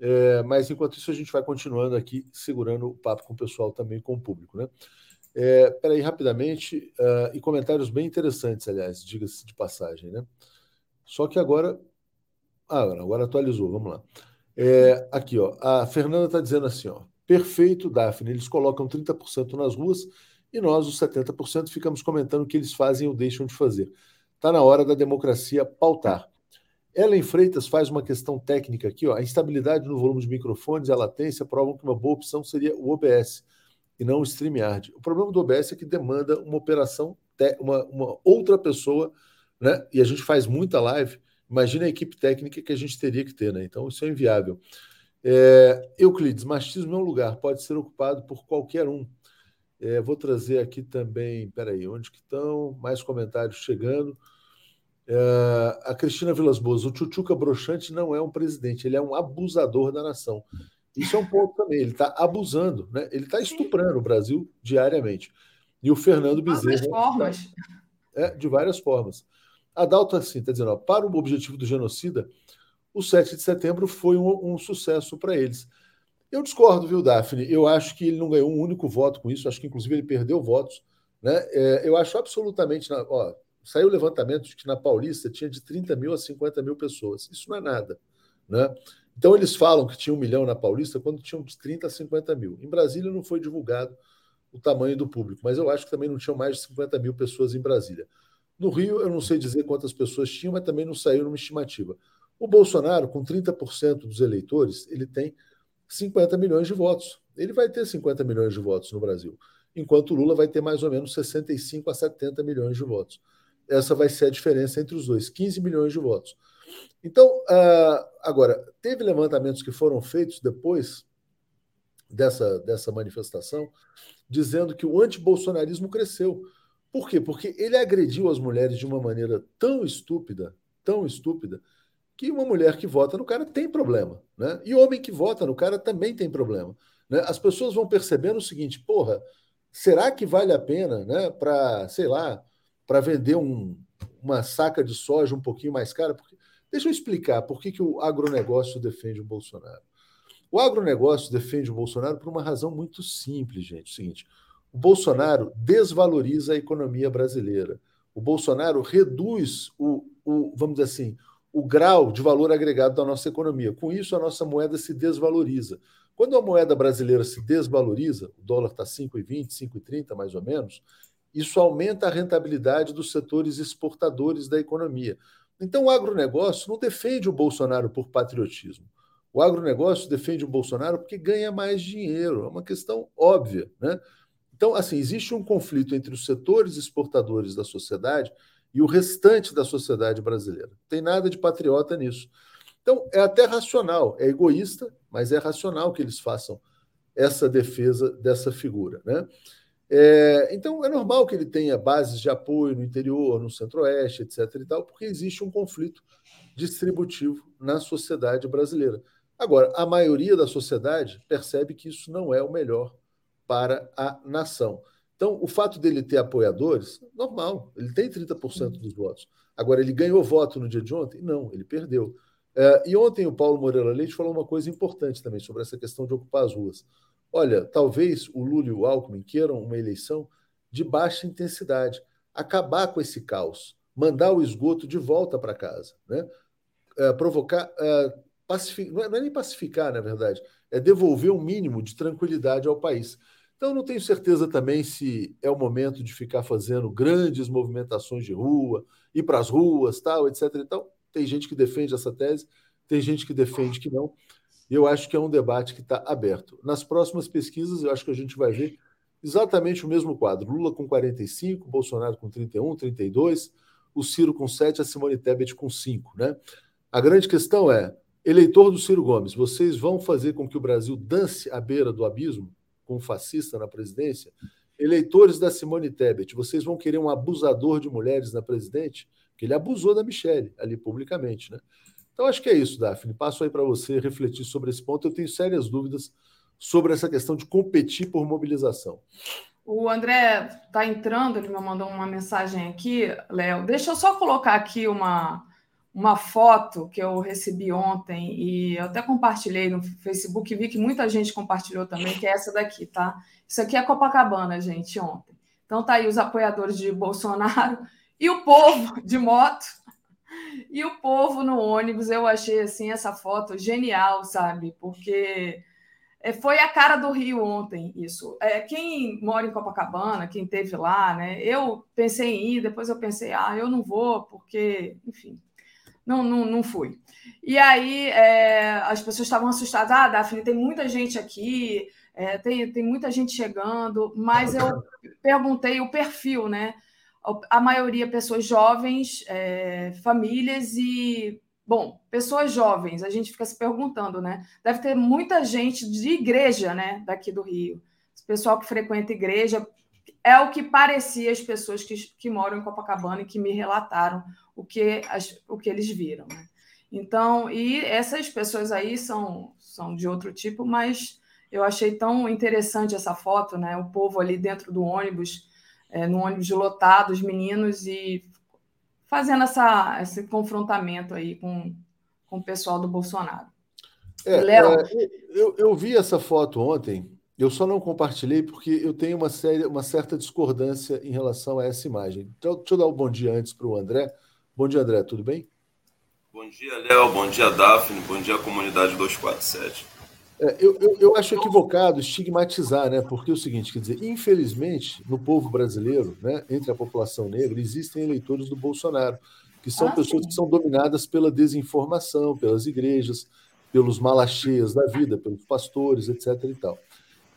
É, mas enquanto isso, a gente vai continuando aqui, segurando o papo com o pessoal também, com o público. Né? É, peraí, rapidamente, uh, e comentários bem interessantes, aliás, diga-se de passagem. Né? Só que agora. Ah, agora atualizou, vamos lá. É, aqui, ó, a Fernanda está dizendo assim: ó, perfeito, Daphne, eles colocam 30% nas ruas e nós, os 70%, ficamos comentando o que eles fazem ou deixam de fazer. Está na hora da democracia pautar. Ellen Freitas faz uma questão técnica aqui, ó. A instabilidade no volume de microfones e a latência provam que uma boa opção seria o OBS e não o StreamYard. O problema do OBS é que demanda uma operação, uma, uma outra pessoa, né? E a gente faz muita live. Imagina a equipe técnica que a gente teria que ter, né? Então isso é inviável. É, Euclides, machismo é um lugar, pode ser ocupado por qualquer um. É, vou trazer aqui também, peraí, onde que estão? Mais comentários chegando. É, a Cristina Vilas Boas, o Tchutchuca Broxante não é um presidente, ele é um abusador da nação. Isso é um ponto também, ele está abusando, né? ele está estuprando o Brasil diariamente. E o Fernando Bezerra. De várias formas. É, de várias formas. A Dalton, assim, está dizendo, ó, para o objetivo do genocida, o 7 de setembro foi um, um sucesso para eles. Eu discordo, viu, Daphne? Eu acho que ele não ganhou um único voto com isso, acho que inclusive ele perdeu votos. Né? É, eu acho absolutamente. Ó, saiu o levantamento de que na Paulista tinha de 30 mil a 50 mil pessoas. Isso não é nada. Né? Então eles falam que tinha um milhão na Paulista quando tinham de 30 a 50 mil. Em Brasília não foi divulgado o tamanho do público, mas eu acho que também não tinham mais de 50 mil pessoas em Brasília. No Rio, eu não sei dizer quantas pessoas tinham, mas também não saiu numa estimativa. O Bolsonaro, com 30% dos eleitores, ele tem 50 milhões de votos. Ele vai ter 50 milhões de votos no Brasil, enquanto o Lula vai ter mais ou menos 65 a 70 milhões de votos. Essa vai ser a diferença entre os dois, 15 milhões de votos. Então, uh, agora, teve levantamentos que foram feitos depois dessa, dessa manifestação, dizendo que o antibolsonarismo cresceu. Por quê? Porque ele agrediu as mulheres de uma maneira tão estúpida, tão estúpida, que uma mulher que vota no cara tem problema, né? E homem que vota no cara também tem problema. Né? As pessoas vão percebendo o seguinte: porra, será que vale a pena, né? Para sei lá, para vender um, uma saca de soja um pouquinho mais cara. Porque... Deixa eu explicar por que, que o agronegócio defende o Bolsonaro. O agronegócio defende o Bolsonaro por uma razão muito simples, gente. É o seguinte: o Bolsonaro desvaloriza a economia brasileira. O Bolsonaro reduz o, o, vamos dizer assim, o grau de valor agregado da nossa economia. Com isso, a nossa moeda se desvaloriza. Quando a moeda brasileira se desvaloriza, o dólar está 5,20, 5,30 mais ou menos, isso aumenta a rentabilidade dos setores exportadores da economia. Então, o agronegócio não defende o Bolsonaro por patriotismo. O agronegócio defende o Bolsonaro porque ganha mais dinheiro. É uma questão óbvia. Né? Então, assim, existe um conflito entre os setores exportadores da sociedade e o restante da sociedade brasileira. Não tem nada de patriota nisso. Então, é até racional, é egoísta, mas é racional que eles façam essa defesa dessa figura. Né? É, então, é normal que ele tenha bases de apoio no interior, no centro-oeste, etc. e tal, porque existe um conflito distributivo na sociedade brasileira. Agora, a maioria da sociedade percebe que isso não é o melhor para a nação. Então, o fato dele ter apoiadores, normal, ele tem 30% dos votos. Agora, ele ganhou voto no dia de ontem? Não, ele perdeu. É, e ontem o Paulo Moreira Leite falou uma coisa importante também sobre essa questão de ocupar as ruas. Olha, talvez o Lula e o Alckmin queiram uma eleição de baixa intensidade, acabar com esse caos, mandar o esgoto de volta para casa, né? É, provocar, é, pacific... não, é, não é nem pacificar, na verdade, é devolver um mínimo de tranquilidade ao país. Então, não tenho certeza também se é o momento de ficar fazendo grandes movimentações de rua, ir para as ruas, tal, etc. Então, tem gente que defende essa tese, tem gente que defende que não. Eu acho que é um debate que está aberto. Nas próximas pesquisas, eu acho que a gente vai ver exatamente o mesmo quadro: Lula com 45, Bolsonaro com 31, 32, o Ciro com 7, a Simone Tebet com 5. Né? A grande questão é: eleitor do Ciro Gomes, vocês vão fazer com que o Brasil dance à beira do abismo? com um fascista na presidência, eleitores da Simone Tebet, vocês vão querer um abusador de mulheres na presidente? Que ele abusou da Michelle ali publicamente, né? Então acho que é isso, Daphne. Passo aí para você refletir sobre esse ponto. Eu tenho sérias dúvidas sobre essa questão de competir por mobilização. O André está entrando, ele me mandou uma mensagem aqui, Léo. Deixa eu só colocar aqui uma, uma foto que eu recebi ontem e eu até compartilhei no Facebook, vi que muita gente compartilhou também, que é essa daqui, tá? Isso aqui é Copacabana, gente, ontem. Então tá aí os apoiadores de Bolsonaro e o povo de moto e o povo no ônibus. Eu achei assim essa foto genial, sabe? Porque é, foi a cara do Rio ontem isso. É, quem mora em Copacabana, quem teve lá, né? Eu pensei em ir, depois eu pensei, ah, eu não vou, porque, enfim, não, não, não fui. E aí é, as pessoas estavam assustadas. Ah, Daphne, tem muita gente aqui, é, tem, tem muita gente chegando, mas eu perguntei o perfil, né? A maioria pessoas jovens, é, famílias e. Bom, pessoas jovens, a gente fica se perguntando, né? Deve ter muita gente de igreja, né, daqui do Rio. Pessoal que frequenta igreja, é o que parecia as pessoas que, que moram em Copacabana e que me relataram o que, as, o que eles viram. Né? Então, e essas pessoas aí são, são de outro tipo, mas eu achei tão interessante essa foto, né? O povo ali dentro do ônibus, é, no ônibus lotado, os meninos, e fazendo essa, esse confrontamento aí com, com o pessoal do Bolsonaro. É, Léo... É, eu, eu vi essa foto ontem, eu só não compartilhei porque eu tenho uma, série, uma certa discordância em relação a essa imagem. Então, deixa eu dar um bom dia antes para o André. Bom dia, André, tudo bem? Bom dia, Léo. Bom dia, Daphne. Bom dia, comunidade 247. É, eu, eu, eu, acho equivocado estigmatizar, né? Porque é o seguinte, quer dizer, infelizmente, no povo brasileiro, né, entre a população negra, existem eleitores do Bolsonaro, que são ah, pessoas sim. que são dominadas pela desinformação, pelas igrejas, pelos malacheias da vida, pelos pastores, etc. e tal.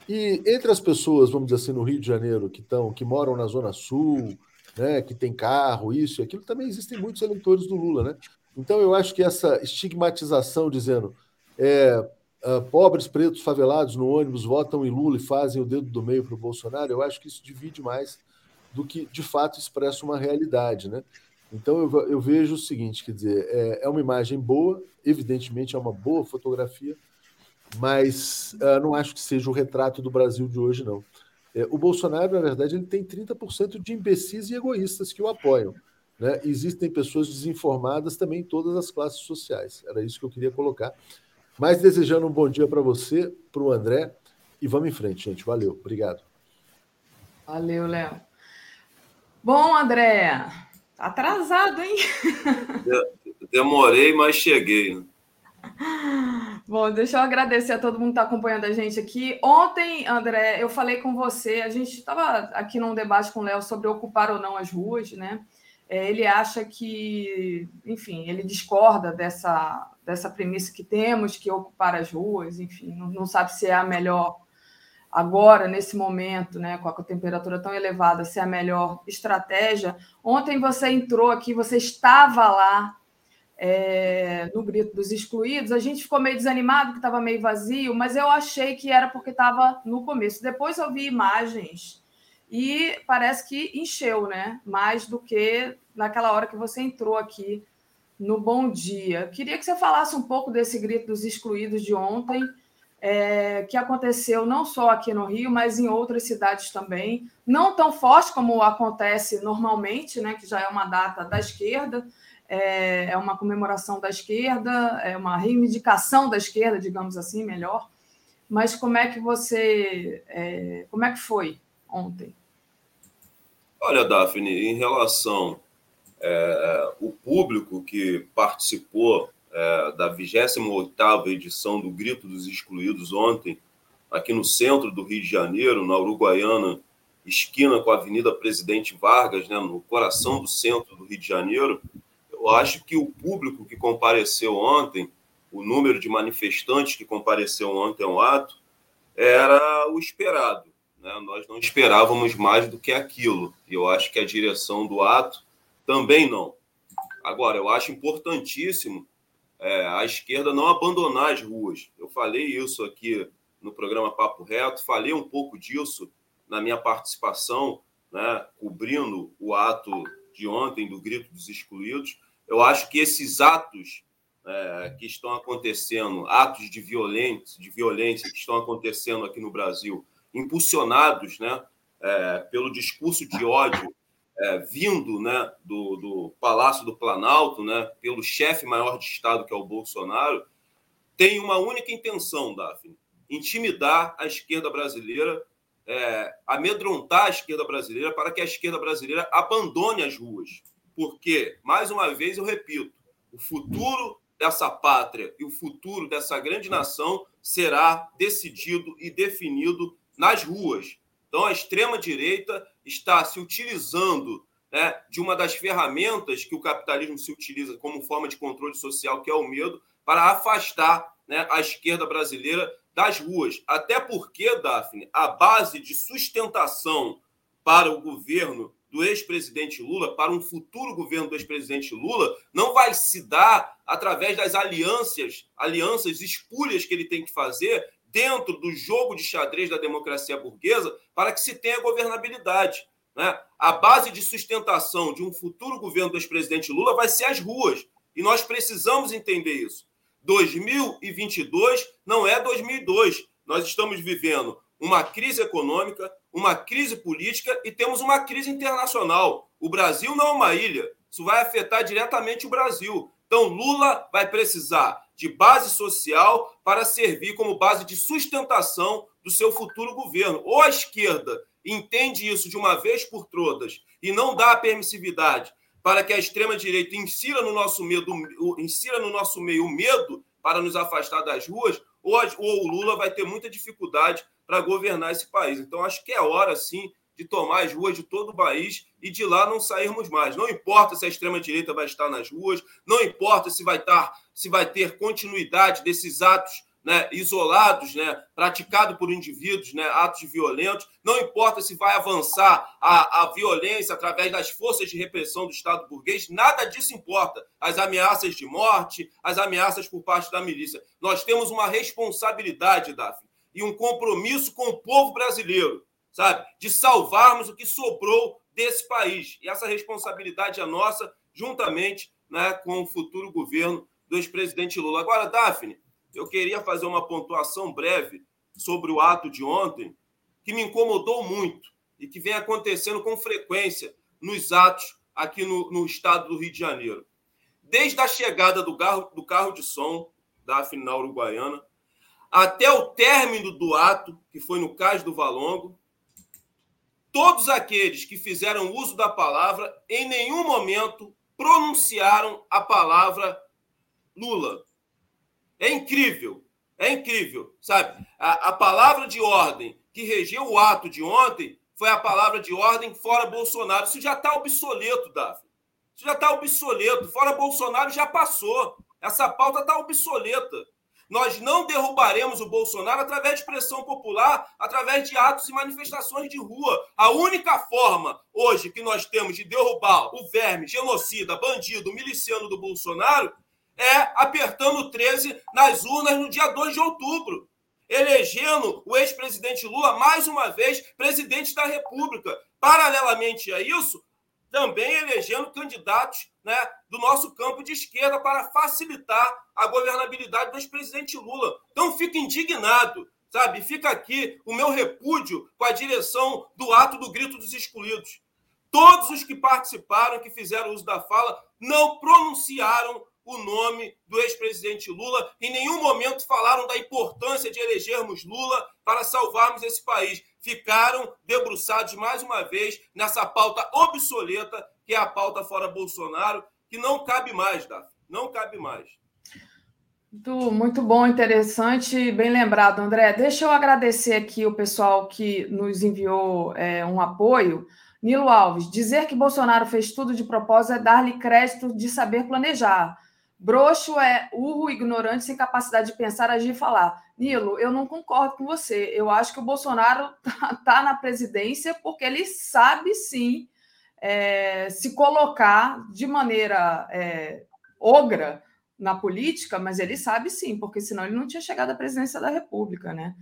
E entre as pessoas, vamos dizer assim, no Rio de Janeiro, que, estão, que moram na Zona Sul, né, que tem carro, isso e aquilo, também existem muitos eleitores do Lula, né? Então eu acho que essa estigmatização dizendo é, uh, pobres pretos favelados no ônibus votam em Lula e fazem o dedo do meio para o Bolsonaro, eu acho que isso divide mais do que de fato expressa uma realidade, né? Então eu, eu vejo o seguinte, quer dizer, é, é, uma imagem boa, evidentemente é uma boa fotografia, mas uh, não acho que seja o retrato do Brasil de hoje, não. É, o Bolsonaro, na verdade, ele tem 30% de imbecis e egoístas que o apoiam. Né? Existem pessoas desinformadas também em todas as classes sociais. Era isso que eu queria colocar. Mas desejando um bom dia para você, para o André, e vamos em frente, gente. Valeu, obrigado. Valeu, Léo. Bom, André, tá atrasado, hein? Demorei, mas cheguei. Né? Bom, deixa eu agradecer a todo mundo que está acompanhando a gente aqui. Ontem, André, eu falei com você, a gente estava aqui num debate com o Léo sobre ocupar ou não as ruas, né? É, ele acha que, enfim, ele discorda dessa, dessa premissa que temos, que ocupar as ruas, enfim, não, não sabe se é a melhor agora, nesse momento, né, com a temperatura tão elevada, se é a melhor estratégia. Ontem você entrou aqui, você estava lá é, no Grito dos Excluídos, a gente ficou meio desanimado, que estava meio vazio, mas eu achei que era porque estava no começo. Depois eu vi imagens e parece que encheu, né? Mais do que naquela hora que você entrou aqui no Bom Dia. Queria que você falasse um pouco desse Grito dos Excluídos de ontem, é, que aconteceu não só aqui no Rio, mas em outras cidades também. Não tão forte como acontece normalmente, né? Que já é uma data da esquerda é, é uma comemoração da esquerda, é uma reivindicação da esquerda, digamos assim, melhor. Mas como é que você, é, como é que foi ontem? Olha, Daphne, em relação é, o público que participou é, da 28ª edição do Grito dos Excluídos ontem, aqui no centro do Rio de Janeiro, na Uruguaiana, esquina com a Avenida Presidente Vargas, né, no coração do centro do Rio de Janeiro, eu acho que o público que compareceu ontem, o número de manifestantes que compareceu ontem ao ato, era o esperado. Né? Nós não esperávamos mais do que aquilo. E eu acho que a direção do ato também não. Agora, eu acho importantíssimo é, a esquerda não abandonar as ruas. Eu falei isso aqui no programa Papo Reto, falei um pouco disso na minha participação, né, cobrindo o ato de ontem do Grito dos Excluídos. Eu acho que esses atos é, que estão acontecendo, atos de violência, de violência que estão acontecendo aqui no Brasil, impulsionados né, é, pelo discurso de ódio é, vindo né, do, do, Palácio do Planalto, né, pelo chefe maior de Estado, que é o Bolsonaro, tem uma única intenção, Daphne: intimidar a esquerda brasileira, é, amedrontar a esquerda brasileira para que a esquerda brasileira abandone as ruas porque, mais uma vez, eu repito, o futuro dessa pátria e o futuro dessa grande nação será decidido e definido nas ruas. Então, a extrema-direita está se utilizando né, de uma das ferramentas que o capitalismo se utiliza como forma de controle social, que é o medo, para afastar né, a esquerda brasileira das ruas. Até porque, Daphne, a base de sustentação para o governo do ex-presidente Lula para um futuro governo do ex-presidente Lula não vai se dar através das alianças, alianças espúrias que ele tem que fazer dentro do jogo de xadrez da democracia burguesa para que se tenha governabilidade. Né? A base de sustentação de um futuro governo do ex-presidente Lula vai ser as ruas. E nós precisamos entender isso. 2022 não é 2002. Nós estamos vivendo uma crise econômica, uma crise política e temos uma crise internacional. O Brasil não é uma ilha. Isso vai afetar diretamente o Brasil. Então, Lula vai precisar de base social para servir como base de sustentação do seu futuro governo. Ou a esquerda entende isso de uma vez por todas e não dá a permissividade para que a extrema-direita insira no nosso medo, insira no nosso meio o medo para nos afastar das ruas, ou, ou o Lula vai ter muita dificuldade para governar esse país. Então, acho que é hora, sim, de tomar as ruas de todo o país e de lá não sairmos mais. Não importa se a extrema-direita vai estar nas ruas, não importa se vai, estar, se vai ter continuidade desses atos né, isolados, né, praticados por indivíduos, né, atos violentos. Não importa se vai avançar a, a violência através das forças de repressão do Estado burguês, nada disso importa. As ameaças de morte, as ameaças por parte da milícia. Nós temos uma responsabilidade, Daphne, e um compromisso com o povo brasileiro, sabe? De salvarmos o que sobrou desse país. E essa responsabilidade é nossa, juntamente né, com o futuro governo do ex-presidente Lula. Agora, Daphne, eu queria fazer uma pontuação breve sobre o ato de ontem, que me incomodou muito e que vem acontecendo com frequência nos atos aqui no, no estado do Rio de Janeiro. Desde a chegada do carro, do carro de som da final uruguaiana, até o término do ato, que foi no Cais do Valongo, todos aqueles que fizeram uso da palavra, em nenhum momento pronunciaram a palavra Lula. É incrível, é incrível, sabe? A, a palavra de ordem que regeu o ato de ontem foi a palavra de ordem fora Bolsonaro. Isso já está obsoleto, Davi. Isso já está obsoleto. Fora Bolsonaro já passou. Essa pauta está obsoleta. Nós não derrubaremos o Bolsonaro através de pressão popular, através de atos e manifestações de rua. A única forma hoje que nós temos de derrubar o verme, genocida, bandido, miliciano do Bolsonaro é apertando 13 nas urnas no dia 2 de outubro elegendo o ex-presidente Lula mais uma vez presidente da República. Paralelamente a isso, também elegendo candidatos né, do nosso campo de esquerda para facilitar a governabilidade do ex-presidente Lula. Então, fico indignado, sabe? Fica aqui o meu repúdio com a direção do ato do grito dos excluídos. Todos os que participaram, que fizeram uso da fala, não pronunciaram o nome do ex-presidente Lula. Em nenhum momento falaram da importância de elegermos Lula para salvarmos esse país. Ficaram debruçados mais uma vez nessa pauta obsoleta, que é a pauta fora Bolsonaro, que não cabe mais, Davi. Não cabe mais. Muito, muito bom, interessante, bem lembrado, André. Deixa eu agradecer aqui o pessoal que nos enviou é, um apoio. Nilo Alves, dizer que Bolsonaro fez tudo de propósito é dar-lhe crédito de saber planejar. Broxo é urro, ignorante, sem capacidade de pensar, agir e falar. Nilo, eu não concordo com você. Eu acho que o Bolsonaro está tá na presidência porque ele sabe sim é, se colocar de maneira é, ogra na política, mas ele sabe sim, porque senão ele não tinha chegado à presidência da República, né?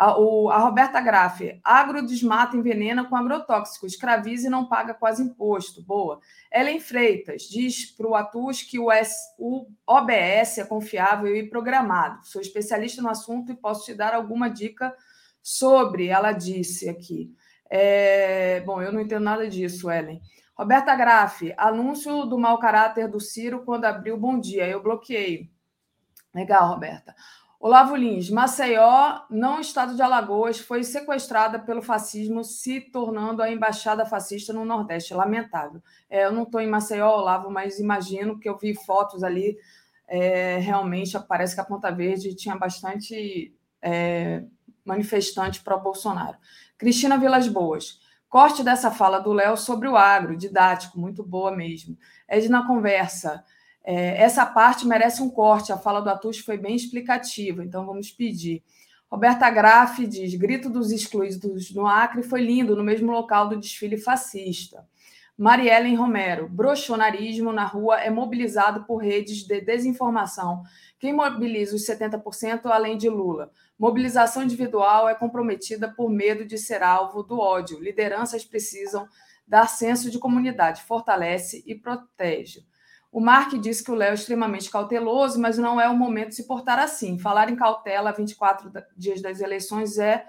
A, o, a Roberta Graff, agro desmata, envenena com agrotóxico, escraviza e não paga quase imposto. Boa. Ellen Freitas diz para o Atus que o, S, o OBS é confiável e programado. Sou especialista no assunto e posso te dar alguma dica sobre, ela disse aqui. É, bom, eu não entendo nada disso, Ellen. Roberta Graff, anúncio do mau caráter do Ciro quando abriu Bom Dia. Eu bloqueei. Legal, Roberta. Olavo Lins, Maceió, não estado de Alagoas, foi sequestrada pelo fascismo, se tornando a embaixada fascista no Nordeste. Lamentável. É, eu não estou em Maceió, Olavo, mas imagino que eu vi fotos ali. É, realmente parece que a Ponta Verde tinha bastante é, manifestante para Bolsonaro. Cristina Vilas Boas. Corte dessa fala do Léo sobre o agro, didático, muito boa mesmo. Edna Conversa. É, essa parte merece um corte, a fala do Atush foi bem explicativa, então vamos pedir. Roberta Graff diz: grito dos excluídos no Acre foi lindo, no mesmo local do desfile fascista. Mariellen Romero: brochonarismo na rua é mobilizado por redes de desinformação. Quem mobiliza os 70% além de Lula? Mobilização individual é comprometida por medo de ser alvo do ódio. Lideranças precisam dar senso de comunidade, fortalece e protege. O Mark disse que o Léo é extremamente cauteloso, mas não é o momento de se portar assim. Falar em cautela a 24 dias das eleições é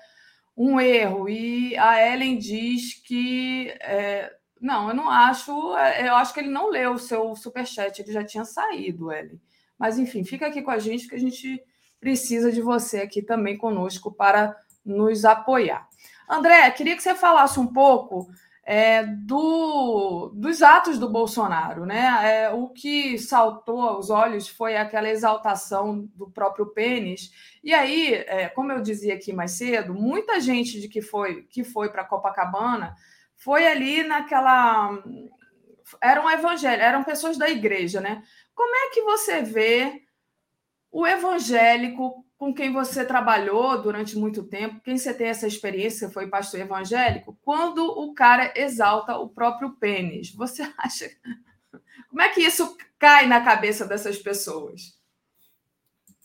um erro. E a Ellen diz que. É, não, eu não acho. É, eu acho que ele não leu o seu superchat, ele já tinha saído, Ellen. Mas, enfim, fica aqui com a gente, que a gente precisa de você aqui também conosco para nos apoiar. André, queria que você falasse um pouco é, do, dos atos do Bolsonaro. Né? É, o que saltou aos olhos foi aquela exaltação do próprio pênis. E aí, é, como eu dizia aqui mais cedo, muita gente de que foi, que foi para Copacabana foi ali naquela. Eram evangélicos, eram pessoas da igreja, né? Como é que você vê o evangélico com quem você trabalhou durante muito tempo, quem você tem essa experiência, foi pastor evangélico, quando o cara exalta o próprio pênis, você acha. Como é que isso cai na cabeça dessas pessoas?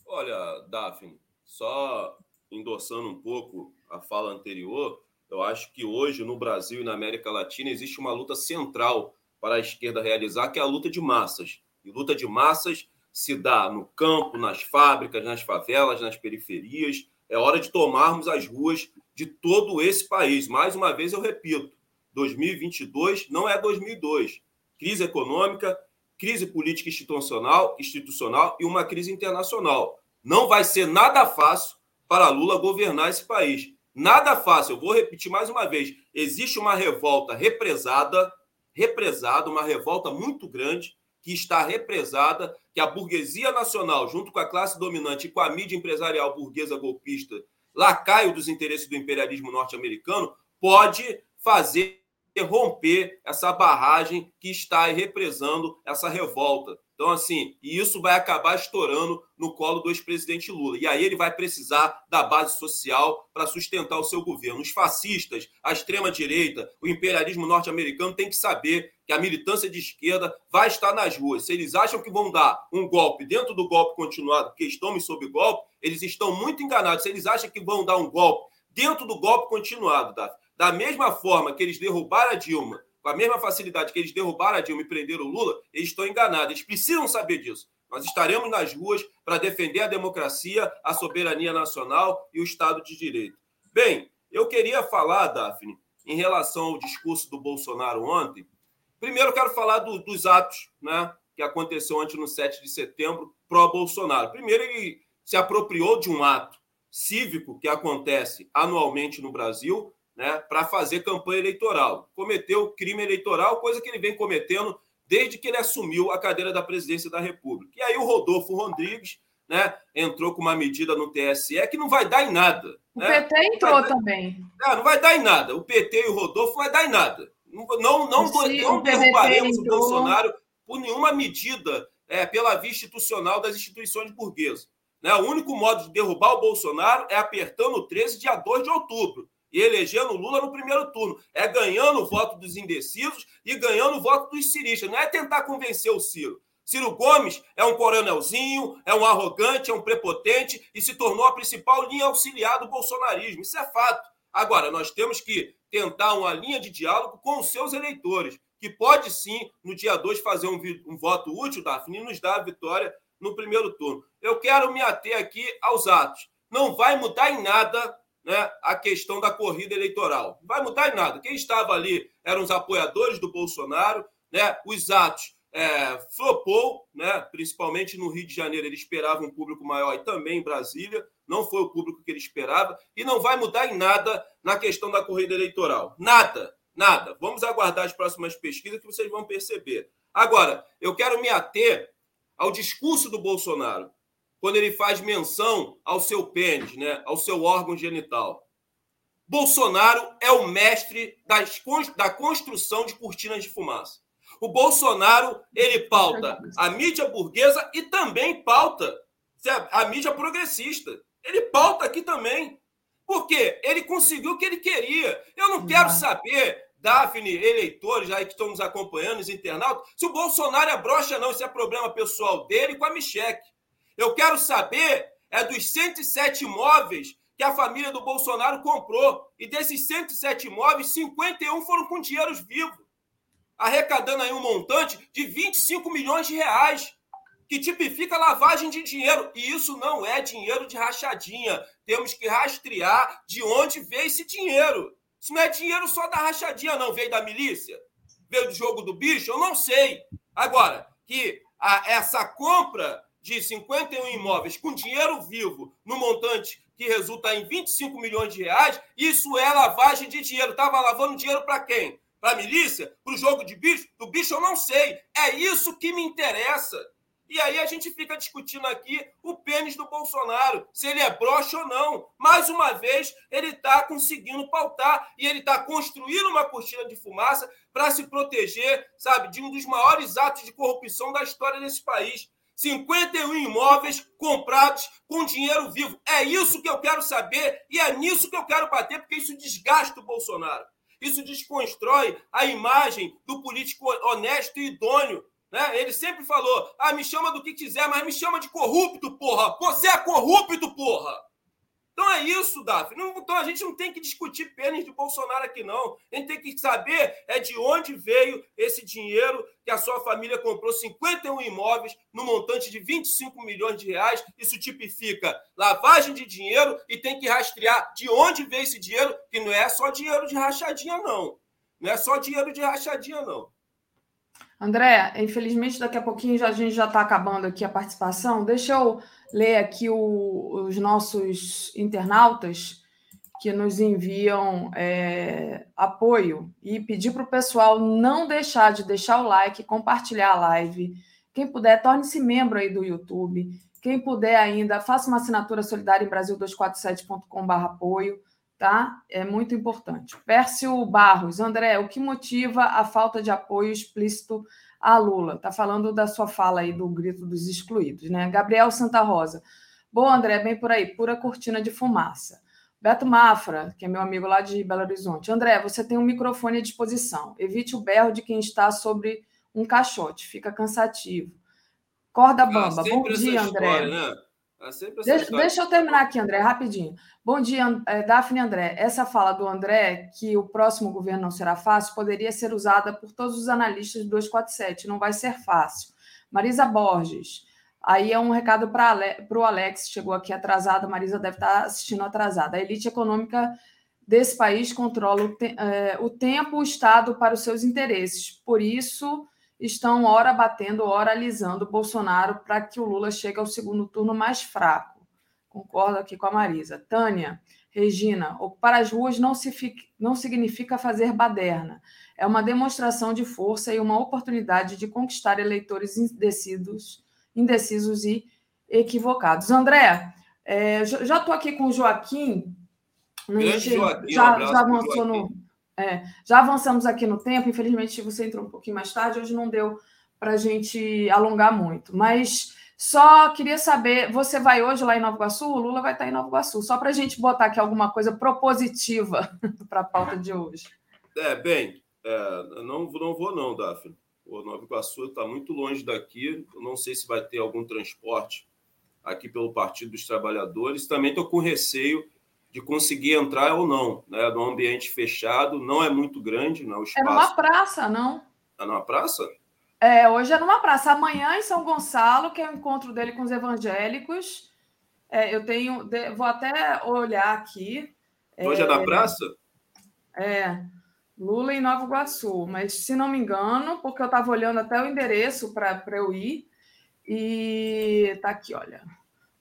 Olha, Daphne, só endossando um pouco a fala anterior, eu acho que hoje no Brasil e na América Latina existe uma luta central para a esquerda realizar, que é a luta de massas. E luta de massas se dá no campo, nas fábricas, nas favelas, nas periferias. É hora de tomarmos as ruas de todo esse país. Mais uma vez eu repito, 2022 não é 2002. crise econômica, crise política institucional, institucional e uma crise internacional. Não vai ser nada fácil para Lula governar esse país. Nada fácil. Eu vou repetir mais uma vez. Existe uma revolta represada, represada, uma revolta muito grande que está represada, que a burguesia nacional, junto com a classe dominante e com a mídia empresarial burguesa golpista, lacaio dos interesses do imperialismo norte-americano, pode fazer romper essa barragem que está represando essa revolta. Então, assim, e isso vai acabar estourando no colo do ex-presidente Lula. E aí ele vai precisar da base social para sustentar o seu governo. Os fascistas, a extrema-direita, o imperialismo norte-americano tem que saber que a militância de esquerda vai estar nas ruas. Se eles acham que vão dar um golpe dentro do golpe continuado, porque estão sob golpe, eles estão muito enganados. Se eles acham que vão dar um golpe dentro do golpe continuado, Davi, da mesma forma que eles derrubaram a Dilma com a mesma facilidade que eles derrubaram a Dilma e prenderam o Lula, eles estão enganados. Eles precisam saber disso. Nós estaremos nas ruas para defender a democracia, a soberania nacional e o Estado de Direito. Bem, eu queria falar, Daphne, em relação ao discurso do Bolsonaro ontem. Primeiro, quero falar do, dos atos né, que aconteceu ontem no 7 de setembro pró-Bolsonaro. Primeiro, ele se apropriou de um ato cívico que acontece anualmente no Brasil, né, para fazer campanha eleitoral. Cometeu crime eleitoral, coisa que ele vem cometendo desde que ele assumiu a cadeira da presidência da República. E aí o Rodolfo Rodrigues né, entrou com uma medida no TSE que não vai dar em nada. O né? PT entrou também. Não, não vai dar em nada. O PT e o Rodolfo não vai dar em nada. Não, não, não, não derrubaremos o Bolsonaro por nenhuma medida é, pela via institucional das instituições burguesas. Né? O único modo de derrubar o Bolsonaro é apertando o 13, dia 2 de outubro e elegendo Lula no primeiro turno. É ganhando o voto dos indecisos e ganhando o voto dos ciristas. Não é tentar convencer o Ciro. Ciro Gomes é um coronelzinho, é um arrogante, é um prepotente e se tornou a principal linha auxiliar do bolsonarismo. Isso é fato. Agora, nós temos que tentar uma linha de diálogo com os seus eleitores, que pode sim, no dia 2, fazer um, um voto útil, Daphne, e nos dar a vitória no primeiro turno. Eu quero me ater aqui aos atos. Não vai mudar em nada né, a questão da corrida eleitoral. Não vai mudar em nada. Quem estava ali eram os apoiadores do Bolsonaro, né, os atos é, flopou, né, principalmente no Rio de Janeiro, ele esperava um público maior e também em Brasília, não foi o público que ele esperava, e não vai mudar em nada na questão da corrida eleitoral. Nada, nada. Vamos aguardar as próximas pesquisas que vocês vão perceber. Agora, eu quero me ater ao discurso do Bolsonaro quando ele faz menção ao seu pênis, né, ao seu órgão genital. Bolsonaro é o mestre das, da construção de cortinas de fumaça. O Bolsonaro, ele pauta a mídia burguesa e também pauta a mídia progressista. Ele pauta aqui também. Por quê? Ele conseguiu o que ele queria. Eu não quero saber, Daphne, eleitores aí que estão nos acompanhando, os internautas, se o Bolsonaro é broxa, não. Isso é problema pessoal dele com a Micheque. Eu quero saber é dos 107 imóveis que a família do Bolsonaro comprou. E desses 107 imóveis, 51 foram com dinheiros vivos, arrecadando aí um montante de 25 milhões de reais, que tipifica lavagem de dinheiro. E isso não é dinheiro de rachadinha. Temos que rastrear de onde veio esse dinheiro. Isso não é dinheiro só da rachadinha, não. Veio da milícia? Veio do jogo do bicho? Eu não sei. Agora, que a, essa compra de 51 imóveis com dinheiro vivo no montante que resulta em 25 milhões de reais, isso é lavagem de dinheiro. Estava lavando dinheiro para quem? Para a milícia? Para o jogo de bicho? Do bicho eu não sei. É isso que me interessa. E aí a gente fica discutindo aqui o pênis do Bolsonaro, se ele é broxa ou não. Mais uma vez, ele está conseguindo pautar e ele está construindo uma cortina de fumaça para se proteger, sabe, de um dos maiores atos de corrupção da história desse país. 51 imóveis comprados com dinheiro vivo. É isso que eu quero saber e é nisso que eu quero bater, porque isso desgasta o Bolsonaro. Isso desconstrói a imagem do político honesto e idôneo. Né? Ele sempre falou: ah, me chama do que quiser, mas me chama de corrupto, porra! Você é corrupto, porra! Então é isso. Não, então a gente não tem que discutir pênis de Bolsonaro aqui, não. A gente tem que saber é de onde veio esse dinheiro que a sua família comprou 51 imóveis no montante de 25 milhões de reais. Isso tipifica lavagem de dinheiro e tem que rastrear de onde veio esse dinheiro, que não é só dinheiro de rachadinha, não. Não é só dinheiro de rachadinha, não. André, infelizmente daqui a pouquinho já, a gente já está acabando aqui a participação. Deixa eu ler aqui o, os nossos internautas que nos enviam é, apoio e pedir para o pessoal não deixar de deixar o like, compartilhar a live. Quem puder, torne-se membro aí do YouTube. Quem puder ainda, faça uma assinatura solidária em brasil247.com.br apoio, tá? É muito importante. Pércio Barros, André, o que motiva a falta de apoio explícito a Lula? Tá falando da sua fala aí do grito dos excluídos, né? Gabriel Santa Rosa. Bom, André, bem por aí, pura cortina de fumaça. Beto Mafra, que é meu amigo lá de Belo Horizonte. André, você tem um microfone à disposição. Evite o berro de quem está sobre um caixote, fica cansativo. Corda ah, bamba. Bom dia, André. Né? Deixa, deixa, eu terminar aqui, André, rapidinho. Bom dia, é, Daphne André. Essa fala do André, que o próximo governo não será fácil, poderia ser usada por todos os analistas do 247. Não vai ser fácil. Marisa Borges. Aí é um recado para o Alex, chegou aqui atrasado. Marisa deve estar assistindo atrasada. A elite econômica desse país controla o, te, é, o tempo, o Estado para os seus interesses. Por isso estão ora batendo, ora alisando Bolsonaro para que o Lula chegue ao segundo turno mais fraco. Concordo aqui com a Marisa. Tânia, Regina, ocupar as ruas não, se fica, não significa fazer baderna. É uma demonstração de força e uma oportunidade de conquistar eleitores indecisos, indecisos e equivocados. André, é, já estou aqui com o Joaquim. Joaquim já, já avançou no é, já avançamos aqui no tempo, infelizmente você entrou um pouquinho mais tarde, hoje não deu para a gente alongar muito, mas só queria saber, você vai hoje lá em Nova Iguaçu? O Lula vai estar em Nova Iguaçu, só para a gente botar aqui alguma coisa propositiva para a pauta de hoje. É, bem, é, não, não vou não, Daphne. O Nova Iguaçu está muito longe daqui, eu não sei se vai ter algum transporte aqui pelo Partido dos Trabalhadores, também estou com receio de conseguir entrar ou não, né? Num ambiente fechado, não é muito grande, não. Né, espaço... É numa praça, não? É numa praça? É, hoje é numa praça. Amanhã em São Gonçalo, que é o encontro dele com os evangélicos. É, eu tenho, vou até olhar aqui. Hoje é, é na praça? É, Lula em Nova Iguaçu, mas se não me engano, porque eu estava olhando até o endereço para eu ir, e tá aqui, olha.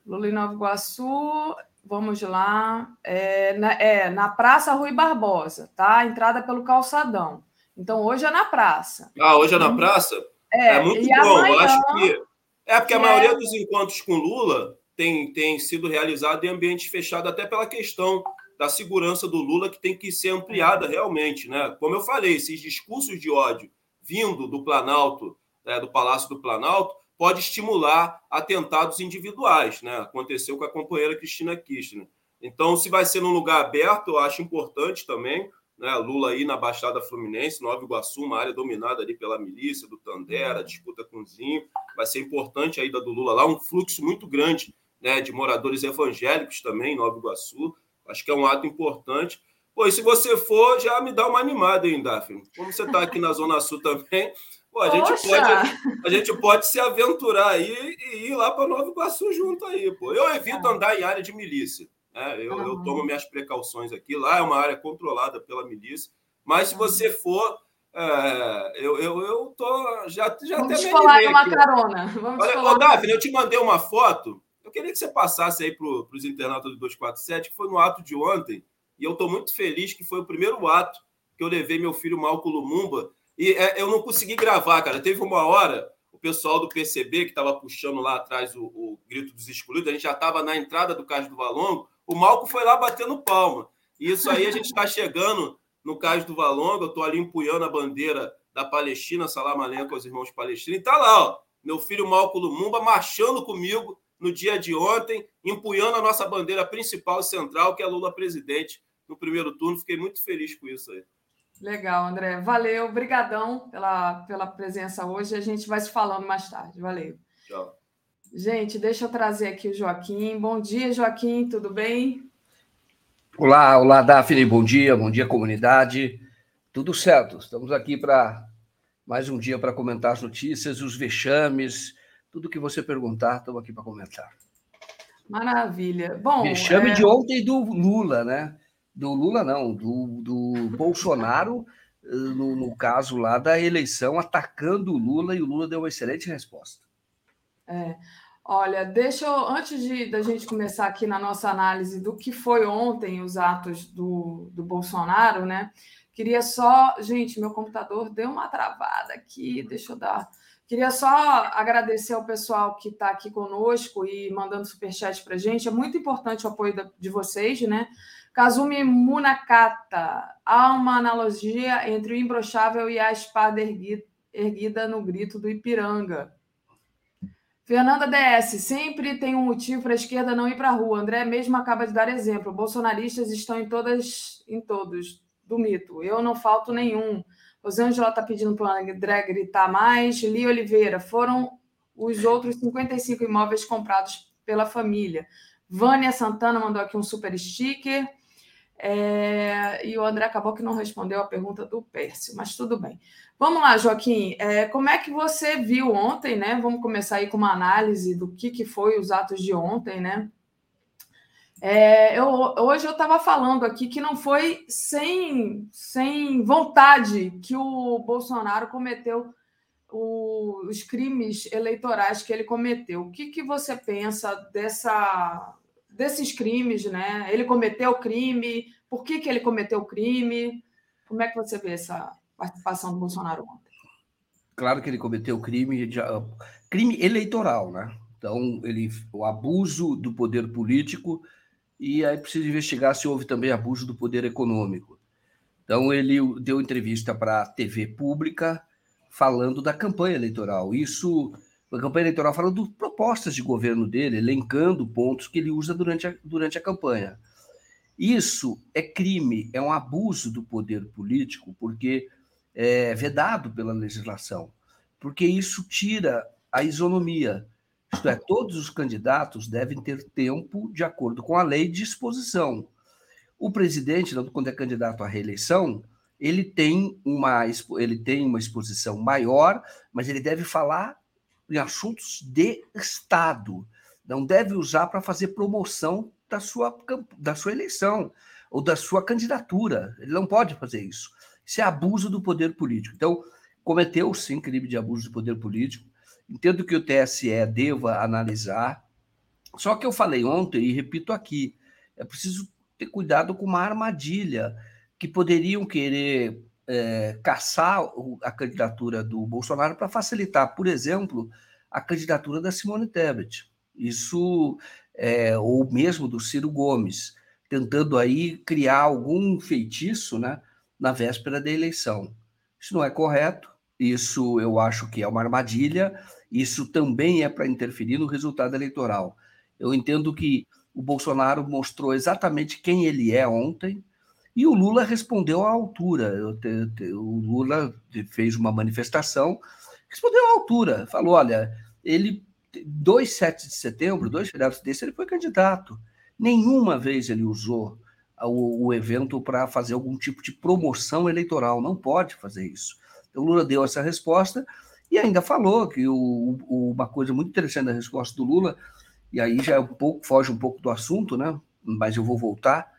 Lula em Nova Iguaçu Vamos lá. É na, é, na Praça Rui Barbosa, tá? Entrada pelo calçadão. Então, hoje é na praça. Ah, hoje é na praça? É, é muito bom. Amanhã, Eu acho que. É porque a é... maioria dos encontros com Lula tem, tem sido realizado em ambiente fechado, até pela questão da segurança do Lula, que tem que ser ampliada realmente. Né? Como eu falei, esses discursos de ódio vindo do Planalto, né, do Palácio do Planalto, pode estimular atentados individuais, né? Aconteceu com a companheira Cristina Kirchner. Então, se vai ser num lugar aberto, eu acho importante também, né? Lula aí na Baixada Fluminense, Nova Iguaçu, uma área dominada ali pela milícia do Tandera, disputa com o Zinho, vai ser importante a ida do Lula lá, um fluxo muito grande, né, de moradores evangélicos também em Nova Iguaçu. Acho que é um ato importante. Pô, e se você for, já me dá uma animada, hein, Daphne? Como você está aqui na Zona Sul também, Pô, a, gente pode, a gente pode se aventurar aí e ir lá para Nova Iguaçu junto aí, pô. Eu evito andar em área de milícia. Né? Eu, eu tomo minhas precauções aqui. Lá é uma área controlada pela milícia. Mas se você for, é, eu, eu, eu tô. Já, já Vamos até falar uma aqui. carona. Vamos Olha, ô, Daphne, eu te mandei uma foto. Eu queria que você passasse aí para os internautas do 247, que foi no ato de ontem. E eu estou muito feliz que foi o primeiro ato que eu levei meu filho Malco Lumumba e é, eu não consegui gravar, cara. Teve uma hora, o pessoal do PCB, que estava puxando lá atrás o, o, grito dos excluídos, a gente já estava na entrada do Cais do Valongo, o Malco foi lá batendo palma. E isso aí a gente está chegando no Cais do Valongo, eu estou ali empunhando a bandeira da Palestina, Salam Aleikum aos irmãos palestinos, e está lá, ó, meu filho Malco Lumumba marchando comigo no dia de ontem, empunhando a nossa bandeira principal e central, que é Lula presidente, no primeiro turno. Fiquei muito feliz com isso aí. Legal, André. Valeu, obrigadão pela, pela presença hoje. A gente vai se falando mais tarde. Valeu. Tchau. Gente, deixa eu trazer aqui o Joaquim. Bom dia, Joaquim, tudo bem? Olá, olá, Daphne, bom dia, bom dia, comunidade. Tudo certo, estamos aqui para mais um dia para comentar as notícias, os vexames, tudo que você perguntar, estamos aqui para comentar. Maravilha. Bom, Vexame é... de ontem do Lula, né? Do Lula, não, do, do Bolsonaro no, no, caso lá da eleição, atacando o Lula, e o Lula deu uma excelente resposta. É. Olha, deixa eu, antes de da gente começar aqui na nossa análise do que foi ontem os atos do, do Bolsonaro, né? Queria só, gente, meu computador deu uma travada aqui, deixa eu dar. Queria só agradecer ao pessoal que está aqui conosco e mandando superchat para a gente. É muito importante o apoio de vocês, né? Kazumi Munakata, há uma analogia entre o imbrochável e a espada erguida no grito do Ipiranga. Fernanda DS, sempre tem um motivo para a esquerda não ir para a rua. André mesmo acaba de dar exemplo. Bolsonaristas estão em todas, em todos, do mito. Eu não falto nenhum. Rosângela está pedindo para o André gritar mais. Li Oliveira, foram os outros 55 imóveis comprados pela família. Vânia Santana mandou aqui um super sticker. É, e o André acabou que não respondeu a pergunta do Pércio, mas tudo bem. Vamos lá, Joaquim. É, como é que você viu ontem, né? Vamos começar aí com uma análise do que, que foi os atos de ontem, né? É, eu, hoje eu estava falando aqui que não foi sem, sem vontade que o Bolsonaro cometeu o, os crimes eleitorais que ele cometeu. O que, que você pensa dessa, desses crimes, né? Ele cometeu crime, por que, que ele cometeu crime? Como é que você vê essa participação do Bolsonaro ontem? Claro que ele cometeu crime, crime eleitoral, né? Então, ele, o abuso do poder político e aí precisa investigar se houve também abuso do poder econômico. Então, ele deu entrevista para a TV pública falando da campanha eleitoral. Isso, a campanha eleitoral falando propostas de governo dele, elencando pontos que ele usa durante a, durante a campanha. Isso é crime, é um abuso do poder político, porque é vedado pela legislação, porque isso tira a isonomia. Isto é, todos os candidatos devem ter tempo de acordo com a lei de exposição. O presidente, quando é candidato à reeleição, ele tem uma, ele tem uma exposição maior, mas ele deve falar em assuntos de Estado. Não deve usar para fazer promoção da sua, da sua eleição ou da sua candidatura. Ele não pode fazer isso. Isso é abuso do poder político. Então, cometeu sim crime de abuso do poder político. Entendo que o TSE deva analisar. Só que eu falei ontem e repito aqui: é preciso ter cuidado com uma armadilha que poderiam querer é, caçar a candidatura do Bolsonaro para facilitar, por exemplo, a candidatura da Simone Tebet. Isso, é, ou mesmo do Ciro Gomes, tentando aí criar algum feitiço né, na véspera da eleição. Isso não é correto, isso eu acho que é uma armadilha, isso também é para interferir no resultado eleitoral. Eu entendo que o Bolsonaro mostrou exatamente quem ele é ontem, e o Lula respondeu à altura. O Lula fez uma manifestação, respondeu à altura, falou: olha, ele, 2 7 de setembro, dois feriados desse, ele foi candidato. Nenhuma vez ele usou o, o evento para fazer algum tipo de promoção eleitoral, não pode fazer isso. Então, o Lula deu essa resposta e ainda falou que o, o, uma coisa muito interessante da resposta do Lula, e aí já é um pouco, foge um pouco do assunto, né? mas eu vou voltar,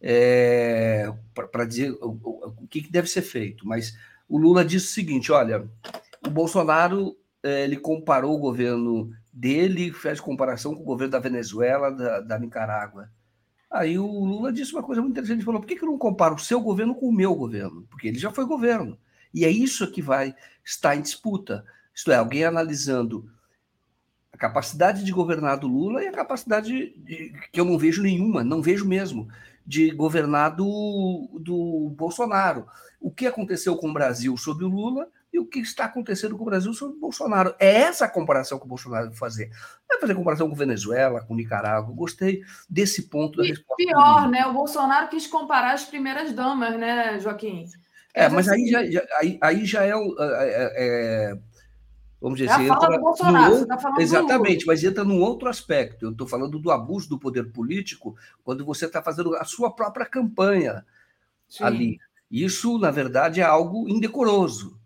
é, para dizer o, o, que, que deve ser feito. Mas o Lula disse o seguinte: olha, o Bolsonaro é, ele comparou o governo dele, fez comparação com o governo da Venezuela, da, da Nicarágua. Aí o Lula disse uma coisa muito interessante, ele falou, por que, que não comparo o seu governo com o meu governo? Porque ele já foi governo. E é isso que vai estar em disputa. Isto é, alguém analisando a capacidade de governar do Lula e a capacidade de, que eu não vejo nenhuma, não vejo mesmo, de governar do, do Bolsonaro. O que aconteceu com o Brasil sob o Lula e o que está acontecendo com o Brasil sob o Bolsonaro. É essa a comparação que o Bolsonaro vai fazer. Vai fazer comparação com Venezuela, com Nicarágua. Gostei desse ponto da resposta. Pior, né? O Bolsonaro quis comparar as primeiras damas, né, Joaquim? É, mas aí já, já, aí, aí já é, é, é, é vamos dizer, é assim, entra Bolsonaro, outro, tá exatamente, mas entra num outro aspecto. Eu estou falando do abuso do poder político quando você está fazendo a sua própria campanha Sim. ali. Isso, na verdade, é algo indecoroso,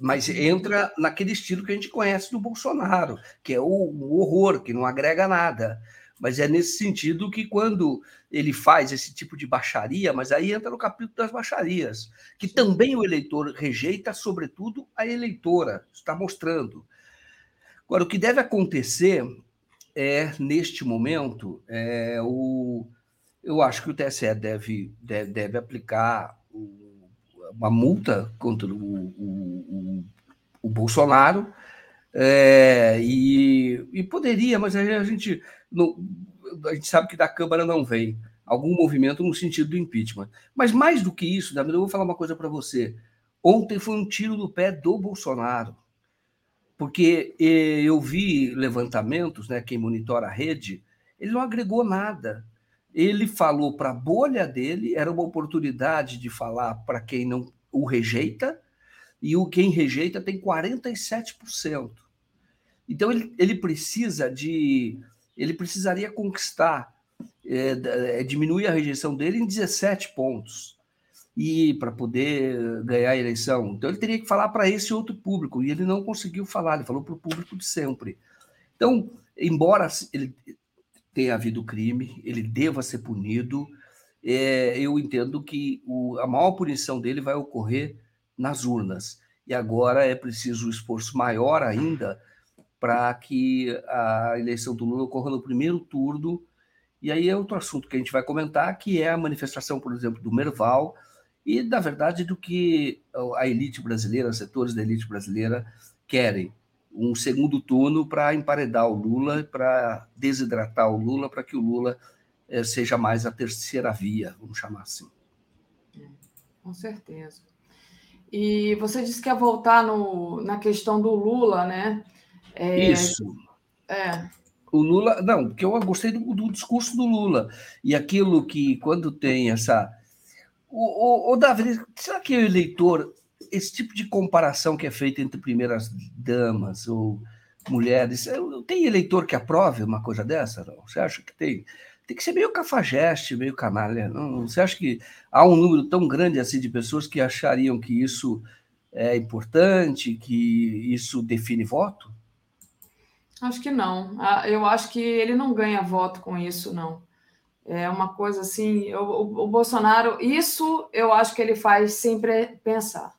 mas entra naquele estilo que a gente conhece do Bolsonaro, que é o, o horror, que não agrega nada. Mas é nesse sentido que quando ele faz esse tipo de baixaria, mas aí entra no capítulo das baixarias, que também o eleitor rejeita, sobretudo a eleitora, está mostrando. Agora, o que deve acontecer é, neste momento, é, o, eu acho que o TSE deve, deve, deve aplicar uma multa contra o, o, o Bolsonaro, é, e, e, poderia, mas a gente, a gente sabe que da Câmara não vem algum movimento no sentido do impeachment. Mas mais do que isso, David, eu vou falar uma coisa para você. Ontem foi um tiro no pé do Bolsonaro, porque eu vi levantamentos, né, quem monitora a rede, ele não agregou nada. Ele falou para a bolha dele, era uma oportunidade de falar para quem não o rejeita, e o quem rejeita tem 47%. Então ele, ele precisa de. Ele precisaria conquistar, é, é, diminuir a rejeição dele em 17 pontos e para poder ganhar a eleição. Então ele teria que falar para esse outro público, e ele não conseguiu falar, ele falou para o público de sempre. Então, embora ele tenha havido crime, ele deva ser punido, é, eu entendo que o, a maior punição dele vai ocorrer nas urnas. E agora é preciso um esforço maior ainda para que a eleição do Lula ocorra no primeiro turno. E aí é outro assunto que a gente vai comentar, que é a manifestação, por exemplo, do Merval e, na verdade, do que a elite brasileira, os setores da elite brasileira querem. Um segundo turno para emparedar o Lula, para desidratar o Lula, para que o Lula eh, seja mais a terceira via, vamos chamar assim. Com certeza. E você disse que ia voltar no, na questão do Lula, né? É, Isso. É. O Lula, não, porque eu gostei do, do, discurso do Lula. E aquilo que, quando tem essa. O, o, o Davi, será que o eleitor, esse tipo de comparação que é feita entre primeiras damas ou mulheres, tem eleitor que aprove uma coisa dessa? Não? Você acha que tem? tem que ser meio cafajeste, meio canalha. Não, você acha que há um número tão grande assim de pessoas que achariam que isso é importante, que isso define voto? Acho que não. Ah, eu acho que ele não ganha voto com isso, não. É uma coisa assim. O, o Bolsonaro, isso eu acho que ele faz sempre pensar.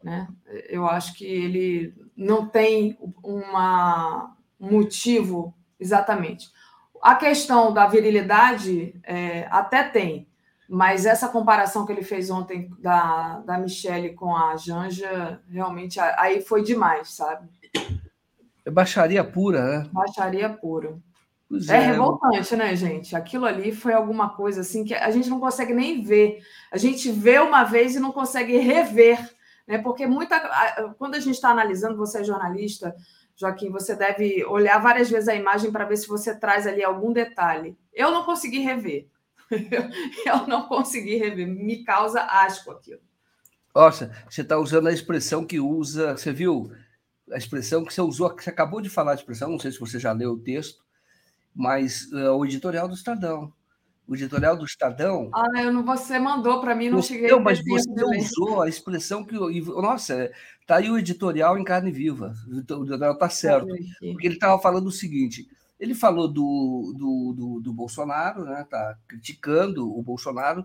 Né? Eu acho que ele não tem uma, um motivo exatamente. A questão da virilidade é, até tem, mas essa comparação que ele fez ontem da, da Michelle com a Janja, realmente aí foi demais, sabe? É baixaria pura, né? Baixaria pura. É, é, revoltante, né, gente? Aquilo ali foi alguma coisa assim que a gente não consegue nem ver. A gente vê uma vez e não consegue rever, né? Porque muita. Quando a gente está analisando, você é jornalista, Joaquim, você deve olhar várias vezes a imagem para ver se você traz ali algum detalhe. Eu não consegui rever. Eu não consegui rever. Me causa asco aquilo. Nossa, você está usando a expressão que usa. Você viu a expressão que você usou, que você acabou de falar a expressão, não sei se você já leu o texto, mas uh, o editorial do Estadão o editorial do Estadão. Ah, eu não, você mandou para mim, não cheguei. Não, mas você usou a expressão que. Nossa, tá aí o editorial em carne viva. O editorial está certo. Porque ele estava falando o seguinte: ele falou do, do, do, do Bolsonaro, né? Tá criticando o Bolsonaro,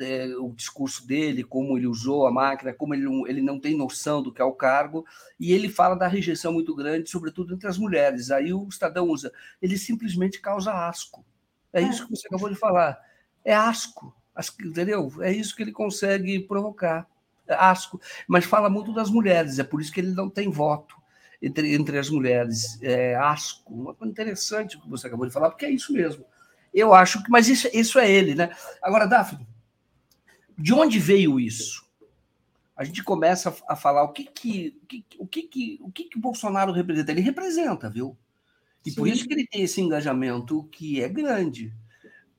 é, o discurso dele, como ele usou a máquina, como ele, ele não tem noção do que é o cargo, e ele fala da rejeição muito grande, sobretudo entre as mulheres. Aí o Estadão usa, ele simplesmente causa asco. É, é isso que você acabou de falar. É asco, entendeu? É isso que ele consegue provocar. É asco. Mas fala muito das mulheres, é por isso que ele não tem voto entre, entre as mulheres. É asco. Uma coisa interessante o que você acabou de falar, porque é isso mesmo. Eu acho que. Mas isso, isso é ele, né? Agora, Daphne, de onde veio isso? A gente começa a falar o que que, o que, que, o que, que o Bolsonaro representa. Ele representa, viu? E Sim. por isso que ele tem esse engajamento que é grande.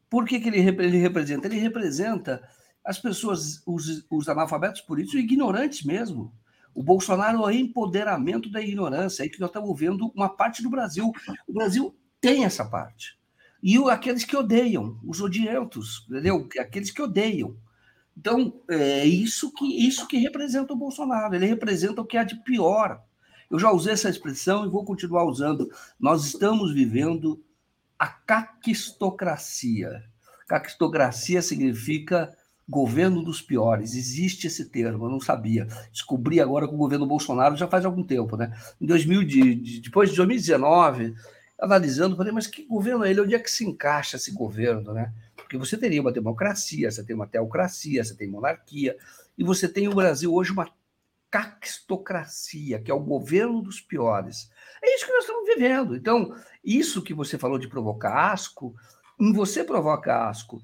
Por que, que ele, ele representa? Ele representa as pessoas, os, os analfabetos políticos, ignorantes mesmo. O Bolsonaro é o empoderamento da ignorância, é que nós estamos vendo uma parte do Brasil. O Brasil tem essa parte. E aqueles que odeiam, os odientos, entendeu? Aqueles que odeiam. Então, é isso que, isso que representa o Bolsonaro. Ele representa o que há de pior eu já usei essa expressão e vou continuar usando. Nós estamos vivendo a caquistocracia. Caquistocracia significa governo dos piores. Existe esse termo, eu não sabia. Descobri agora com o governo Bolsonaro já faz algum tempo, né? Em 2000, depois de 2019, analisando, falei, mas que governo é ele? Onde é que se encaixa esse governo, né? Porque você teria uma democracia, você tem uma teocracia, você tem monarquia, e você tem o Brasil hoje uma caquistocracia, que é o governo dos piores. É isso que nós estamos vivendo. Então, isso que você falou de provocar asco, você provoca asco.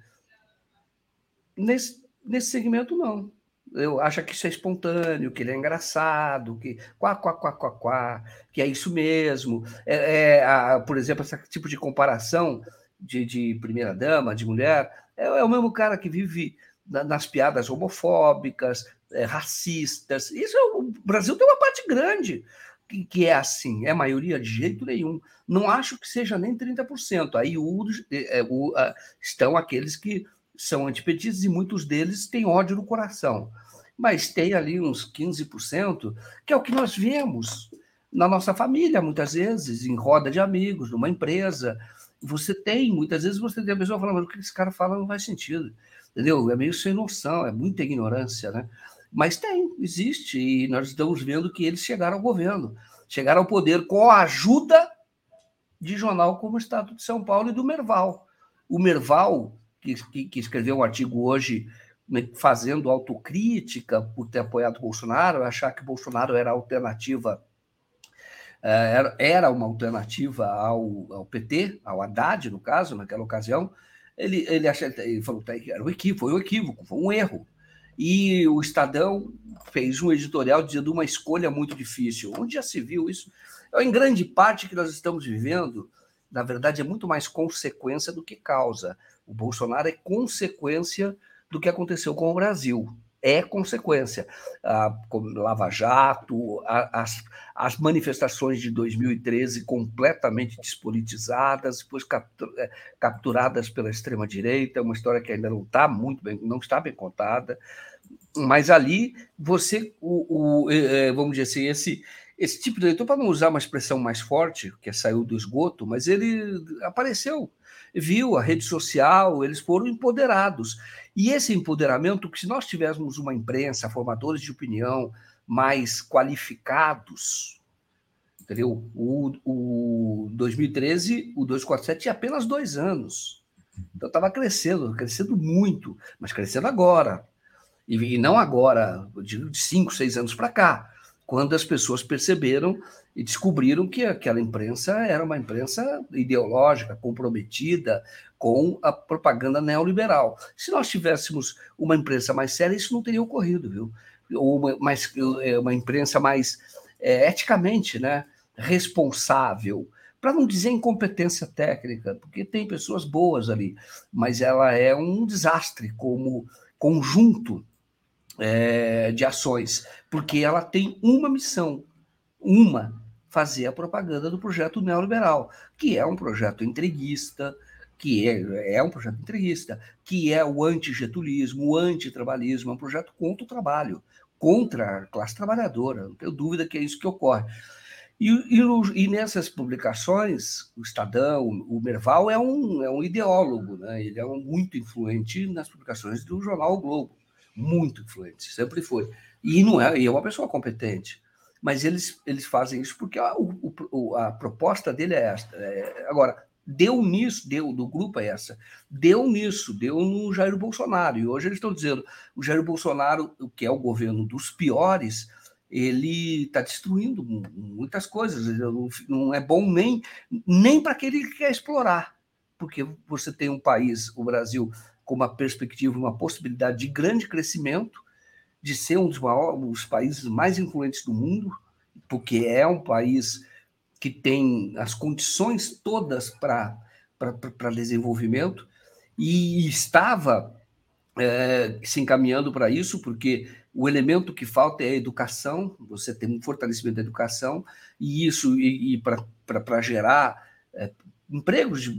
Nesse, nesse segmento, não. Eu acho que isso é espontâneo, que ele é engraçado, que quá, quá, quá, quá, quá, que é isso mesmo. É, é a, por exemplo, esse tipo de comparação de, de primeira-dama, de mulher, é, é, o mesmo cara que vive na, nas piadas homofóbicas, é, racistas. Isso é, o Brasil tem uma parte grande que, que, é assim, é maioria de jeito nenhum. Não acho que seja nem 30%. Aí o, é, o, estão aqueles que são antipetistas e muitos deles têm ódio no coração. Mas tem ali uns 15%, que é o que nós vemos na nossa família, muitas vezes, em roda de amigos, numa empresa, você tem, muitas vezes você tem a pessoa falando, mas o que esse cara fala não faz sentido, entendeu? É meio sem noção, é muita ignorância, né? Mas tem, existe, e nós estamos vendo que eles chegaram ao governo, chegaram ao poder com a ajuda de jornal como o Estado de São Paulo e do Merval. O Merval, que, que, que escreveu um artigo hoje né, fazendo autocrítica por ter apoiado Bolsonaro, achar que Bolsonaro era alternativa era, era uma alternativa ao, ao PT, ao Haddad, no caso, naquela ocasião, ele, ele, acha, ele falou que era um equívoco, foi um equívoco, foi um erro. E o Estadão fez um editorial dizendo uma escolha muito difícil. Onde já se viu isso? É, em grande parte que nós estamos vivendo, na verdade, é muito mais consequência do que causa. O Bolsonaro é consequência do que aconteceu com o Brasil é consequência. Ah, como Lava Jato, a, as, as manifestações de 2013 completamente despolitizadas, depois é, capturadas pela extrema-direita, uma história que ainda não está muito bem, não está bem contada. Mas ali você, o, o é, vamos dizer assim, esse, esse tipo de eleitor, para não usar uma expressão mais forte, que é saiu do esgoto, mas ele apareceu, viu a rede social, eles foram empoderados. E esse empoderamento, que se nós tivéssemos uma imprensa, formadores de opinião mais qualificados, entendeu? O, o 2013, o 247 tinha apenas dois anos. Então estava crescendo, crescendo muito, mas crescendo agora. E, e não agora, de cinco, seis anos para cá, quando as pessoas perceberam e descobriram que aquela imprensa era uma imprensa ideológica, comprometida com a propaganda neoliberal. Se nós tivéssemos uma imprensa mais séria, isso não teria ocorrido, viu? Ou uma, mais, é, uma imprensa mais é, eticamente né, responsável, para não dizer incompetência técnica, porque tem pessoas boas ali, mas ela é um desastre como conjunto é, de ações, porque ela tem uma missão, uma, fazer a propaganda do projeto neoliberal, que é um projeto entreguista, que é, é um projeto entreguista, que é o antigetulismo, o antitrabalhismo, é um projeto contra o trabalho, contra a classe trabalhadora, não tenho dúvida que é isso que ocorre. E, e, e, nessas publicações, o Estadão, o Merval é um, é um ideólogo, né? ele é um, muito influente nas publicações do jornal o Globo, muito influente, sempre foi. E não é, e é uma pessoa competente mas eles, eles fazem isso porque a, o, a proposta dele é esta. É, agora, deu nisso, deu do grupo é essa, deu nisso, deu no Jair Bolsonaro. E hoje eles estão dizendo o Jair Bolsonaro, que é o governo dos piores, ele está destruindo muitas coisas. Não é bom nem, nem para aquele que quer explorar, porque você tem um país, o Brasil, com uma perspectiva, uma possibilidade de grande crescimento, de ser um dos maiores países mais influentes do mundo, porque é um país que tem as condições todas para desenvolvimento e estava é, se encaminhando para isso, porque o elemento que falta é a educação, você tem um fortalecimento da educação, e isso, e, e para gerar é, empregos,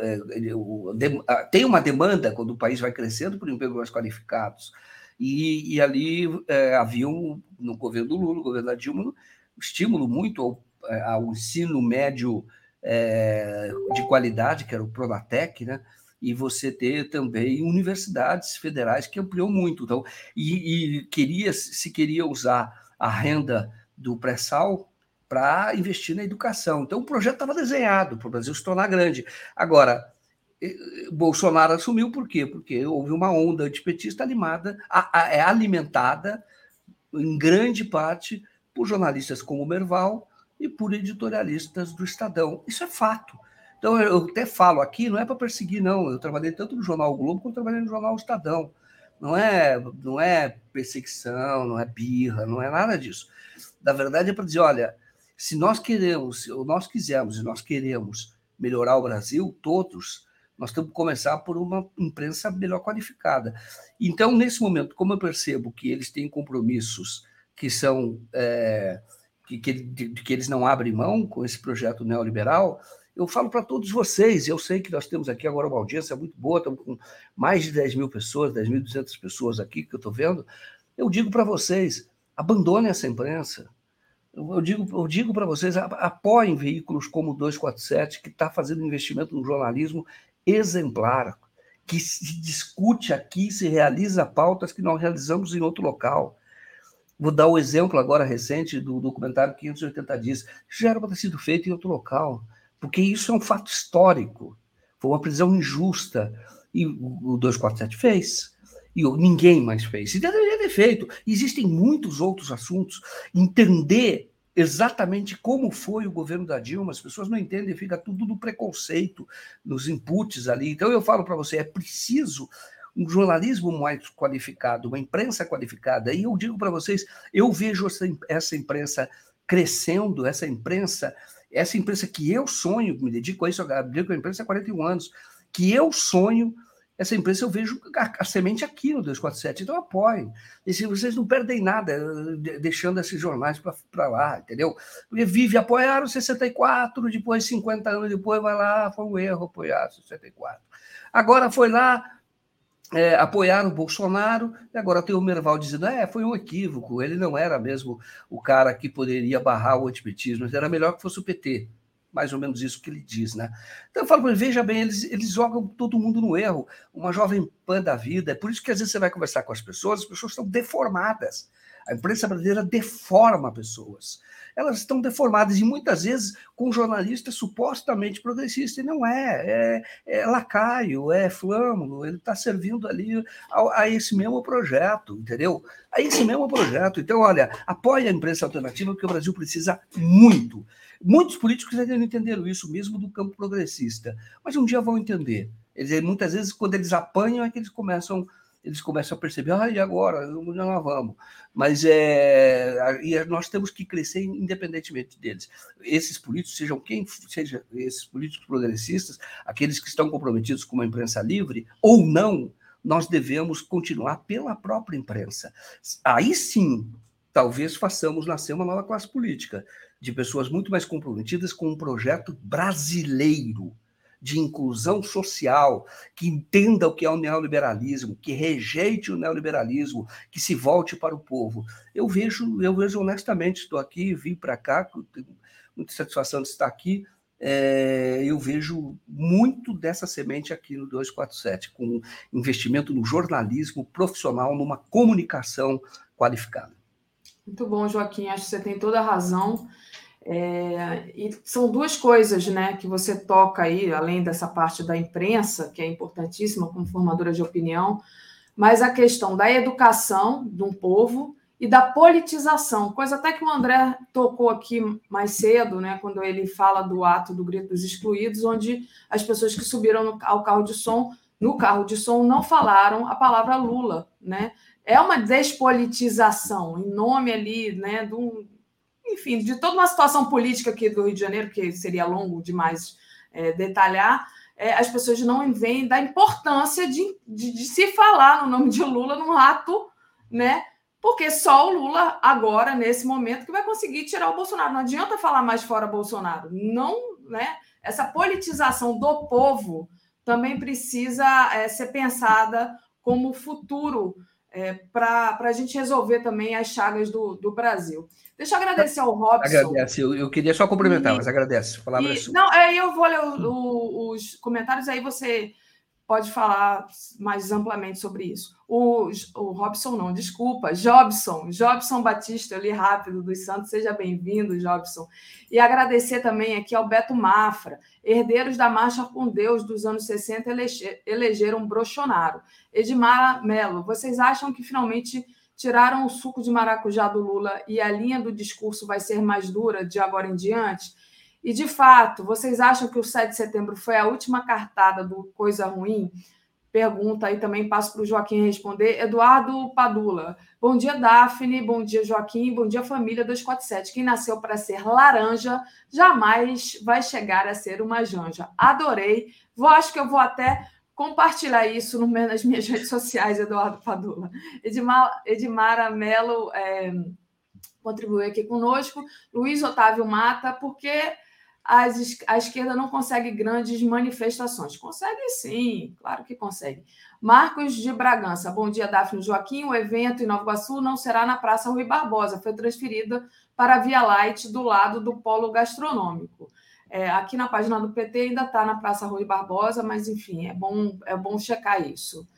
é, tem uma demanda quando o país vai crescendo por empregos mais qualificados. E, e ali é, havia, um, no governo do Lula, no governo da Dilma, estímulo muito ao, é, ao ensino médio é, de qualidade, que era o Pronatec, né? e você ter também universidades federais que ampliou muito. Então, e, e queria se queria usar a renda do pré-sal para investir na educação. Então, o projeto estava desenhado para o Brasil se tornar grande. Agora, Bolsonaro assumiu por quê? Porque houve uma onda antipetista animada, é alimentada em grande parte por jornalistas como o Merval e por editorialistas do Estadão. Isso é fato. Então, eu até falo aqui, não é para perseguir, não. Eu trabalhei tanto no Jornal o Globo quanto trabalhei no Jornal Estadão. Não é, não é perseguição, não é birra, não é nada disso. Na verdade, é para dizer: olha, se nós queremos, ou nós quisermos, e nós queremos melhorar o Brasil, todos, nós temos que começar por uma imprensa melhor qualificada. Então, nesse momento, como eu percebo que eles têm compromissos que são. É, que, que, que eles não abrem mão com esse projeto neoliberal, eu falo para todos vocês, eu sei que nós temos aqui agora uma audiência muito boa, estamos com mais de 10 mil pessoas, 10.200 pessoas aqui que eu estou vendo. Eu digo para vocês, abandone essa imprensa. Eu digo, eu digo para vocês, apoiem veículos como o 247, que está fazendo investimento no jornalismo exemplar, que se discute aqui, se realiza pautas que nós realizamos em outro local. Vou dar o exemplo agora recente do documentário 580 dias. Já era para ter sido feito em outro local porque isso é um fato histórico. Foi uma prisão injusta. E o 247 fez. E ninguém mais fez. E deveria ter feito. Existem muitos outros assuntos. Entender exatamente como foi o governo da Dilma, as pessoas não entendem, fica tudo no preconceito, nos inputs ali. Então eu falo para você, é preciso um jornalismo mais qualificado, uma imprensa qualificada. E eu digo para vocês, eu vejo essa, imprensa crescendo, essa imprensa essa imprensa que eu sonho, me dedico a isso, eu dedico a imprensa há 41 anos, que eu sonho, essa imprensa eu vejo a, a semente aqui no 247, então apoiem. E se vocês não perdem nada eh, deixando esses jornais para lá, entendeu? Porque vive, apoiaram 64, depois 50 anos depois vai lá, foi um erro apoiar 64. Agora foi lá, é, apoiaram o Bolsonaro, e agora tem o Merval dizendo: é, foi um equívoco, ele não era mesmo o cara que poderia barrar o antipetismo, era melhor que fosse o PT. Mais ou menos isso que ele diz, né? Então eu falo, veja bem, eles, eles jogam todo mundo no erro, uma jovem pan da vida. É por isso que às vezes você vai conversar com as pessoas, as pessoas estão deformadas. A imprensa brasileira deforma pessoas elas estão deformadas e muitas vezes com jornalistas supostamente progressistas, e não é, é, é lacaio, é flâmulo, ele está servindo ali a, a, esse mesmo projeto, entendeu? A esse mesmo projeto. Então, olha, apoie a imprensa alternativa, porque o Brasil precisa muito. Muitos políticos ainda não entenderam isso, mesmo do campo progressista, mas um dia vão entender. Eles, muitas vezes, quando eles apanham, é que eles começam eles começam a perceber, ah, e agora? Não vamos. Mas é, e nós temos que crescer independentemente deles. Esses políticos, sejam quem seja, esses políticos progressistas, aqueles que estão comprometidos com uma imprensa livre ou não, nós devemos continuar pela própria imprensa. Aí sim, talvez façamos nascer uma nova classe política, de pessoas muito mais comprometidas com um projeto brasileiro de inclusão social, que entenda o que é o neoliberalismo, que rejeite o neoliberalismo, que se volte para o povo. Eu vejo, eu vejo honestamente, estou aqui, vim para cá, tenho muita satisfação de estar aqui. É, eu vejo muito dessa semente aqui no 247, com investimento no jornalismo profissional, numa comunicação qualificada. Muito bom, Joaquim, acho que você tem toda a razão. É, e são duas coisas né, que você toca aí, além dessa parte da imprensa, que é importantíssima como formadora de opinião, mas a questão da educação de um povo e da politização, coisa até que o André tocou aqui mais cedo, né, quando ele fala do ato do Grito dos Excluídos, onde as pessoas que subiram ao carro de som, no carro de som, não falaram a palavra Lula. Né? É uma despolitização, em nome ali né, de um, enfim, de toda uma situação política aqui do Rio de Janeiro, que seria longo demais é, detalhar, é, as pessoas não veem da importância de, de, de, se falar no nome de Lula num ato, né? Porque só o Lula, agora, nesse momento, que vai conseguir tirar o Bolsonaro. Não adianta falar mais fora Bolsonaro. Não, né? Essa politização do povo também precisa é, ser pensada como futuro é, para a gente resolver também as chagas do, do Brasil. Deixa eu agradecer ao Robson. Agradece, eu, eu queria só complementar, e, mas agradece. Palavra e, Não, aí eu vou ler o, o, os comentários, aí você pode falar mais amplamente sobre isso. O, o Robson, não, desculpa, Jobson, Jobson Batista, eu li rápido dos Santos, seja bem-vindo, Jobson. E agradecer também aqui ao Beto Mafra, herdeiros da Marcha com Deus dos anos 60 elegeram Brochonaro. Edmar Melo, vocês acham que finalmente tiraram o suco de maracujá do Lula e a linha do discurso vai ser mais dura de agora em diante? E, de fato, vocês acham que o 7 de setembro foi a última cartada do Coisa Ruim? Pergunta aí também, passo para o Joaquim responder. Eduardo Padula. Bom dia, Daphne. Bom dia, Joaquim. Bom dia, família 247. Quem nasceu para ser laranja jamais vai chegar a ser uma janja. Adorei. Vou, acho que eu vou até compartilhar isso no, nas minhas redes sociais, Eduardo Padula. Edmar, Edmara Mello é, contribuiu aqui conosco. Luiz Otávio Mata, porque as, a esquerda não consegue grandes manifestações. Consegue sim, claro que consegue. Marcos de Bragança, bom dia, Daphne Joaquim. O evento em Nova Iguaçu não será na Praça Rui Barbosa, foi transferida para a Via Light, do lado do Polo Gastronômico. É, aqui na página do PT ainda está na Praça Rui Barbosa, mas enfim, é bom, é bom checar isso.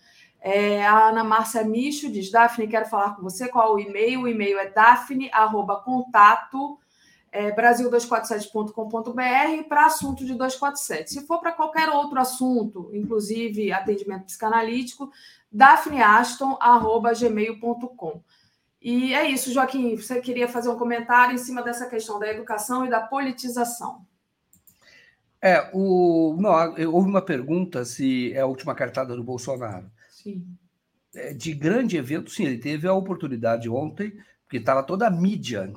É, a Ana Márcia Micho diz: Daphne, quero falar com você. Qual o e-mail? O e-mail é daphne.contato é, brasil247.com.br para assunto de 247. Se for para qualquer outro assunto, inclusive atendimento psicanalítico, daphneaston.gmail.com. E é isso, Joaquim. Você queria fazer um comentário em cima dessa questão da educação e da politização. É, o, não, houve uma pergunta se é a última cartada do Bolsonaro. Sim. É, de grande evento, sim, ele teve a oportunidade ontem, porque estava toda a mídia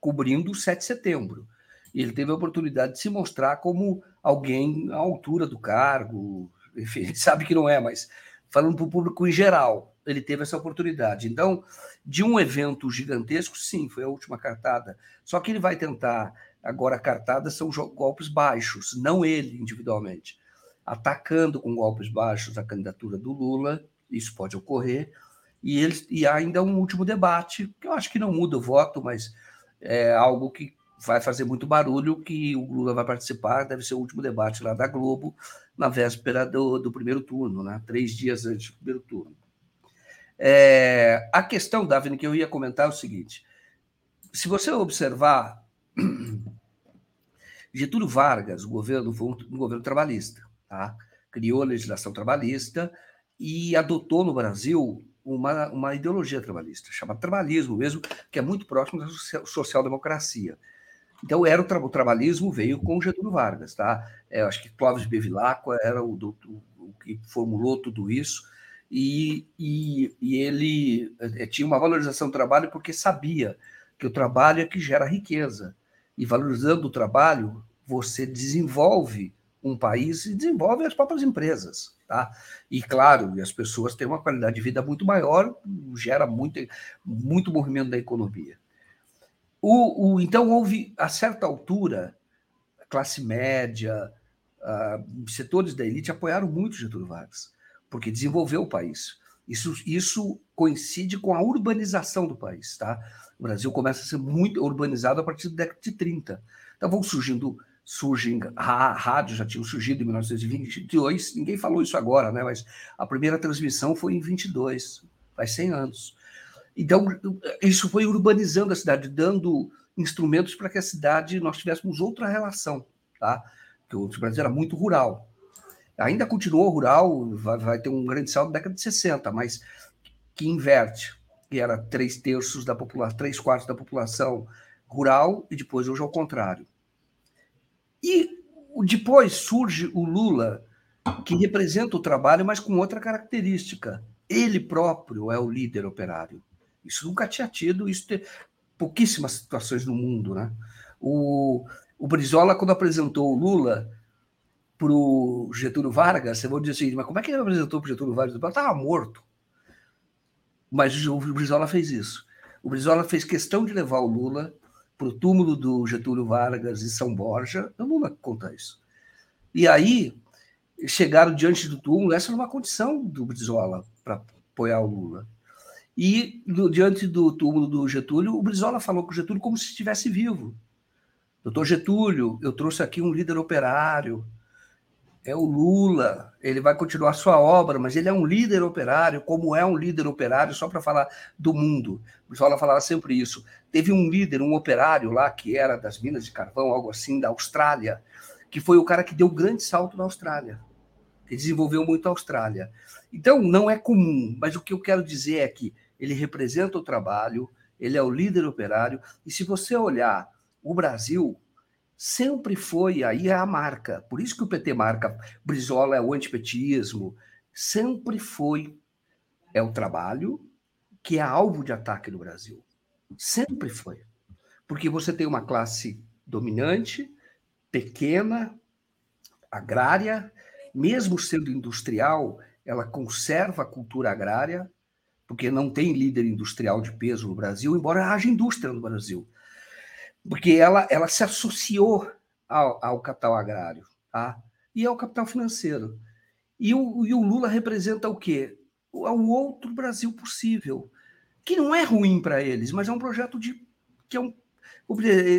cobrindo o 7 de setembro. Ele teve a oportunidade de se mostrar como alguém à altura do cargo, enfim, gente sabe que não é, mas falando para o público em geral, ele teve essa oportunidade. Então, de um evento gigantesco, sim, foi a última cartada. Só que ele vai tentar, agora, cartadas são golpes baixos, não ele individualmente. Atacando com golpes baixos a candidatura do Lula, isso pode ocorrer. E, ele, e ainda um último debate, que eu acho que não muda o voto, mas é algo que vai fazer muito barulho, que o Lula vai participar, deve ser o último debate lá da Globo, na véspera do, do primeiro turno, né? três dias antes do primeiro turno. É, a questão, Daphne, que eu ia comentar é o seguinte: se você observar, Getúlio Vargas, o governo foi um governo trabalhista, tá? criou a legislação trabalhista e adotou no Brasil uma, uma ideologia trabalhista, chamada trabalhismo mesmo, que é muito próximo da social-democracia. Então, era o, tra o, trabalhismo veio com Getúlio Vargas, tá? É, acho que Clóvis Bevilacqua era o, do, o, que formulou tudo isso, e, e, e ele é, tinha uma valorização do trabalho porque sabia que o trabalho é que gera riqueza. E valorizando o trabalho, você desenvolve um país e desenvolve as próprias empresas. Tá? E, claro, as pessoas têm uma qualidade de vida muito maior, gera muito, muito movimento da economia. O, o, então, houve, a certa altura, a classe média, setores da elite apoiaram muito Getúlio Vargas, porque desenvolveu o país. Isso, isso coincide com a urbanização do país. Tá? O Brasil começa a ser muito urbanizado a partir da década de 30. Então, vão surgindo surgem rádios já tinham surgido em 1922, ninguém falou isso agora, né? Mas a primeira transmissão foi em 22, faz 100 anos. Então isso foi urbanizando a cidade, dando instrumentos para que a cidade nós tivéssemos outra relação, tá? O Brasil era muito rural. Ainda continuou rural, vai, vai ter um grande salto na década de 60, mas que inverte, que era três terços da população, três quartos da população rural e depois hoje ao contrário. E depois surge o Lula, que representa o trabalho, mas com outra característica. Ele próprio é o líder operário. Isso nunca tinha tido, isso tem pouquíssimas situações no mundo. Né? O, o Brizola, quando apresentou o Lula para o Getúlio Vargas, você vai dizer assim, mas como é que ele apresentou para o Getúlio Vargas? Ele estava morto. Mas o Brizola fez isso. O Brizola fez questão de levar o Lula para o túmulo do Getúlio Vargas em São Borja, eu não conta isso. E aí chegaram diante do túmulo, essa era uma condição do Brizola para apoiar o Lula. E diante do túmulo do Getúlio, o Brizola falou com o Getúlio como se estivesse vivo. Doutor Getúlio, eu trouxe aqui um líder operário, é o Lula, ele vai continuar sua obra, mas ele é um líder operário, como é um líder operário, só para falar do mundo. O Brizola falava sempre isso. Teve um líder, um operário lá, que era das minas de carvão, algo assim, da Austrália, que foi o cara que deu o grande salto na Austrália. Ele desenvolveu muito a Austrália. Então, não é comum, mas o que eu quero dizer é que ele representa o trabalho, ele é o líder operário, e se você olhar o Brasil, sempre foi aí é a marca. Por isso que o PT marca Brizola é o antipetismo, sempre foi é o trabalho que é alvo de ataque no Brasil. Sempre foi. Porque você tem uma classe dominante, pequena, agrária, mesmo sendo industrial, ela conserva a cultura agrária, porque não tem líder industrial de peso no Brasil, embora haja indústria no Brasil. Porque ela, ela se associou ao, ao capital agrário tá? e ao capital financeiro. E o, e o Lula representa o quê? O, o outro Brasil possível, que não é ruim para eles, mas é um projeto de que é um,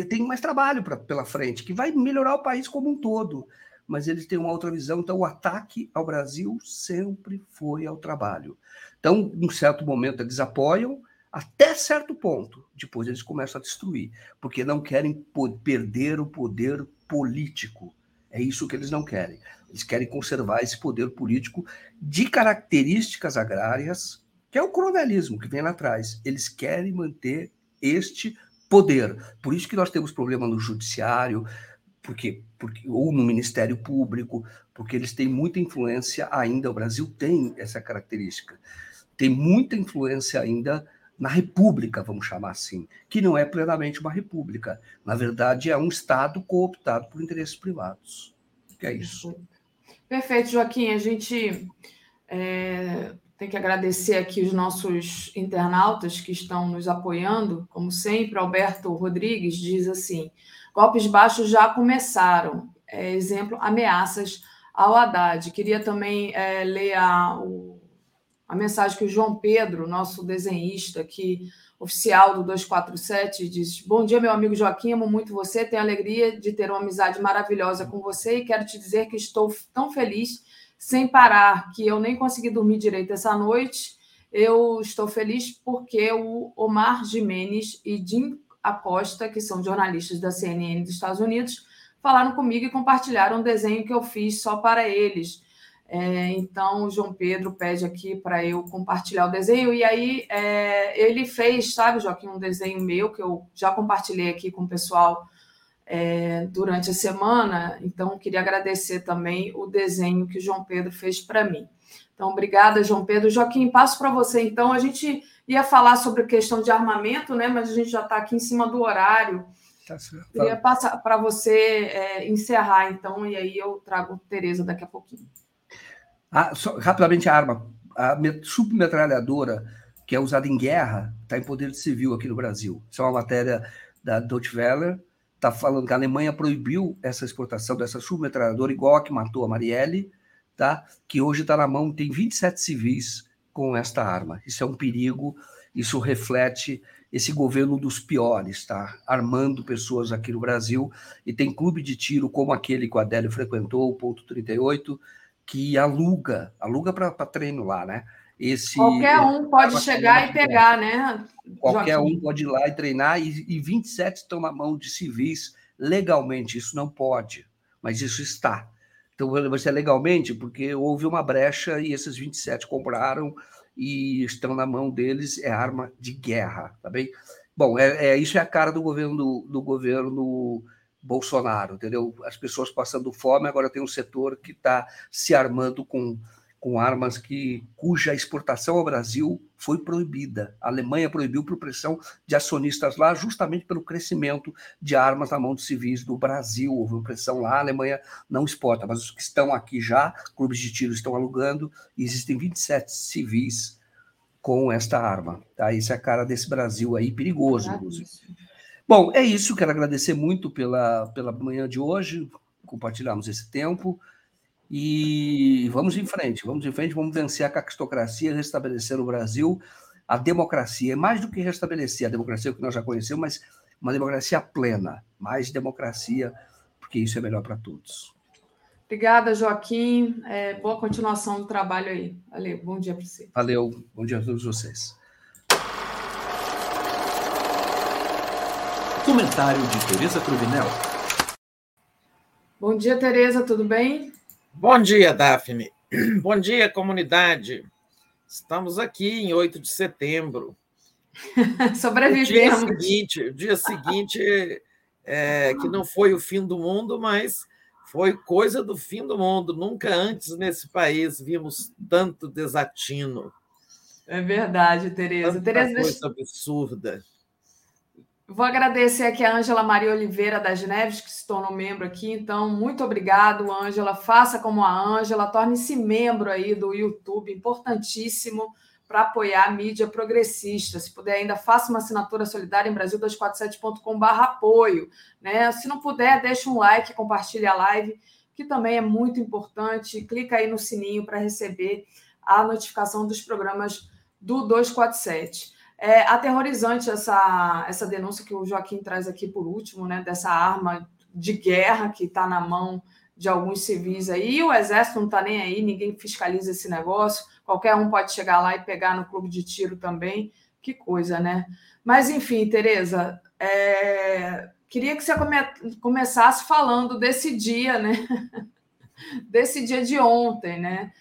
tem mais trabalho pra, pela frente, que vai melhorar o país como um todo mas eles têm uma outra visão. Então, o ataque ao Brasil sempre foi ao trabalho. Então, em certo momento, eles apoiam, até certo ponto. Depois, eles começam a destruir, porque não querem perder o poder político. É isso que eles não querem. Eles querem conservar esse poder político de características agrárias, que é o coronelismo que vem lá atrás. Eles querem manter este poder. Por isso que nós temos problema no judiciário, porque, porque ou no Ministério Público, porque eles têm muita influência ainda, o Brasil tem essa característica, tem muita influência ainda na República, vamos chamar assim, que não é plenamente uma república. Na verdade, é um Estado cooptado por interesses privados. Que é isso. Perfeito, Joaquim. A gente é, tem que agradecer aqui os nossos internautas que estão nos apoiando. Como sempre, Alberto Rodrigues diz assim: Golpes baixos já começaram. É, exemplo, ameaças ao Haddad. Queria também é, ler a, o, a mensagem que o João Pedro, nosso desenhista aqui, oficial do 247, diz: Bom dia, meu amigo Joaquim, amo muito você, tenho alegria de ter uma amizade maravilhosa com você e quero te dizer que estou tão feliz sem parar que eu nem consegui dormir direito essa noite. Eu estou feliz porque o Omar Jimenez e Jim Acosta, que são jornalistas da CNN dos Estados Unidos, falaram comigo e compartilharam um desenho que eu fiz só para eles. É, então, o João Pedro pede aqui para eu compartilhar o desenho, e aí é, ele fez, sabe, Joaquim, um desenho meu que eu já compartilhei aqui com o pessoal é, durante a semana. Então, queria agradecer também o desenho que o João Pedro fez para mim. Então, obrigada, João Pedro. Joaquim, passo para você. Então, a gente ia falar sobre a questão de armamento, né? Mas a gente já está aqui em cima do horário. Tá certo. Queria passar para você é, encerrar, então, e aí eu trago Tereza daqui a pouquinho. Ah, só, rapidamente a arma. A submetralhadora que é usada em guerra está em poder civil aqui no Brasil. Isso é uma matéria da Deutsche Welle. Está falando que a Alemanha proibiu essa exportação dessa submetralhadora, igual a que matou a Marielle, tá? que hoje está na mão, tem 27 civis com esta arma. Isso é um perigo, isso reflete esse governo dos piores, tá? Armando pessoas aqui no Brasil. E tem clube de tiro como aquele que o Adélio frequentou, o ponto 38, que aluga, aluga para treino lá, né? Esse, Qualquer um pode chegar e pegar, né? Qualquer Joaquim? um pode ir lá e treinar, e, e 27 estão na mão de civis legalmente. Isso não pode, mas isso está. Então, vai ser legalmente, porque houve uma brecha e esses 27 compraram e estão na mão deles, é arma de guerra, tá bem? Bom, é, é isso é a cara do governo do, do governo Bolsonaro, entendeu? As pessoas passando fome, agora tem um setor que está se armando com com armas que cuja exportação ao Brasil foi proibida. A Alemanha proibiu por pressão de acionistas lá, justamente pelo crescimento de armas na mão de civis do Brasil. Houve pressão lá, a Alemanha não exporta, mas os que estão aqui já, clubes de tiro estão alugando, e existem 27 civis com esta arma. Tá? Isso é a cara desse Brasil aí, perigoso, inclusive. Bom, é isso. Quero agradecer muito pela, pela manhã de hoje, compartilhamos esse tempo. E vamos em frente, vamos em frente, vamos vencer a caquistocracia, restabelecer o Brasil a democracia, é mais do que restabelecer a democracia que nós já conhecemos, mas uma democracia plena, mais democracia, porque isso é melhor para todos. Obrigada, Joaquim. É, boa continuação do trabalho aí. Valeu, bom dia para você. Valeu, bom dia a todos vocês. Comentário de Tereza Cruvinel. Bom dia, Tereza, tudo bem? Bom dia, Daphne. Bom dia, comunidade. Estamos aqui em 8 de setembro. Sobrevivemos. O dia seguinte, o dia seguinte é, que não foi o fim do mundo, mas foi coisa do fim do mundo. Nunca antes nesse país vimos tanto desatino. É verdade, Tereza. Tanta Tereza, coisa deixa... absurda. Vou agradecer aqui a Ângela Maria Oliveira das Neves, que se tornou membro aqui. Então, muito obrigado, Ângela. Faça como a Ângela, torne-se membro aí do YouTube, importantíssimo para apoiar a mídia progressista. Se puder, ainda faça uma assinatura solidária em Brasil247.com.br apoio. Né? Se não puder, deixa um like, compartilhe a live, que também é muito importante. Clica aí no sininho para receber a notificação dos programas do 247. É aterrorizante essa, essa denúncia que o Joaquim traz aqui por último, né? Dessa arma de guerra que está na mão de alguns civis aí. E o exército não está nem aí, ninguém fiscaliza esse negócio. Qualquer um pode chegar lá e pegar no clube de tiro também. Que coisa, né? Mas, enfim, Tereza, é... queria que você come... começasse falando desse dia, né? desse dia de ontem, né?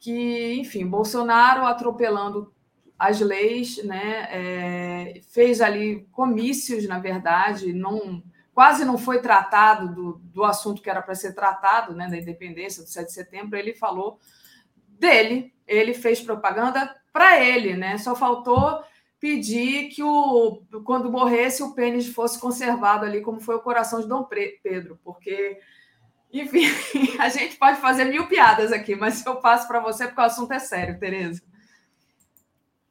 Que, enfim, Bolsonaro atropelando as leis, né? É, fez ali comícios, na verdade, não, quase não foi tratado do, do assunto que era para ser tratado, né? Da independência do 7 de setembro. Ele falou dele, ele fez propaganda para ele, né? Só faltou pedir que o quando morresse o pênis fosse conservado ali, como foi o coração de Dom Pedro, porque enfim, a gente pode fazer mil piadas aqui, mas eu passo para você porque o assunto é sério, Tereza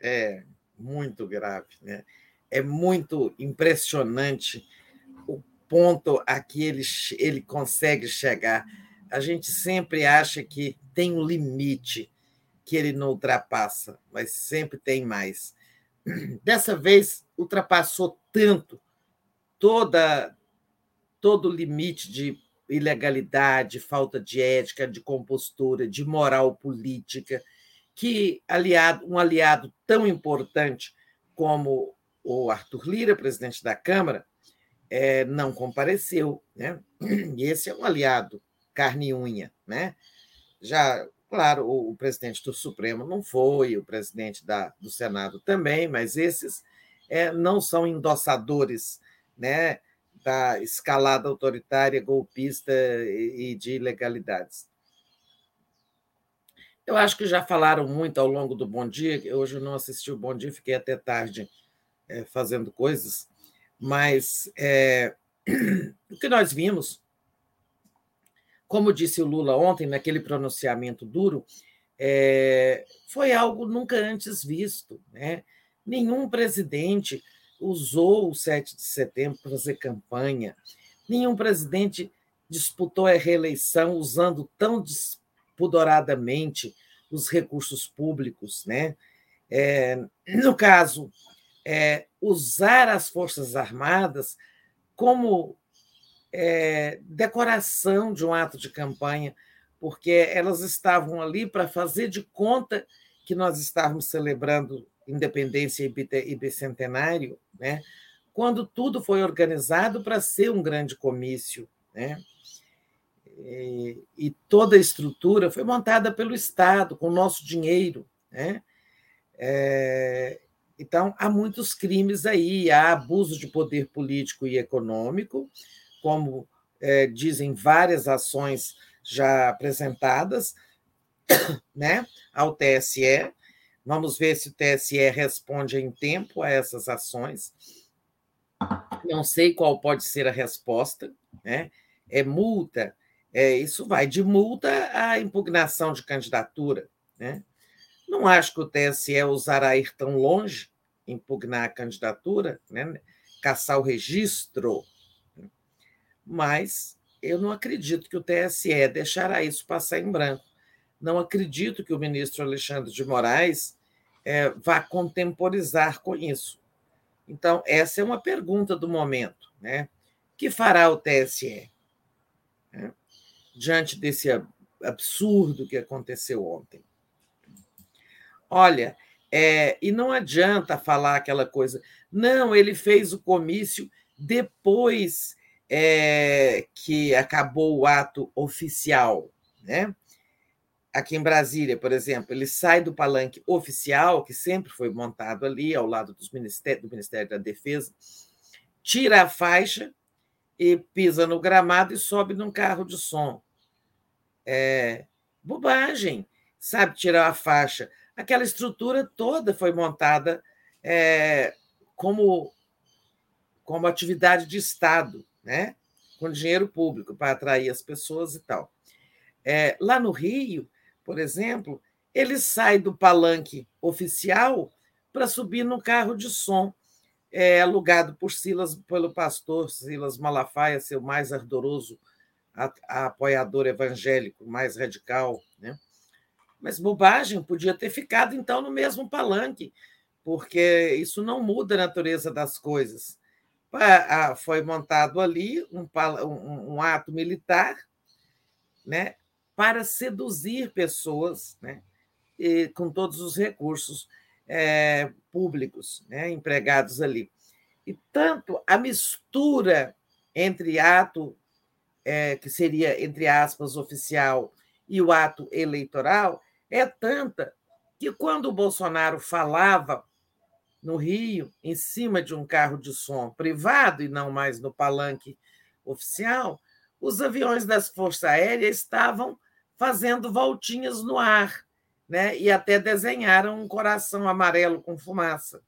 é muito grave. Né? É muito impressionante o ponto a que ele, ele consegue chegar. A gente sempre acha que tem um limite que ele não ultrapassa, mas sempre tem mais. Dessa vez, ultrapassou tanto toda todo o limite de ilegalidade, falta de ética, de compostura, de moral política, que aliado, um aliado tão importante como o Arthur Lira, presidente da Câmara, é, não compareceu. Né? E esse é um aliado carne e unha. Né? Já, claro, o, o presidente do Supremo não foi, o presidente da, do Senado também, mas esses é, não são endossadores né, da escalada autoritária, golpista e, e de ilegalidades. Eu acho que já falaram muito ao longo do Bom Dia. Hoje eu não assisti o Bom Dia, fiquei até tarde é, fazendo coisas. Mas é, o que nós vimos, como disse o Lula ontem, naquele pronunciamento duro, é, foi algo nunca antes visto. Né? Nenhum presidente usou o 7 de setembro para fazer campanha. Nenhum presidente disputou a reeleição usando tão pudoradamente os recursos públicos. Né? É, no caso, é, usar as Forças Armadas como é, decoração de um ato de campanha, porque elas estavam ali para fazer de conta que nós estávamos celebrando independência e bicentenário, né? quando tudo foi organizado para ser um grande comício. Né? E, e toda a estrutura foi montada pelo Estado, com o nosso dinheiro. Né? É, então, há muitos crimes aí, há abuso de poder político e econômico, como é, dizem várias ações já apresentadas né, ao TSE. Vamos ver se o TSE responde em tempo a essas ações. Não sei qual pode ser a resposta. Né? É multa, é, isso vai de multa à impugnação de candidatura. Né? Não acho que o TSE usará ir tão longe, impugnar a candidatura, né? caçar o registro, mas eu não acredito que o TSE deixará isso passar em branco. Não acredito que o ministro Alexandre de Moraes é, vá contemporizar com isso. Então, essa é uma pergunta do momento. Né? O que fará o TSE? Diante desse absurdo que aconteceu ontem. Olha, é, e não adianta falar aquela coisa, não, ele fez o comício depois é, que acabou o ato oficial. Né? Aqui em Brasília, por exemplo, ele sai do palanque oficial, que sempre foi montado ali, ao lado dos do Ministério da Defesa, tira a faixa e pisa no gramado e sobe num carro de som. É bobagem, sabe? Tirar a faixa aquela estrutura toda foi montada é, como, como atividade de Estado, né? com dinheiro público para atrair as pessoas e tal. É, lá no Rio, por exemplo, ele sai do palanque oficial para subir no carro de som, é, alugado por Silas, pelo pastor Silas Malafaia, seu mais ardoroso a, a apoiador evangélico, mais radical, né? Mas bobagem, podia ter ficado então no mesmo palanque, porque isso não muda a natureza das coisas. Foi montado ali um, um, ato militar né, para seduzir pessoas né, com todos os recursos é, públicos né, empregados ali. E tanto a mistura entre ato, é, que seria, entre aspas, oficial, e o ato eleitoral é tanta que quando o Bolsonaro falava no Rio, em cima de um carro de som privado e não mais no palanque oficial, os aviões das Forças Aéreas estavam fazendo voltinhas no ar, né? e até desenharam um coração amarelo com fumaça.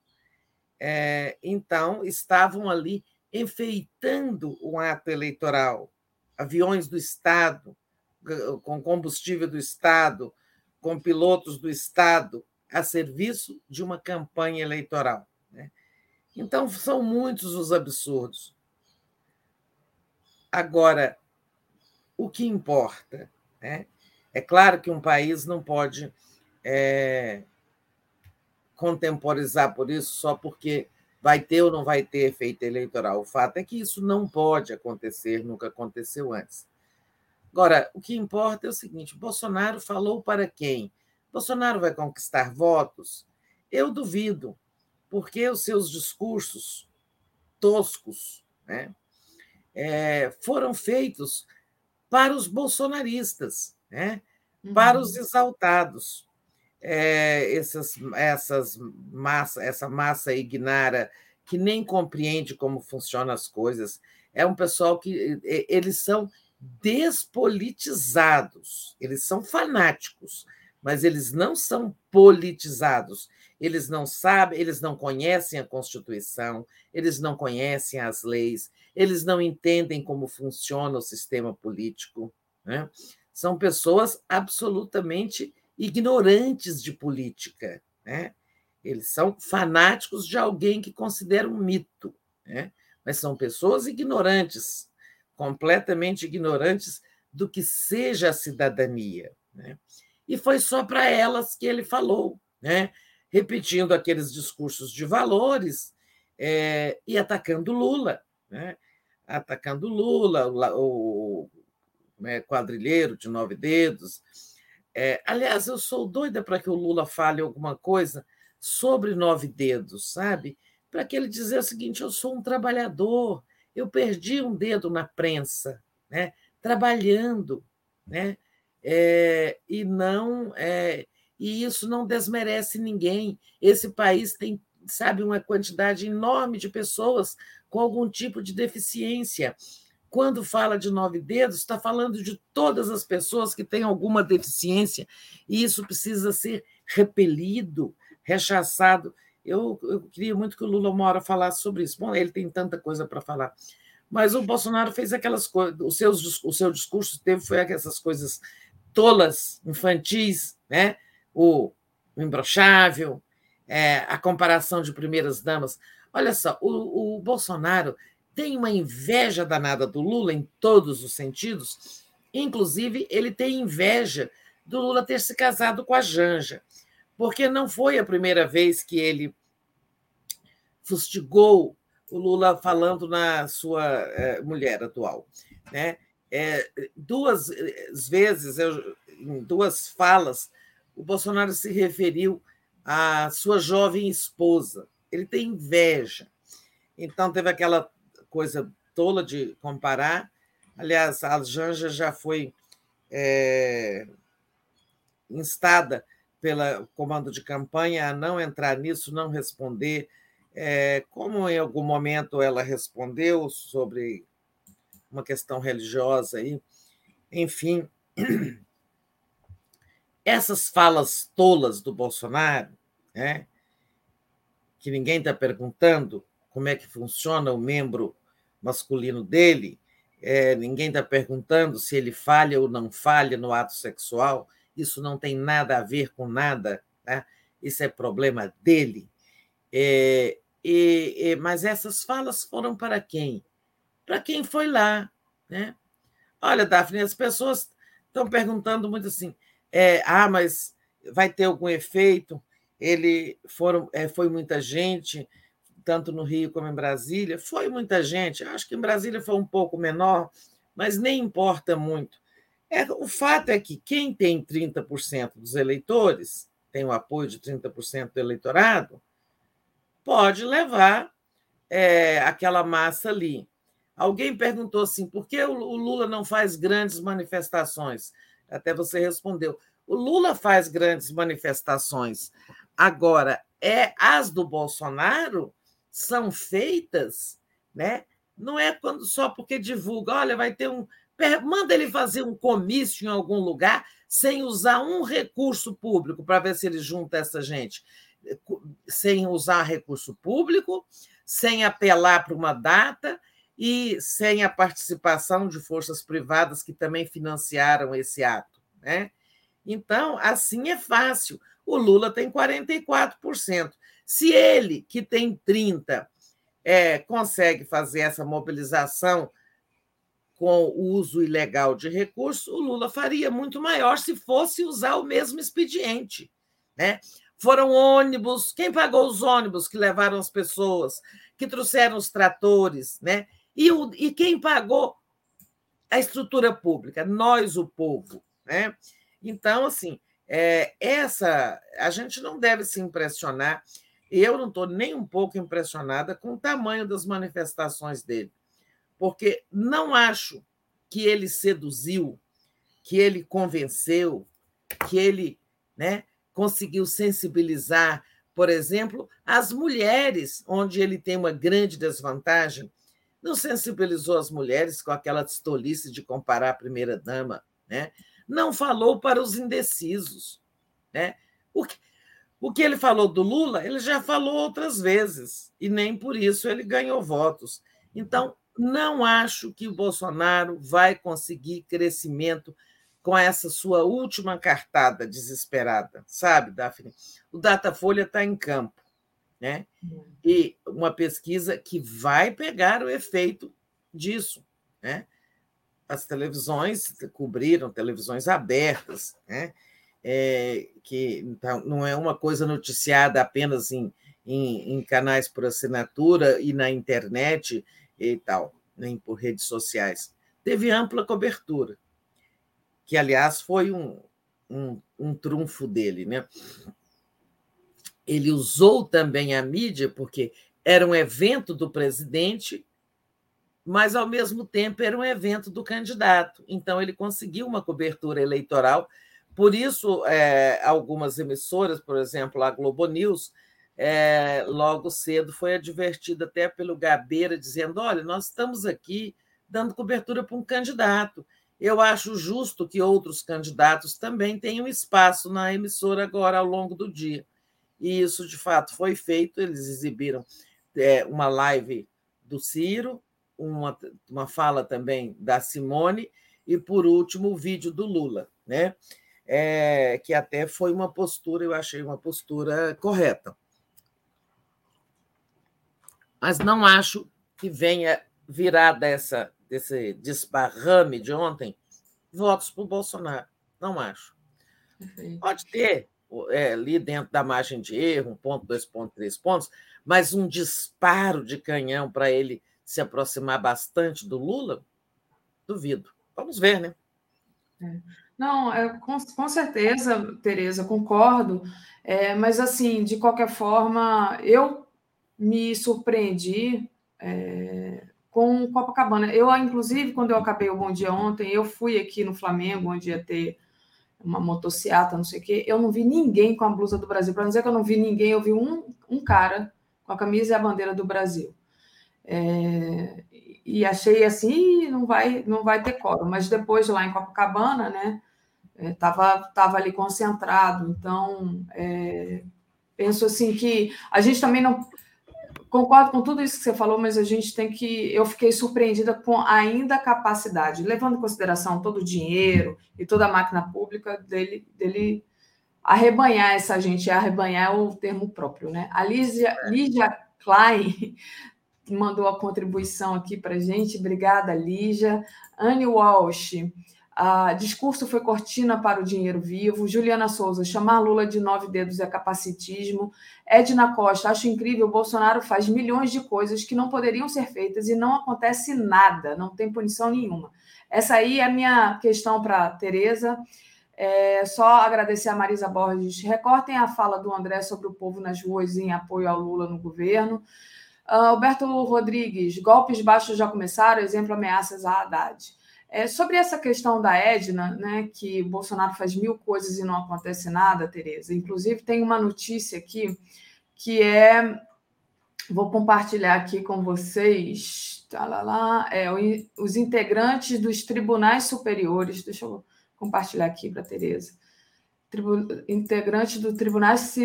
É, então, estavam ali enfeitando o ato eleitoral. Aviões do Estado, com combustível do Estado, com pilotos do Estado a serviço de uma campanha eleitoral. Né? Então, são muitos os absurdos. Agora, o que importa? Né? É claro que um país não pode é, contemporizar por isso só porque vai ter ou não vai ter efeito eleitoral. O fato é que isso não pode acontecer, nunca aconteceu antes. Agora, o que importa é o seguinte: Bolsonaro falou para quem? Bolsonaro vai conquistar votos? Eu duvido, porque os seus discursos toscos né, é, foram feitos para os bolsonaristas, né, para os uhum. exaltados. É, essas, essas massa, essa massa ignara que nem compreende como funcionam as coisas. É um pessoal que eles são despolitizados. Eles são fanáticos, mas eles não são politizados. Eles não sabem, eles não conhecem a Constituição, eles não conhecem as leis, eles não entendem como funciona o sistema político. Né? São pessoas absolutamente ignorantes de política. Né? Eles são fanáticos de alguém que considera um mito, né? mas são pessoas ignorantes completamente ignorantes do que seja a cidadania. Né? E foi só para elas que ele falou, né? repetindo aqueles discursos de valores é, e atacando Lula. Né? Atacando Lula, o, o né, quadrilheiro de nove dedos. É, aliás, eu sou doida para que o Lula fale alguma coisa sobre nove dedos, sabe? Para que ele dizer o seguinte: eu sou um trabalhador, eu perdi um dedo na prensa, né? trabalhando, né? É, e não é, e isso não desmerece ninguém. Esse país tem, sabe, uma quantidade enorme de pessoas com algum tipo de deficiência. Quando fala de nove dedos, está falando de todas as pessoas que têm alguma deficiência, e isso precisa ser repelido, rechaçado. Eu, eu queria muito que o Lula uma hora falasse sobre isso. Bom, ele tem tanta coisa para falar. Mas o Bolsonaro fez aquelas coisas, o seu, o seu discurso teve foi essas coisas tolas, infantis, né? o, o imbrochável, é, a comparação de primeiras damas. Olha só, o, o Bolsonaro tem uma inveja danada do Lula em todos os sentidos, inclusive ele tem inveja do Lula ter se casado com a Janja porque não foi a primeira vez que ele fustigou o Lula falando na sua é, mulher atual. Né? É, duas vezes, eu, em duas falas, o Bolsonaro se referiu à sua jovem esposa. Ele tem inveja. Então, teve aquela coisa tola de comparar. Aliás, a Janja já foi é, instada pelo comando de campanha a não entrar nisso, não responder. É, como em algum momento ela respondeu sobre uma questão religiosa aí, enfim, essas falas tolas do Bolsonaro, né, que ninguém está perguntando como é que funciona o membro masculino dele, é, ninguém está perguntando se ele falha ou não falha no ato sexual, isso não tem nada a ver com nada, né? isso é problema dele. É, e, mas essas falas foram para quem? Para quem foi lá. Né? Olha, Daphne, as pessoas estão perguntando muito assim: é, ah, mas vai ter algum efeito? Ele foram, é, foi muita gente, tanto no Rio como em Brasília. Foi muita gente. Acho que em Brasília foi um pouco menor, mas nem importa muito. É, o fato é que quem tem 30% dos eleitores, tem o apoio de 30% do eleitorado, pode levar é, aquela massa ali. Alguém perguntou assim: por que o Lula não faz grandes manifestações? Até você respondeu. O Lula faz grandes manifestações. Agora, é as do Bolsonaro são feitas, né? Não é quando só porque divulga, olha, vai ter um. Manda ele fazer um comício em algum lugar sem usar um recurso público para ver se ele junta essa gente sem usar recurso público, sem apelar para uma data e sem a participação de forças privadas que também financiaram esse ato. Né? Então, assim é fácil. O Lula tem 44%. Se ele, que tem 30%, é, consegue fazer essa mobilização com o uso ilegal de recursos, o Lula faria muito maior se fosse usar o mesmo expediente. Né? Foram ônibus. Quem pagou os ônibus que levaram as pessoas, que trouxeram os tratores, né? E, o, e quem pagou a estrutura pública? Nós, o povo, né? Então, assim, é, essa a gente não deve se impressionar. Eu não estou nem um pouco impressionada com o tamanho das manifestações dele, porque não acho que ele seduziu, que ele convenceu, que ele né, conseguiu sensibilizar, por exemplo, as mulheres, onde ele tem uma grande desvantagem. Não sensibilizou as mulheres com aquela tolice de comparar a primeira-dama. Né? Não falou para os indecisos. Né? O, que, o que ele falou do Lula, ele já falou outras vezes, e nem por isso ele ganhou votos. Então, não acho que o Bolsonaro vai conseguir crescimento com essa sua última cartada desesperada, sabe, Daphne? O Datafolha está em campo, né? E uma pesquisa que vai pegar o efeito disso, né? As televisões cobriram, televisões abertas, né? É, que então, não é uma coisa noticiada apenas em, em, em canais por assinatura e na internet e tal, nem por redes sociais. Teve ampla cobertura que, aliás, foi um, um, um trunfo dele. Né? Ele usou também a mídia, porque era um evento do presidente, mas, ao mesmo tempo, era um evento do candidato. Então, ele conseguiu uma cobertura eleitoral. Por isso, é, algumas emissoras, por exemplo, a Globo News, é, logo cedo foi advertida até pelo Gabeira, dizendo: olha, nós estamos aqui dando cobertura para um candidato. Eu acho justo que outros candidatos também tenham espaço na emissora agora ao longo do dia. E isso, de fato, foi feito. Eles exibiram é, uma live do Ciro, uma, uma fala também da Simone, e, por último, o vídeo do Lula, né? É, que até foi uma postura, eu achei uma postura correta. Mas não acho que venha virar dessa desse desparrame de ontem, votos para o Bolsonaro. Não acho. Pode ter é, ali dentro da margem de erro, um ponto, dois pontos, três pontos, mas um disparo de canhão para ele se aproximar bastante do Lula? Duvido. Vamos ver, né? É. Não, é, com, com certeza, Tereza, concordo. É, mas, assim, de qualquer forma, eu me surpreendi é, com Copacabana. Eu, inclusive, quando eu acabei o Bom Dia ontem, eu fui aqui no Flamengo, onde ia ter uma motociata, não sei o quê. Eu não vi ninguém com a blusa do Brasil. Para não dizer que eu não vi ninguém, eu vi um, um cara com a camisa e a bandeira do Brasil. É, e achei assim, não vai, não vai ter coro. Mas depois lá em Copacabana, né, estava é, tava ali concentrado. Então, é, penso assim que a gente também não concordo com tudo isso que você falou, mas a gente tem que. Eu fiquei surpreendida com ainda a capacidade, levando em consideração todo o dinheiro e toda a máquina pública dele, dele arrebanhar essa gente. Arrebanhar é o termo próprio, né? A Lígia, Lígia Klein mandou a contribuição aqui para gente. Obrigada, Lígia. Anne Walsh. Ah, discurso foi cortina para o dinheiro vivo. Juliana Souza, chamar Lula de nove dedos é capacitismo. Edna Costa, acho incrível. Bolsonaro faz milhões de coisas que não poderiam ser feitas e não acontece nada, não tem punição nenhuma. Essa aí é a minha questão para Tereza. É só agradecer a Marisa Borges. Recortem a fala do André sobre o povo nas ruas em apoio ao Lula no governo. Uh, Alberto Rodrigues, golpes baixos já começaram, exemplo ameaças a Haddad. É, sobre essa questão da Edna, né, que Bolsonaro faz mil coisas e não acontece nada, Tereza. Inclusive, tem uma notícia aqui que é. Vou compartilhar aqui com vocês. Tá lá, lá, é, os integrantes dos tribunais superiores. Deixa eu compartilhar aqui para a Tereza. Tribu, integrantes dos tribunais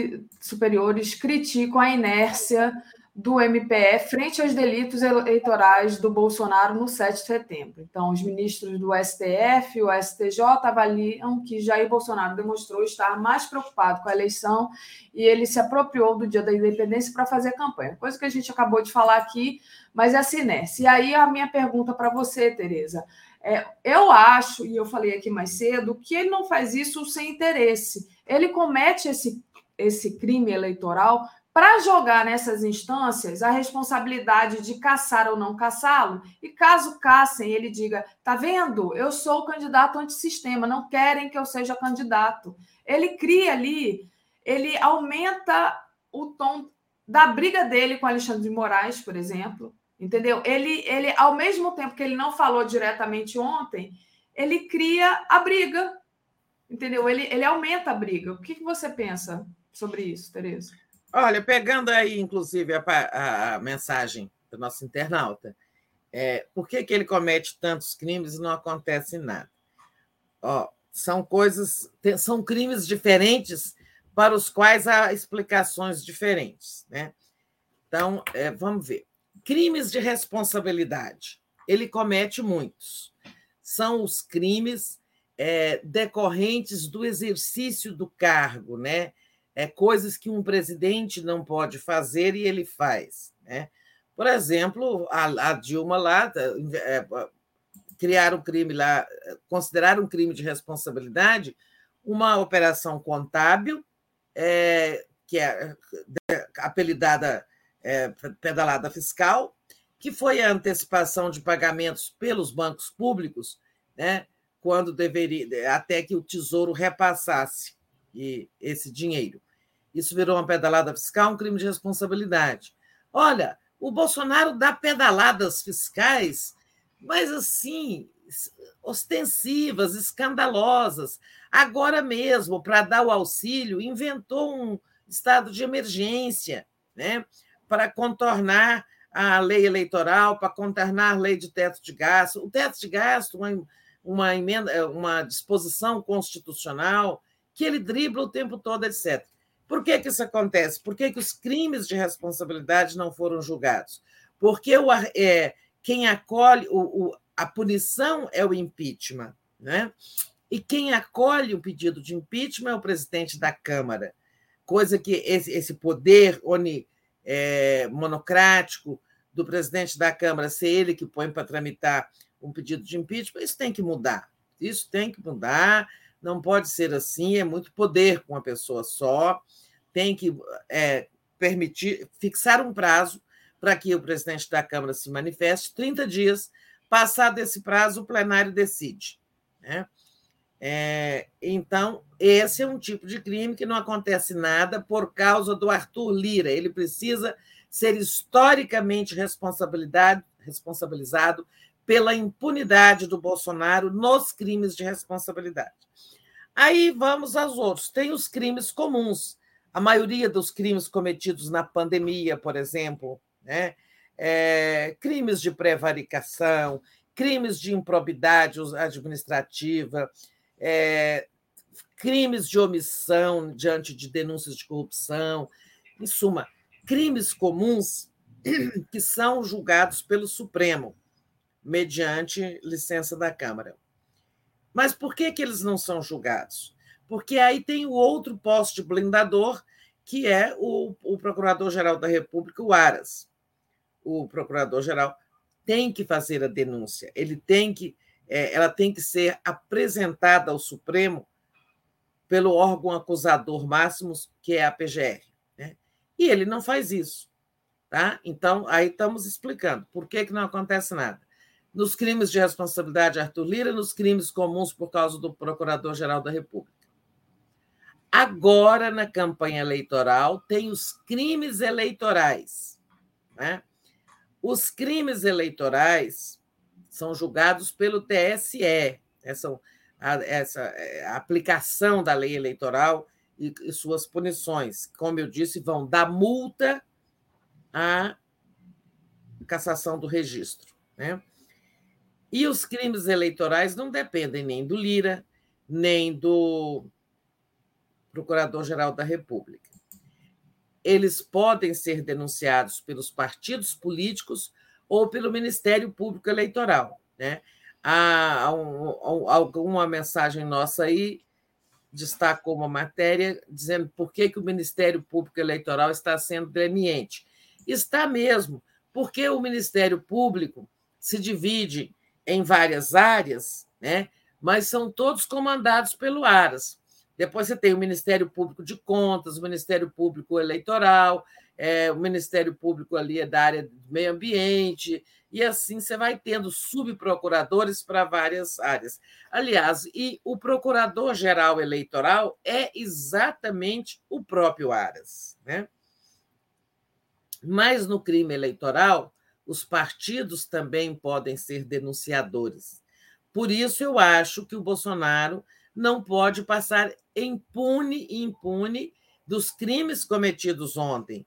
superiores criticam a inércia do MPF frente aos delitos eleitorais do Bolsonaro no 7 de setembro. Então, os ministros do STF e o STJ avaliam que Jair Bolsonaro demonstrou estar mais preocupado com a eleição e ele se apropriou do dia da independência para fazer campanha. Coisa que a gente acabou de falar aqui, mas é assim, né? E aí a minha pergunta para você, Tereza, é, eu acho, e eu falei aqui mais cedo, que ele não faz isso sem interesse. Ele comete esse, esse crime eleitoral para jogar nessas instâncias a responsabilidade de caçar ou não caçá-lo, e caso caçem, ele diga: tá vendo? Eu sou o candidato antissistema, não querem que eu seja candidato. Ele cria ali, ele aumenta o tom da briga dele com Alexandre de Moraes, por exemplo. Entendeu? Ele, ele, ao mesmo tempo que ele não falou diretamente ontem, ele cria a briga. Entendeu? Ele, ele aumenta a briga. O que, que você pensa sobre isso, Tereza? Olha, pegando aí, inclusive, a, a mensagem do nosso internauta, é, por que, que ele comete tantos crimes e não acontece nada? Ó, são coisas, são crimes diferentes para os quais há explicações diferentes. Né? Então, é, vamos ver. Crimes de responsabilidade. Ele comete muitos. São os crimes é, decorrentes do exercício do cargo, né? É, coisas que um presidente não pode fazer e ele faz. Né? Por exemplo, a, a Dilma lá é, criar um crime lá, considerar um crime de responsabilidade uma operação contábil é, que é apelidada é, pedalada fiscal, que foi a antecipação de pagamentos pelos bancos públicos, né, quando deveria até que o Tesouro repassasse esse dinheiro. Isso virou uma pedalada fiscal, um crime de responsabilidade. Olha, o Bolsonaro dá pedaladas fiscais, mas assim, ostensivas, escandalosas. Agora mesmo, para dar o auxílio, inventou um estado de emergência, né? Para contornar a lei eleitoral, para contornar a lei de teto de gasto. O teto de gasto, uma, uma emenda, uma disposição constitucional que ele dribla o tempo todo, etc. Por que, que isso acontece? Por que, que os crimes de responsabilidade não foram julgados? Porque o, é, quem acolhe o, o, a punição é o impeachment, né? E quem acolhe o pedido de impeachment é o presidente da Câmara, coisa que esse, esse poder oni, é, monocrático do presidente da Câmara ser ele que põe para tramitar um pedido de impeachment, isso tem que mudar. Isso tem que mudar Não pode ser assim, é muito poder com uma pessoa só. Tem que é, permitir, fixar um prazo para que o presidente da Câmara se manifeste, 30 dias. Passado esse prazo, o plenário decide. Né? É, então, esse é um tipo de crime que não acontece nada por causa do Arthur Lira. Ele precisa ser historicamente responsabilizado pela impunidade do Bolsonaro nos crimes de responsabilidade. Aí vamos aos outros. Tem os crimes comuns. A maioria dos crimes cometidos na pandemia, por exemplo, né? É, crimes de prevaricação, crimes de improbidade administrativa, é, crimes de omissão diante de denúncias de corrupção, em suma, crimes comuns que são julgados pelo Supremo, mediante licença da Câmara. Mas por que, que eles não são julgados? Porque aí tem o outro poste blindador, que é o, o Procurador-Geral da República, o Aras. O Procurador-Geral tem que fazer a denúncia, ele tem que, é, ela tem que ser apresentada ao Supremo pelo órgão acusador máximo, que é a PGR. Né? E ele não faz isso. Tá? Então, aí estamos explicando por que, que não acontece nada nos crimes de responsabilidade Arthur Lira, nos crimes comuns por causa do Procurador-Geral da República. Agora, na campanha eleitoral, tem os crimes eleitorais. Né? Os crimes eleitorais são julgados pelo TSE, essa, essa é, aplicação da lei eleitoral e, e suas punições. Como eu disse, vão da multa à cassação do registro. Né? E os crimes eleitorais não dependem nem do Lira, nem do Procurador-Geral da República. Eles podem ser denunciados pelos partidos políticos ou pelo Ministério Público Eleitoral. Né? Há alguma mensagem nossa aí destacou uma matéria dizendo por que, que o Ministério Público Eleitoral está sendo leniente. Está mesmo, porque o Ministério Público se divide em várias áreas, né? mas são todos comandados pelo Aras. Depois você tem o Ministério Público de Contas, o Ministério Público Eleitoral, é, o Ministério Público ali é da área do meio ambiente, e assim você vai tendo subprocuradores para várias áreas. Aliás, e o Procurador-Geral Eleitoral é exatamente o próprio Aras. Né? Mas no crime eleitoral, os partidos também podem ser denunciadores. Por isso, eu acho que o Bolsonaro não pode passar impune impune dos crimes cometidos ontem.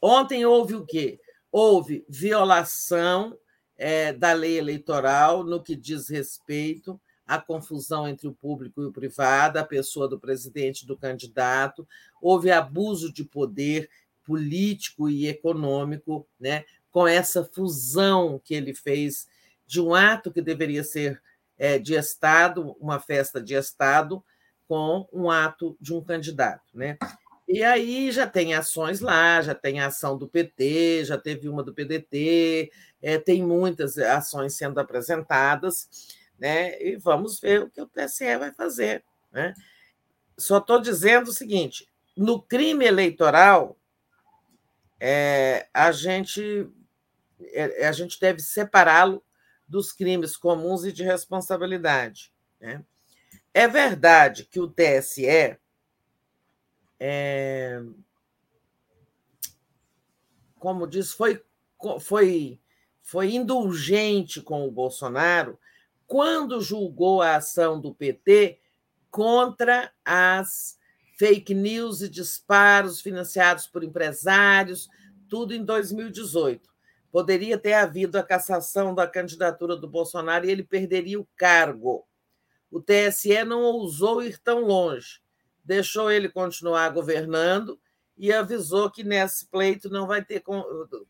Ontem houve o quê? Houve violação é, da lei eleitoral no que diz respeito à confusão entre o público e o privado, a pessoa do presidente e do candidato, houve abuso de poder político e econômico, né? Com essa fusão que ele fez de um ato que deveria ser é, de Estado, uma festa de Estado, com um ato de um candidato. Né? E aí já tem ações lá, já tem ação do PT, já teve uma do PDT, é, tem muitas ações sendo apresentadas, né? e vamos ver o que o TSE vai fazer. Né? Só estou dizendo o seguinte: no crime eleitoral, é, a gente a gente deve separá-lo dos crimes comuns e de responsabilidade. Né? É verdade que o TSE é, como diz, foi, foi, foi indulgente com o Bolsonaro quando julgou a ação do PT contra as fake news e disparos financiados por empresários, tudo em 2018 poderia ter havido a cassação da candidatura do Bolsonaro e ele perderia o cargo. O TSE não ousou ir tão longe, deixou ele continuar governando e avisou que nesse pleito não vai ter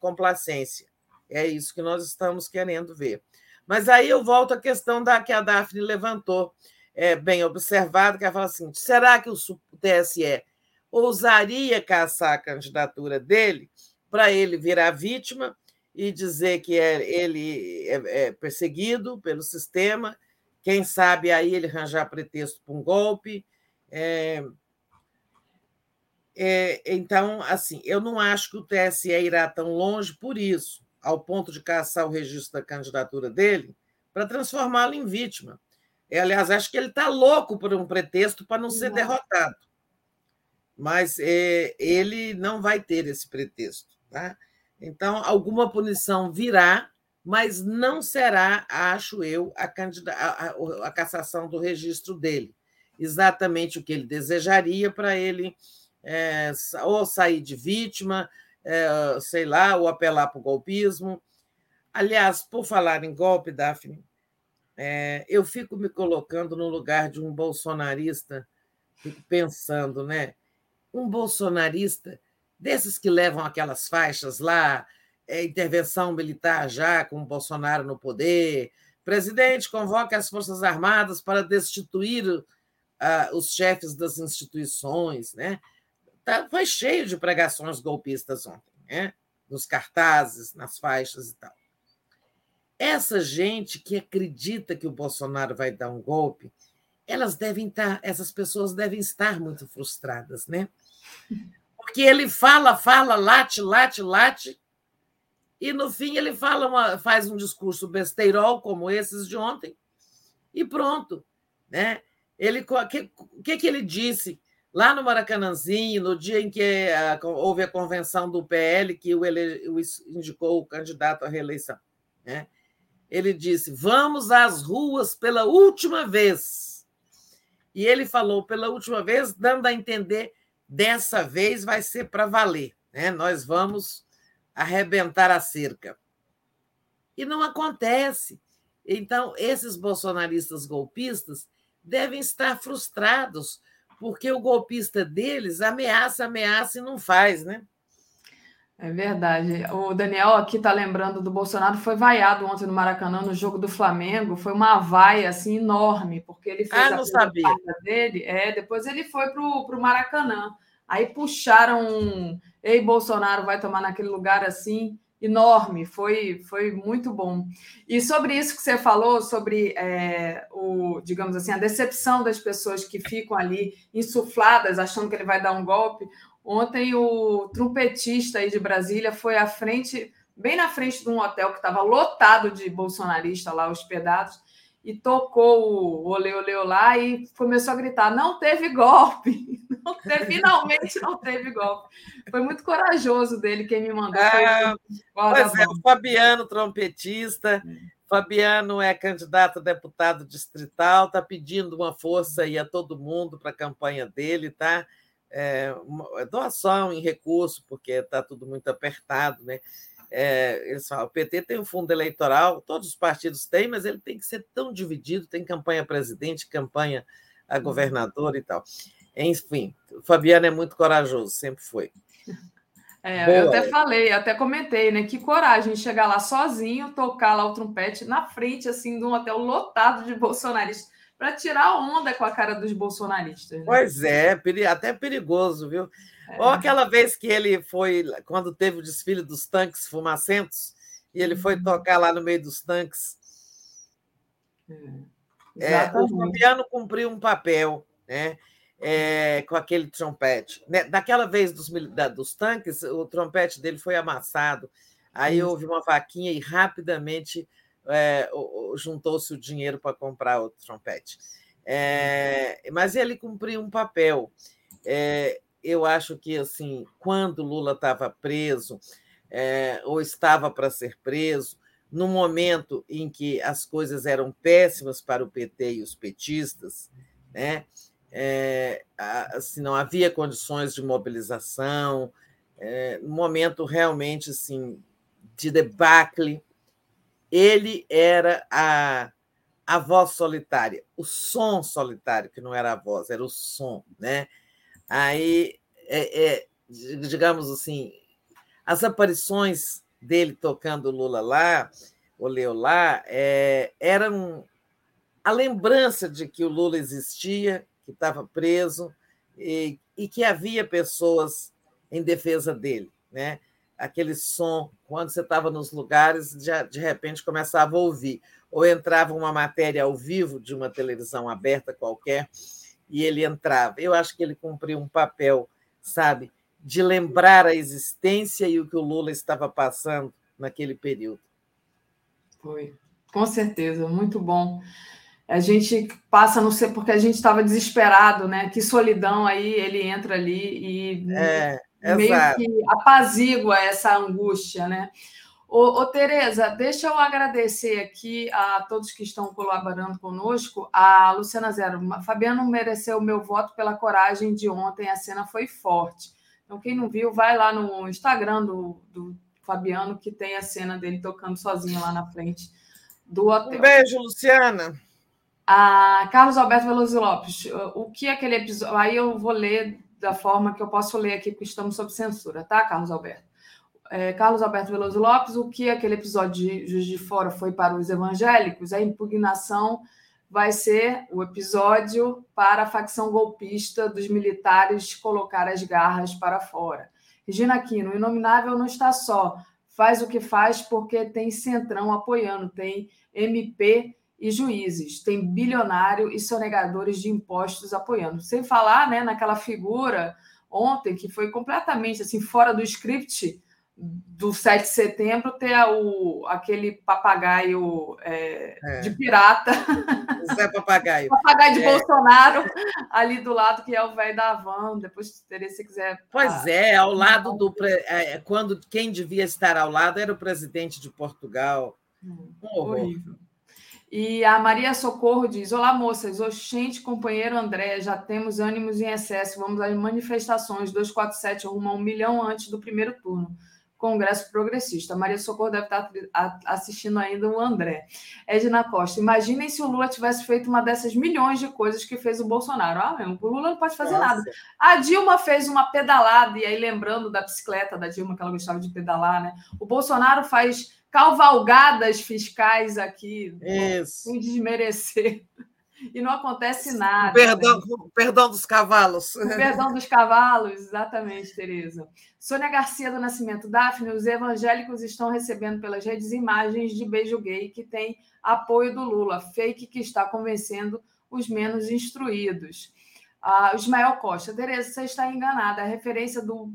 complacência. É isso que nós estamos querendo ver. Mas aí eu volto à questão da que a Daphne levantou, é, bem observado, que ela fala assim: será que o TSE ousaria caçar a candidatura dele para ele virar vítima e dizer que é, ele é, é perseguido pelo sistema Quem sabe aí ele arranjar pretexto para um golpe. É, é, então, assim, eu não acho que o TSE irá tão longe por isso, ao ponto de caçar o registro da candidatura dele, para transformá-lo em vítima. É, aliás, acho que ele está louco por um pretexto para não ser derrotado. Mas é, ele não vai ter esse pretexto. Tá? Então, alguma punição virá, mas não será, acho eu, a, a, a cassação do registro dele. Exatamente o que ele desejaria para ele é, ou sair de vítima, é, sei lá, ou apelar para o golpismo. Aliás, por falar em golpe, Daphne, é, eu fico me colocando no lugar de um bolsonarista, fico pensando, né? Um bolsonarista desses que levam aquelas faixas lá, é, intervenção militar já com Bolsonaro no poder. Presidente convoca as Forças Armadas para destituir uh, os chefes das instituições. Né? Tá, foi cheio de pregações golpistas ontem, né? nos cartazes, nas faixas e tal. Essa gente que acredita que o Bolsonaro vai dar um golpe, elas devem estar, essas pessoas devem estar muito frustradas, né? Porque ele fala, fala, late, late, late, e no fim ele fala uma, faz um discurso besteirol, como esses de ontem, e pronto. Né? Ele, o que, que, que ele disse lá no Maracanãzinho, no dia em que a, houve a convenção do PL, que o, ele, o indicou o candidato à reeleição? Né? Ele disse: Vamos às ruas pela última vez. E ele falou pela última vez, dando a entender Dessa vez vai ser para valer, né? Nós vamos arrebentar a cerca. E não acontece. Então, esses bolsonaristas golpistas devem estar frustrados, porque o golpista deles ameaça, ameaça e não faz, né? É verdade. O Daniel aqui está lembrando do Bolsonaro, foi vaiado ontem no Maracanã, no jogo do Flamengo. Foi uma vaia assim enorme, porque ele fez ah, não a sabia. dele. É, depois ele foi para o Maracanã. Aí puxaram um, ei, Bolsonaro vai tomar naquele lugar assim, enorme, foi, foi muito bom. E sobre isso que você falou, sobre é, o, digamos assim, a decepção das pessoas que ficam ali insufladas, achando que ele vai dar um golpe. Ontem o trompetista aí de Brasília foi à frente, bem na frente de um hotel que estava lotado de bolsonaristas lá hospedados e tocou o olê, olê, olá e começou a gritar: não teve golpe, não teve, finalmente não teve golpe. Foi muito corajoso dele quem me mandou. Ah, pois é, o Fabiano, trompetista. Fabiano é candidato a deputado distrital, está pedindo uma força aí a todo mundo para a campanha dele, tá? É, uma, doação em recurso, porque está tudo muito apertado, né? É, eles falam, o PT tem um fundo eleitoral, todos os partidos têm, mas ele tem que ser tão dividido, tem campanha presidente, campanha a uhum. governador e tal. Enfim, o Fabiano é muito corajoso, sempre foi. É, eu até falei, até comentei, né? Que coragem chegar lá sozinho, tocar lá o trompete na frente, assim, de um hotel lotado de bolsonaristas, para tirar onda com a cara dos bolsonaristas. Né? Pois é, até perigoso, viu? É. Ou aquela vez que ele foi, quando teve o desfile dos tanques fumacentos, e ele foi uhum. tocar lá no meio dos tanques. É, é o Fabiano cumpriu um papel, né? É, com aquele trompete. Né? Daquela vez dos, da, dos tanques, o trompete dele foi amassado. Aí houve uma vaquinha e rapidamente é, juntou-se o dinheiro para comprar o trompete. É, mas ele cumpriu um papel. Eu acho que assim, quando Lula estava preso é, ou estava para ser preso, no momento em que as coisas eram péssimas para o PT e os petistas, né? É, assim, não havia condições de mobilização, é, momento realmente assim de debacle. Ele era a, a voz solitária, o som solitário, que não era a voz, era o som, né? Aí, é, é, digamos assim, as aparições dele tocando Lula lá, o Leo lá, é, eram a lembrança de que o Lula existia, que estava preso e, e, que havia pessoas em defesa dele. Né? aquele som, quando você estava nos lugares, de repente começava a ouvir. Ou entrava uma matéria ao vivo de uma televisão aberta qualquer, e ele entrava. Eu acho que ele cumpriu um papel, sabe, de lembrar a existência e o que o Lula estava passando naquele período. Foi, com certeza, muito bom. A gente passa no ser porque a gente estava desesperado, né? Que solidão aí ele entra ali e é, meio exato. que apazigua essa angústia, né? Ô, ô, Tereza, deixa eu agradecer aqui a todos que estão colaborando conosco. A Luciana Zero, Fabiano mereceu o meu voto pela coragem de ontem, a cena foi forte. Então, quem não viu, vai lá no Instagram do, do Fabiano, que tem a cena dele tocando sozinho lá na frente do hotel. Um beijo, Luciana. A Carlos Alberto Veloso Lopes, o que é aquele episódio. Aí eu vou ler da forma que eu posso ler aqui, porque estamos sob censura, tá, Carlos Alberto? É, Carlos Alberto Veloso Lopes, o que aquele episódio de Juiz de Fora foi para os evangélicos? A impugnação vai ser o episódio para a facção golpista dos militares colocar as garras para fora. Regina Aquino, o Inominável não está só, faz o que faz porque tem Centrão apoiando, tem MP e juízes, tem bilionário e sonegadores de impostos apoiando. Sem falar né, naquela figura ontem que foi completamente assim fora do script do 7 de setembro ter o, aquele papagaio é, é. de pirata. Zé Papagaio. papagaio de é. Bolsonaro ali do lado, que é o velho da van. Depois, se quiser. Pois ah, é, ao lado do. É, quando quem devia estar ao lado era o presidente de Portugal. Hum, um horrível. E a Maria Socorro diz: Olá, moças. Oxente, companheiro André, já temos ânimos em excesso. Vamos às manifestações. 247 rumo a um milhão antes do primeiro turno. Congresso Progressista. Maria Socorro deve estar assistindo ainda o André. Edna Costa, imaginem se o Lula tivesse feito uma dessas milhões de coisas que fez o Bolsonaro. Ah, mesmo, o Lula não pode fazer Nossa. nada. A Dilma fez uma pedalada, e aí lembrando da bicicleta da Dilma, que ela gostava de pedalar, né? O Bolsonaro faz cavalgadas fiscais aqui, sem desmerecer e não acontece nada. O perdão, né? perdão dos cavalos. O perdão dos cavalos, exatamente, Tereza. Sônia Garcia do Nascimento Daphne, os evangélicos estão recebendo pelas redes imagens de beijo gay que tem apoio do Lula, fake que está convencendo os menos instruídos. Ah, Ismael Costa, Tereza, você está enganada. A referência do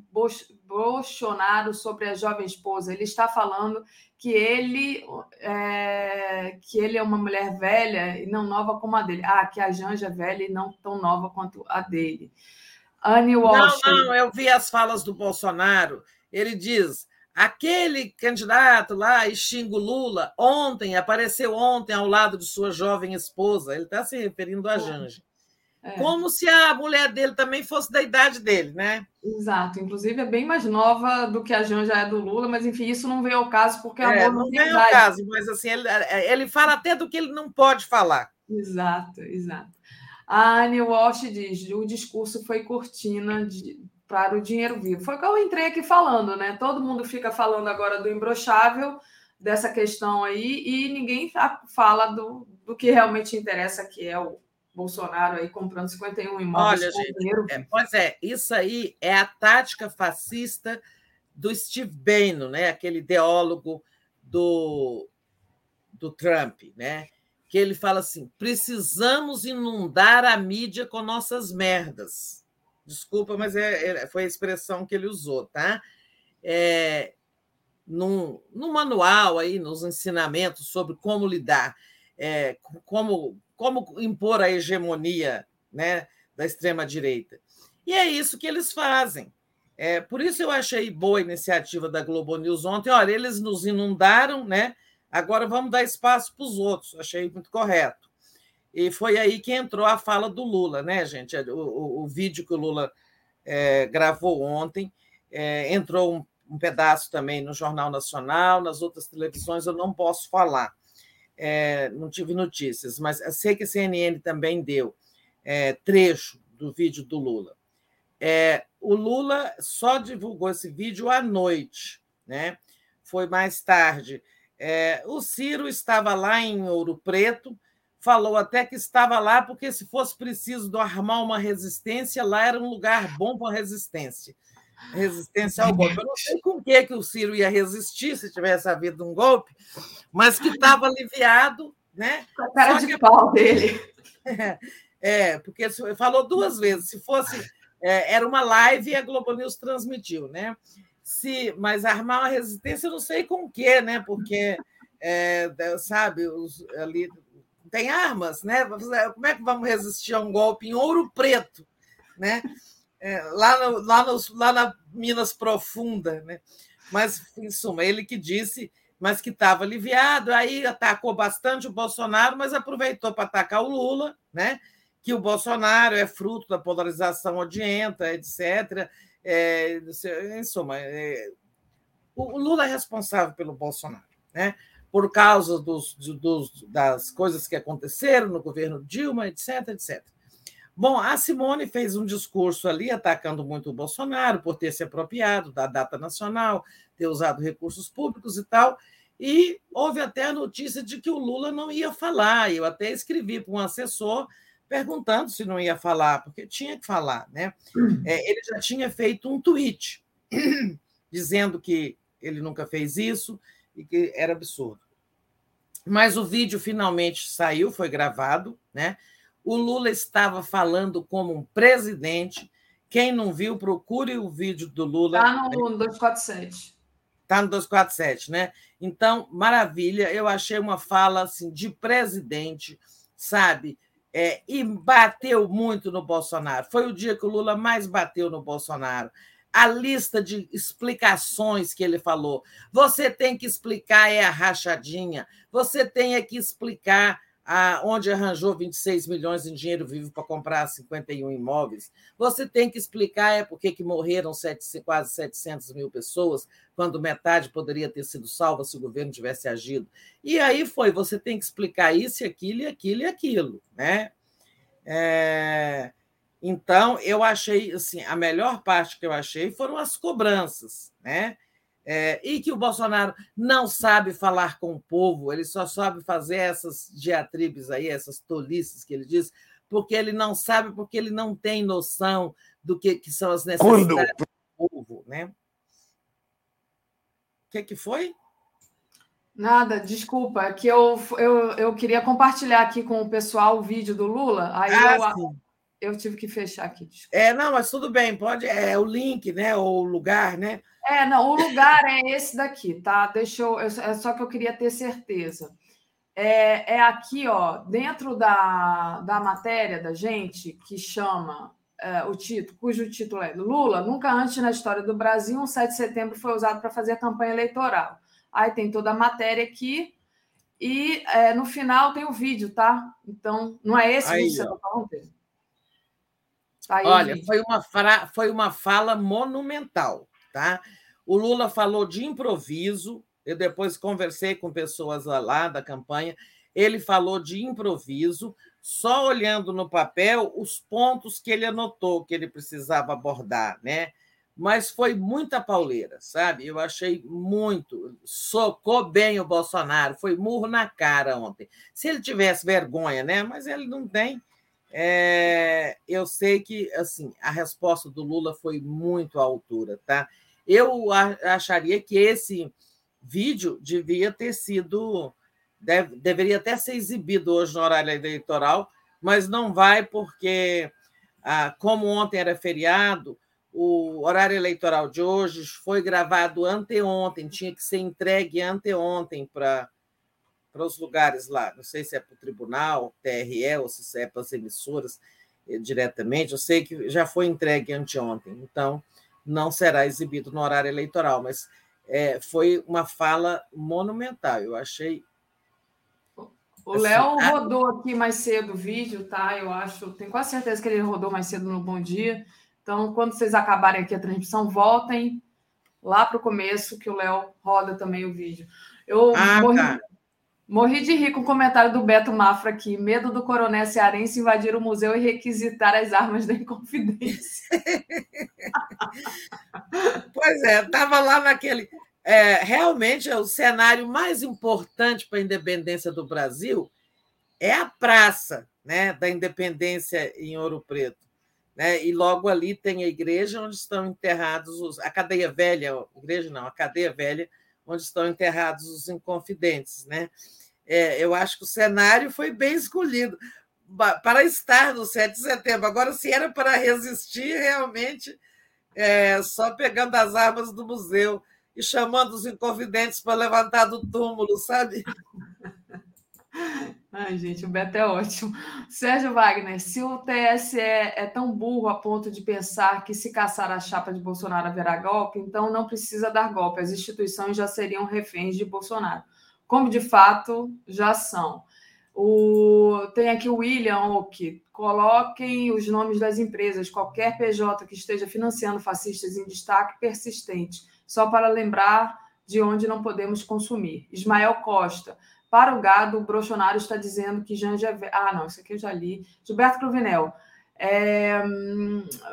Bolsonaro sobre a jovem esposa, ele está falando que ele é, que ele é uma mulher velha e não nova como a dele. Ah, que a Janja é velha e não tão nova quanto a dele. Anne Walsh. Não, não, eu vi as falas do Bolsonaro. Ele diz: aquele candidato lá, Xingo Lula, ontem, apareceu ontem ao lado de sua jovem esposa. Ele está se referindo a Janja. É. Como se a mulher dele também fosse da idade dele, né? Exato. Inclusive, é bem mais nova do que a Janja é do Lula, mas enfim, isso não veio ao caso, porque a é, não veio ao caso, mas assim, ele, ele fala até do que ele não pode falar. Exato, exato. A Anne Walsh diz: o discurso foi cortina de, para o dinheiro vivo. Foi o que eu entrei aqui falando, né? Todo mundo fica falando agora do imbrochável, dessa questão aí, e ninguém fala do, do que realmente interessa, que é o Bolsonaro aí comprando 51 imóveis. Olha, gente, é, pois é, isso aí é a tática fascista do Steve Bannon, né? aquele ideólogo do, do Trump, né? que ele fala assim: precisamos inundar a mídia com nossas merdas. Desculpa, mas é, é, foi a expressão que ele usou, tá? É, num, num manual aí, nos ensinamentos sobre como lidar, é, como como impor a hegemonia né, da extrema-direita. E é isso que eles fazem. É, por isso eu achei boa a iniciativa da Globo News ontem. Olha, eles nos inundaram, né? Agora vamos dar espaço para os outros. Achei muito correto. E foi aí que entrou a fala do Lula, né, gente? O, o, o vídeo que o Lula é, gravou ontem é, entrou um, um pedaço também no Jornal Nacional, nas outras televisões eu não posso falar é, não tive notícias, mas sei que a CNN também deu é, trecho do vídeo do Lula. É, o Lula só divulgou esse vídeo à noite, né? Foi mais tarde. É, o Ciro estava lá em Ouro Preto, falou até que estava lá porque se fosse preciso armar uma resistência, lá era um lugar bom para resistência. Resistência ao golpe. Eu não sei com que, que o Ciro ia resistir se tivesse havido um golpe, mas que estava aliviado, né? Com a cara Só de que... pau dele. É, porque falou duas vezes. Se fosse. É, era uma live e a Globo News transmitiu, né? Se, mas armar uma resistência, eu não sei com o quê, né? Porque, é, sabe, os, ali tem armas, né? Como é que vamos resistir a um golpe em ouro preto, né? É, lá, no, lá, lá na Minas Profunda, né? Mas, em suma, ele que disse, mas que estava aliviado, aí atacou bastante o Bolsonaro, mas aproveitou para atacar o Lula, né? Que o Bolsonaro é fruto da polarização odienta, etc. É, em suma, é, o Lula é responsável pelo Bolsonaro, né? por causa dos, dos, das coisas que aconteceram no governo Dilma, etc, etc. Bom, a Simone fez um discurso ali atacando muito o Bolsonaro por ter se apropriado da data nacional, ter usado recursos públicos e tal, e houve até a notícia de que o Lula não ia falar. Eu até escrevi para um assessor perguntando se não ia falar, porque tinha que falar, né? É, ele já tinha feito um tweet dizendo que ele nunca fez isso, e que era absurdo. Mas o vídeo finalmente saiu, foi gravado, né? O Lula estava falando como um presidente. Quem não viu, procure o vídeo do Lula. Está no 247. Está no 247, né? Então, maravilha. Eu achei uma fala assim, de presidente, sabe? É, e bateu muito no Bolsonaro. Foi o dia que o Lula mais bateu no Bolsonaro a lista de explicações que ele falou. Você tem que explicar é a rachadinha, você tem é que explicar onde arranjou 26 milhões em dinheiro vivo para comprar 51 imóveis. Você tem que explicar é por que morreram quase 700 mil pessoas, quando metade poderia ter sido salva se o governo tivesse agido. E aí foi, você tem que explicar isso, aquilo, e aquilo e aquilo. Né? É... Então, eu achei, assim, a melhor parte que eu achei foram as cobranças, né? É, e que o Bolsonaro não sabe falar com o povo, ele só sabe fazer essas diatribes aí, essas tolices que ele diz, porque ele não sabe, porque ele não tem noção do que, que são as necessidades Quando? do povo, né? O que, que foi? Nada, desculpa, é que eu, eu, eu queria compartilhar aqui com o pessoal o vídeo do Lula, aí ah, eu, sim eu tive que fechar aqui. Desculpa. É, não, mas tudo bem, pode. É o link, né? Ou o lugar, né? É, não, o lugar é esse daqui, tá? Deixa eu. É só que eu queria ter certeza. É, é aqui, ó, dentro da, da matéria da gente, que chama é, o título, cujo título é Lula, nunca antes na história do Brasil, um 7 de setembro foi usado para fazer a campanha eleitoral. Aí tem toda a matéria aqui, e é, no final tem o vídeo, tá? Então, não é esse Aí, vídeo que você está falando? Aí, Olha, foi uma, fra... foi uma fala monumental. Tá? O Lula falou de improviso, eu depois conversei com pessoas lá da campanha, ele falou de improviso, só olhando no papel os pontos que ele anotou que ele precisava abordar, né? Mas foi muita pauleira, sabe? Eu achei muito. Socou bem o Bolsonaro, foi murro na cara ontem. Se ele tivesse vergonha, né? Mas ele não tem. É, eu sei que assim a resposta do Lula foi muito à altura, tá? Eu acharia que esse vídeo devia ter sido, deve, deveria até ser exibido hoje no horário eleitoral, mas não vai porque, ah, como ontem era feriado, o horário eleitoral de hoje foi gravado anteontem, tinha que ser entregue anteontem para para os lugares lá. Não sei se é para o tribunal, TRE, ou se é para as emissoras eh, diretamente. Eu sei que já foi entregue anteontem, então não será exibido no horário eleitoral, mas é, foi uma fala monumental. Eu achei. O assim, Léo a... rodou aqui mais cedo o vídeo, tá? Eu acho, tenho quase certeza que ele rodou mais cedo no Bom Dia. Então, quando vocês acabarem aqui a transmissão, voltem lá para o começo, que o Léo roda também o vídeo. Eu ah, morri, tá. Morri de rir com o comentário do Beto Mafra aqui. Medo do coronel cearense invadir o museu e requisitar as armas da Inconfidência. pois é, estava lá naquele. É, realmente, é o cenário mais importante para a independência do Brasil é a praça né, da independência em Ouro Preto. né? e logo ali tem a igreja onde estão enterrados os, a cadeia velha, igreja não, a cadeia velha, onde estão enterrados os inconfidentes. Né? É, eu acho que o cenário foi bem escolhido para estar no 7 de setembro. Agora, se era para resistir, realmente, é, só pegando as armas do museu e chamando os inconfidentes para levantar do túmulo, sabe? Ai, gente, o Beto é ótimo. Sérgio Wagner, se o TSE é tão burro a ponto de pensar que se caçar a chapa de Bolsonaro haverá golpe, então não precisa dar golpe, as instituições já seriam reféns de Bolsonaro, como de fato já são. O, tem aqui o William Ock. Coloquem os nomes das empresas, qualquer PJ que esteja financiando fascistas em destaque persistente, só para lembrar de onde não podemos consumir. Ismael Costa. Para o gado, o Bolsonaro está dizendo que Janja. É ah, não, isso aqui eu já li. Gilberto Cruvinel. É,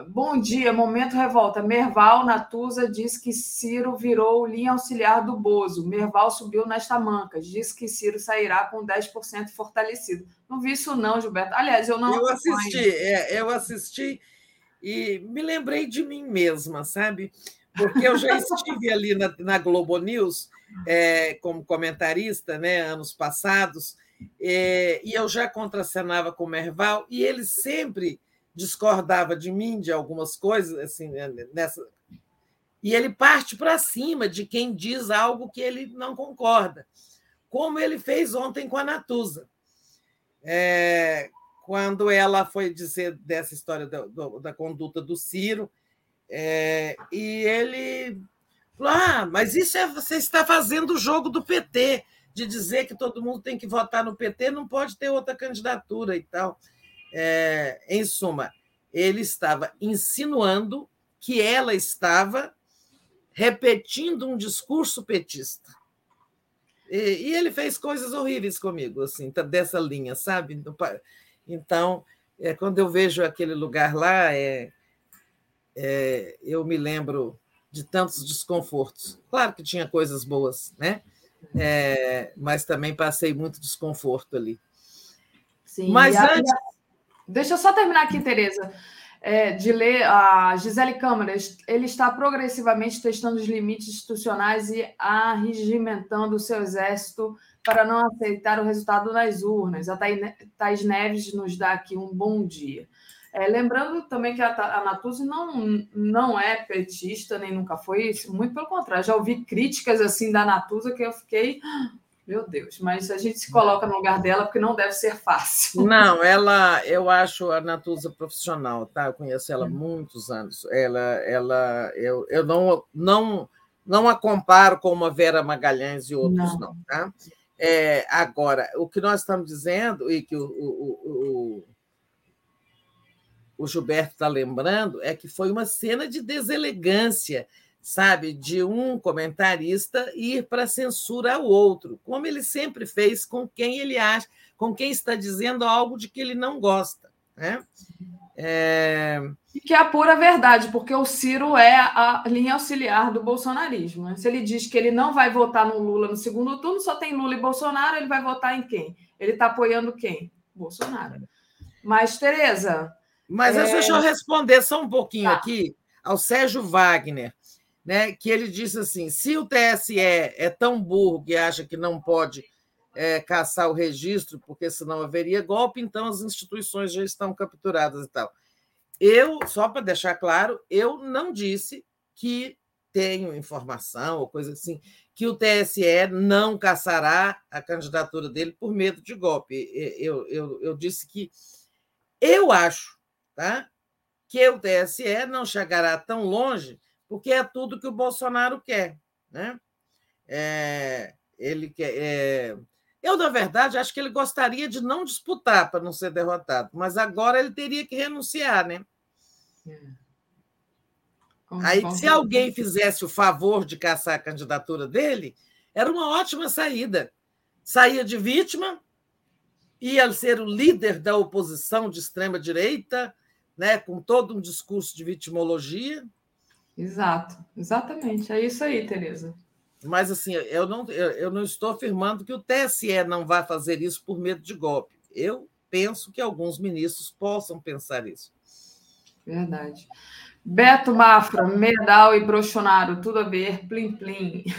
bom dia, momento revolta. Merval Natuza diz que Ciro virou linha auxiliar do Bozo. Merval subiu nas tamancas. Diz que Ciro sairá com 10% fortalecido. Não vi isso, não, Gilberto. Aliás, eu não. Eu assisti, é, eu assisti e me lembrei de mim mesma, sabe? Porque eu já estive ali na, na Globo News é, como comentarista, né, anos passados, é, e eu já contracenava com o Merval, e ele sempre discordava de mim de algumas coisas, assim, né, nessa. E ele parte para cima de quem diz algo que ele não concorda, como ele fez ontem com a Natuza. É, quando ela foi dizer dessa história da, da conduta do Ciro, é, e ele Ah, mas isso é você está fazendo o jogo do PT, de dizer que todo mundo tem que votar no PT, não pode ter outra candidatura e tal. É, em suma, ele estava insinuando que ela estava repetindo um discurso petista. E, e, ele fez coisas horríveis comigo, assim, tá dessa linha, sabe? Então, é, quando eu vejo aquele lugar lá, é, é, eu me lembro de tantos desconfortos. Claro que tinha coisas boas, né? É, mas também passei muito desconforto ali. Sim, mas antes. Deixa eu só terminar aqui, Tereza, é, de ler a Gisele Câmara. Ele está progressivamente testando os limites institucionais e arregimentando o seu exército para não aceitar o resultado nas urnas. A Thais Neves nos dá aqui um bom dia. É, lembrando também que a, a Natuzzi não, não é petista, nem nunca foi, muito pelo contrário. Já ouvi críticas assim da Natuzzi que eu fiquei meu Deus, mas a gente se coloca no lugar dela porque não deve ser fácil. Não, ela, eu acho a Natuza profissional, tá? Eu conheço ela há muitos anos. Ela, ela, eu, eu não, não, não a comparo com uma Vera Magalhães e outros, não, não tá? É, agora, o que nós estamos dizendo e que o, o, o, o Gilberto está lembrando é que foi uma cena de deselegância sabe, de um comentarista ir para censurar o outro, como ele sempre fez com quem ele acha, com quem está dizendo algo de que ele não gosta. Né? É... E que é a pura verdade, porque o Ciro é a linha auxiliar do bolsonarismo. Né? Se ele diz que ele não vai votar no Lula no segundo turno, só tem Lula e Bolsonaro, ele vai votar em quem? Ele está apoiando quem? Bolsonaro. Mas, Tereza. Mas é... deixa eu responder só um pouquinho tá. aqui ao Sérgio Wagner né, que ele disse assim: se o TSE é tão burro que acha que não pode é, caçar o registro, porque senão haveria golpe, então as instituições já estão capturadas e tal. Eu, só para deixar claro, eu não disse que tenho informação ou coisa assim, que o TSE não caçará a candidatura dele por medo de golpe. Eu, eu, eu disse que eu acho tá, que o TSE não chegará tão longe porque é tudo que o Bolsonaro quer. Né? É, ele quer. É... Eu, na verdade, acho que ele gostaria de não disputar para não ser derrotado, mas agora ele teria que renunciar, né? Aí, se alguém fizesse o favor de caçar a candidatura dele, era uma ótima saída. Saía de vítima, ia ser o líder da oposição de extrema direita, né, com todo um discurso de vitimologia, Exato, exatamente. É isso aí, Tereza. Mas assim, eu não, eu não estou afirmando que o TSE não vai fazer isso por medo de golpe. Eu penso que alguns ministros possam pensar isso. Verdade. Beto Mafra, Medal e Brochonaro, tudo a ver, plim plim.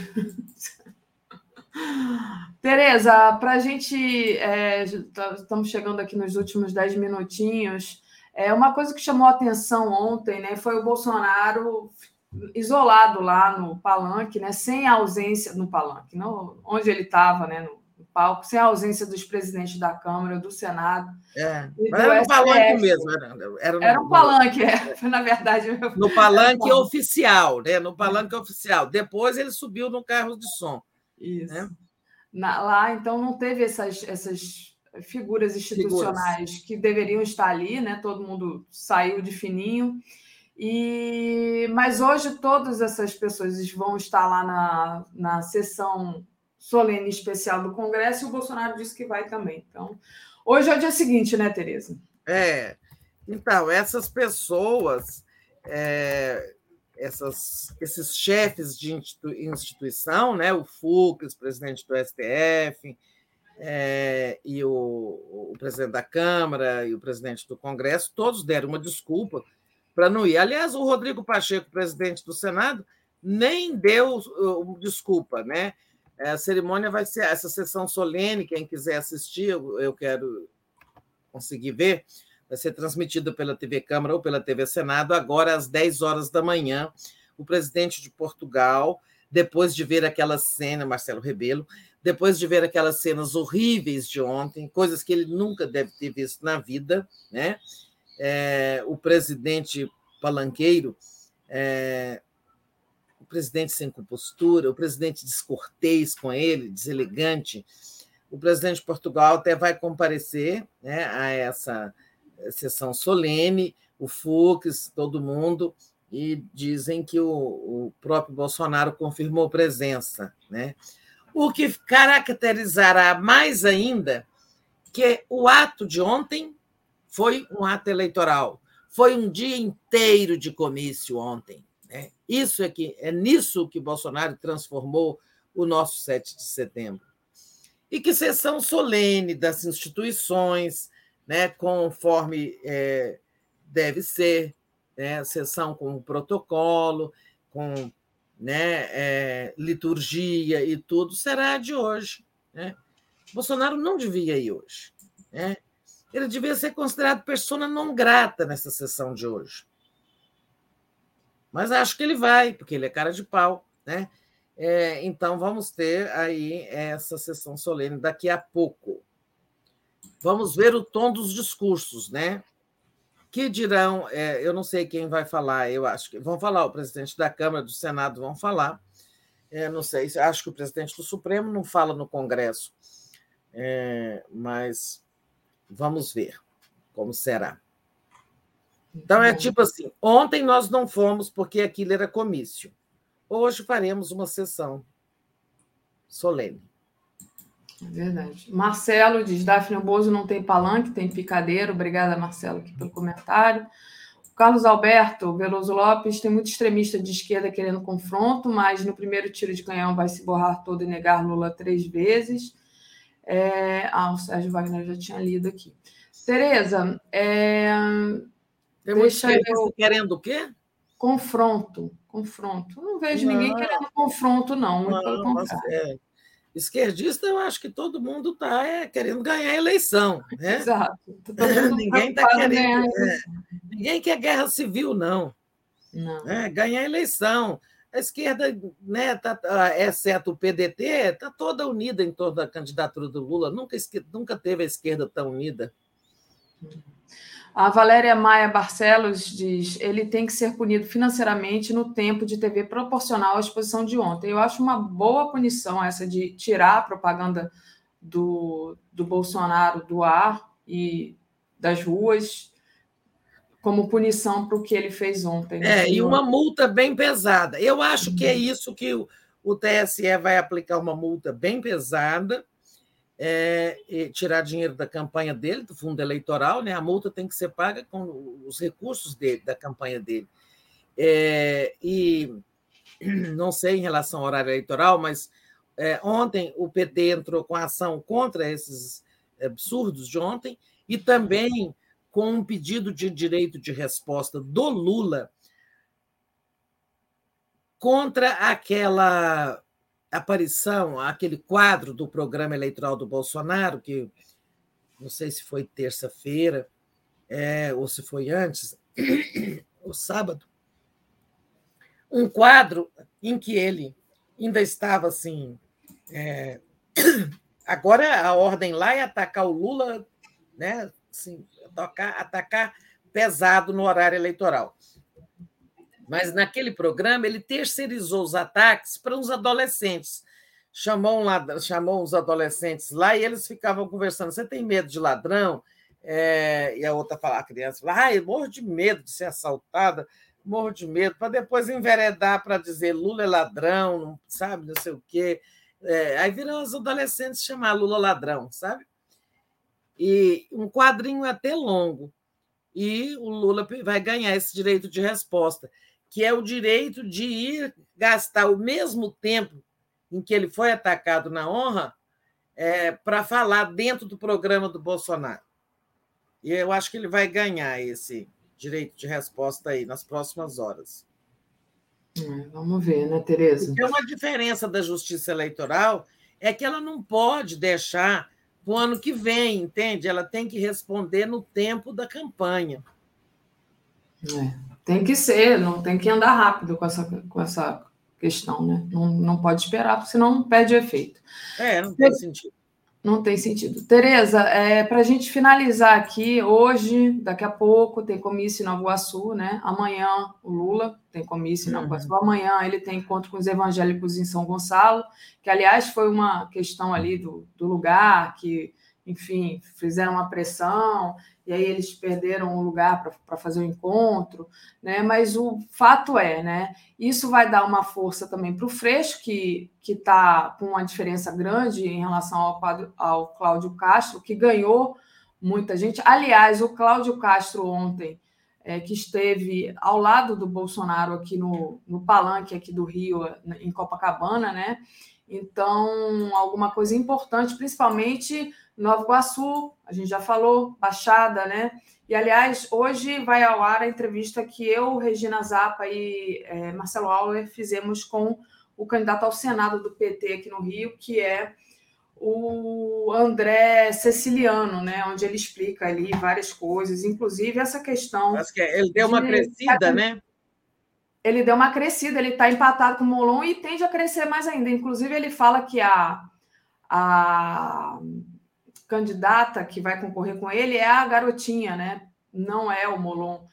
Tereza, para a gente, é, tá, estamos chegando aqui nos últimos dez minutinhos. É uma coisa que chamou a atenção ontem, né? Foi o Bolsonaro isolado lá no palanque, né? Sem a ausência no palanque, não, onde ele estava, né? No, no, palco, sem a ausência dos presidentes da Câmara, do Senado. É, era no palanque mesmo. Era, era, era um palanque, é, na verdade. No palanque oficial, né? No palanque oficial. Depois ele subiu no carro de som. Isso. Né? Na, lá, então, não teve essas, essas figuras institucionais figuras. que deveriam estar ali, né? Todo mundo saiu de fininho. E mas hoje todas essas pessoas vão estar lá na, na sessão solene especial do Congresso e o Bolsonaro disse que vai também. Então, hoje é o dia seguinte, né, Tereza? É. Então, essas pessoas, é, essas, esses chefes de instituição, né, o Fux, presidente do STF, é, e o, o, presidente da Câmara e o presidente do Congresso, todos deram uma desculpa para não ir. Aliás, o Rodrigo Pacheco, presidente do Senado, nem deu uh, desculpa, né? A cerimônia vai ser essa sessão solene, quem quiser assistir, eu, eu quero conseguir ver, vai ser transmitida pela TV Câmara ou pela TV Senado, agora às 10 horas da manhã. O presidente de Portugal, depois de ver aquela cena, Marcelo Rebelo, depois de ver aquelas cenas horríveis de ontem, coisas que ele nunca deve ter visto na vida, né? É, o presidente palanqueiro, é, o presidente sem compostura, o presidente descortês com ele, deselegante. O presidente de Portugal até vai comparecer né, a essa sessão solene, o Fux, todo mundo, e dizem que o, o próprio Bolsonaro confirmou presença. Né? O que caracterizará mais ainda que o ato de ontem foi um ato eleitoral, foi um dia inteiro de comício ontem. Né? Isso é que é nisso que Bolsonaro transformou o nosso 7 de setembro. E que sessão solene das instituições, né, conforme é, deve ser, né, sessão com protocolo, com né, é, liturgia e tudo, será de hoje. Né? Bolsonaro não devia ir hoje. Né? Ele devia ser considerado persona não grata nessa sessão de hoje. Mas acho que ele vai, porque ele é cara de pau. Né? É, então, vamos ter aí essa sessão solene daqui a pouco. Vamos ver o tom dos discursos, né? Que dirão, é, eu não sei quem vai falar, eu acho que vão falar, o presidente da Câmara, do Senado vão falar. É, não sei, acho que o presidente do Supremo não fala no Congresso, é, mas vamos ver como será. Então é tipo assim: ontem nós não fomos porque aquilo era comício. Hoje faremos uma sessão solene. Verdade. Marcelo diz: Daphne Bozo não tem palanque, tem picadeiro. Obrigada, Marcelo, aqui pelo comentário. O Carlos Alberto Veloso Lopes tem muito extremista de esquerda querendo confronto, mas no primeiro tiro de canhão vai se borrar todo e negar Lula três vezes. É... Ah, o Sérgio Wagner já tinha lido aqui. Tereza, é... tem deixa eu... querendo o quê? Confronto, confronto. Não vejo não. ninguém querendo confronto, não. Muito não, pelo contrário. É. Esquerdista, eu acho que todo mundo está é, querendo ganhar a eleição. Né? Exato. ninguém está querendo. É, ninguém quer guerra civil, não. não. É, ganhar a eleição. A esquerda, né, tá, tá exceto o PDT, está toda unida em torno da candidatura do Lula. Nunca, nunca teve a esquerda tão unida. A Valéria Maia Barcelos diz: ele tem que ser punido financeiramente no tempo de TV proporcional à exposição de ontem. Eu acho uma boa punição essa de tirar a propaganda do, do Bolsonaro do ar e das ruas como punição para o que ele fez ontem. Né? É, e uma multa bem pesada. Eu acho que é uhum. isso que o, o TSE vai aplicar uma multa bem pesada é, tirar dinheiro da campanha dele, do fundo eleitoral, né? a multa tem que ser paga com os recursos dele, da campanha dele. É, e não sei em relação ao horário eleitoral, mas é, ontem o PT entrou com ação contra esses absurdos de ontem e também com um pedido de direito de resposta do Lula contra aquela aparição, aquele quadro do programa eleitoral do Bolsonaro, que não sei se foi terça-feira é, ou se foi antes, o sábado, um quadro em que ele ainda estava assim. É, agora a ordem lá é atacar o Lula, né? Assim, atacar, atacar pesado no horário eleitoral. Mas naquele programa ele terceirizou os ataques para uns adolescentes. Chamou, um chamou uns adolescentes lá e eles ficavam conversando. Você tem medo de ladrão? É, e a outra fala, a criança fala, morro de medo de ser assaltada, morro de medo, para depois enveredar para dizer Lula é ladrão, não sabe, não sei o quê. É, aí viram os adolescentes chamar Lula ladrão, sabe? E um quadrinho até longo. E o Lula vai ganhar esse direito de resposta que é o direito de ir gastar o mesmo tempo em que ele foi atacado na honra é, para falar dentro do programa do Bolsonaro. E eu acho que ele vai ganhar esse direito de resposta aí nas próximas horas. É, vamos ver, né, Tereza? Porque uma diferença da justiça eleitoral é que ela não pode deixar para o ano que vem, entende? Ela tem que responder no tempo da campanha. É. Tem que ser, não tem que andar rápido com essa, com essa questão, né? Não, não pode esperar, senão perde efeito. É, não tem sentido. Não tem sentido. Tereza, é, para a gente finalizar aqui, hoje, daqui a pouco, tem comício em Nova Iguaçu, né? Amanhã, o Lula tem comício em Nova Iguaçu. Uhum. Amanhã, ele tem encontro com os evangélicos em São Gonçalo, que, aliás, foi uma questão ali do, do lugar, que, enfim, fizeram uma pressão e aí eles perderam um lugar para fazer o encontro, né? Mas o fato é, né? Isso vai dar uma força também para o Freixo, que está com uma diferença grande em relação ao, ao Cláudio Castro, que ganhou muita gente. Aliás, o Cláudio Castro ontem, é, que esteve ao lado do Bolsonaro aqui no, no palanque aqui do Rio, em Copacabana, né? Então, alguma coisa importante, principalmente Nova Iguaçu, a gente já falou, Baixada, né? E, aliás, hoje vai ao ar a entrevista que eu, Regina Zappa e é, Marcelo Auler fizemos com o candidato ao Senado do PT aqui no Rio, que é o André Ceciliano, né? Onde ele explica ali várias coisas, inclusive essa questão. Acho que ele deu uma de... crescida, né? Ele deu uma crescida, ele está empatado com o Molon e tende a crescer mais ainda. Inclusive, ele fala que a, a candidata que vai concorrer com ele é a garotinha, né? Não é o Molon.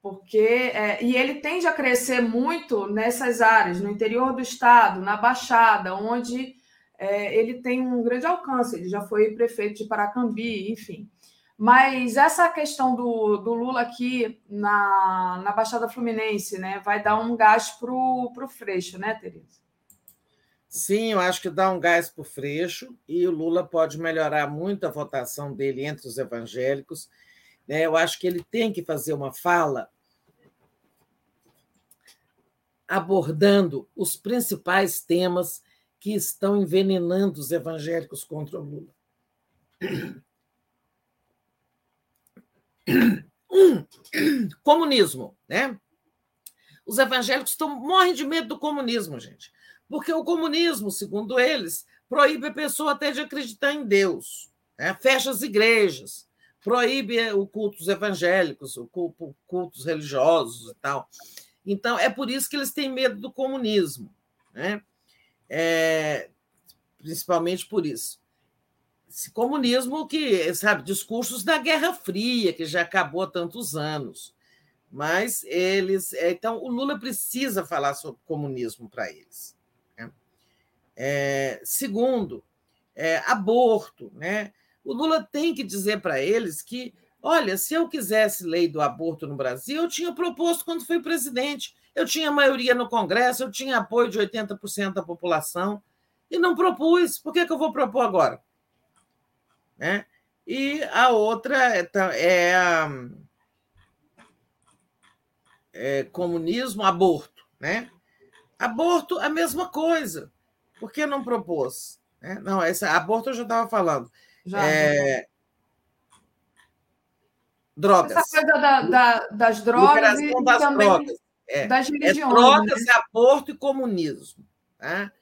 Porque, é, e ele tende a crescer muito nessas áreas, no interior do estado, na Baixada, onde é, ele tem um grande alcance. Ele já foi prefeito de Paracambi, enfim. Mas essa questão do, do Lula aqui na, na Baixada Fluminense, né, vai dar um gás para o Freixo, né, Tereza? Sim, eu acho que dá um gás para o Freixo e o Lula pode melhorar muito a votação dele entre os evangélicos. Né? Eu acho que ele tem que fazer uma fala abordando os principais temas que estão envenenando os evangélicos contra o Lula. Um, comunismo, né? Os evangélicos estão morrem de medo do comunismo, gente. Porque o comunismo, segundo eles, proíbe a pessoa até de acreditar em Deus, né? fecha as igrejas, proíbe os cultos evangélicos, os cultos religiosos e tal. Então, é por isso que eles têm medo do comunismo, né? É, principalmente por isso. Esse comunismo que, sabe, discursos da Guerra Fria, que já acabou há tantos anos. Mas eles. Então, o Lula precisa falar sobre comunismo para eles. É, segundo, é, aborto. Né? O Lula tem que dizer para eles que, olha, se eu quisesse lei do aborto no Brasil, eu tinha proposto quando fui presidente. Eu tinha maioria no Congresso, eu tinha apoio de 80% da população e não propus. Por que, que eu vou propor agora? Né? E a outra é, é, é comunismo, aborto. Né? Aborto, a mesma coisa. Por que não propôs? É, não, esse aborto eu já estava falando. Já, é... drogas. Essa coisa da, da, das drogas e das também drogas. É. das religiões. É drogas, né? aborto e comunismo. Tá?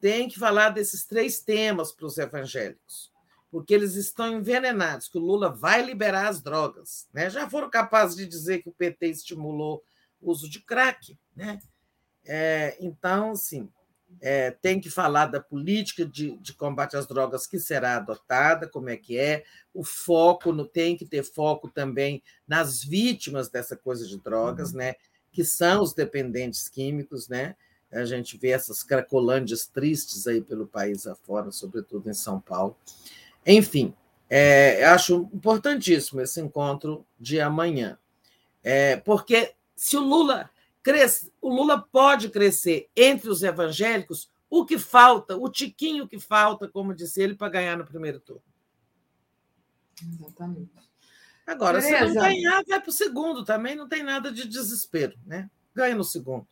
Tem que falar desses três temas para os evangélicos, porque eles estão envenenados, que o Lula vai liberar as drogas. Né? Já foram capazes de dizer que o PT estimulou o uso de crack. Né? É, então, sim, é, tem que falar da política de, de, combate às drogas que será adotada, como é que é, o foco, no, tem que ter foco também nas vítimas dessa coisa de drogas, uhum. né? que são os dependentes químicos, né? A gente vê essas cracolândias tristes aí pelo país afora, sobretudo em São Paulo. Enfim, é, acho importantíssimo esse encontro de amanhã, é, porque se o Lula o Lula pode crescer entre os evangélicos, o que falta, o tiquinho que falta, como disse ele, para ganhar no primeiro turno. Exatamente. Agora, Beleza. se não ganhar, vai para o segundo também, não tem nada de desespero, né? Ganha no segundo.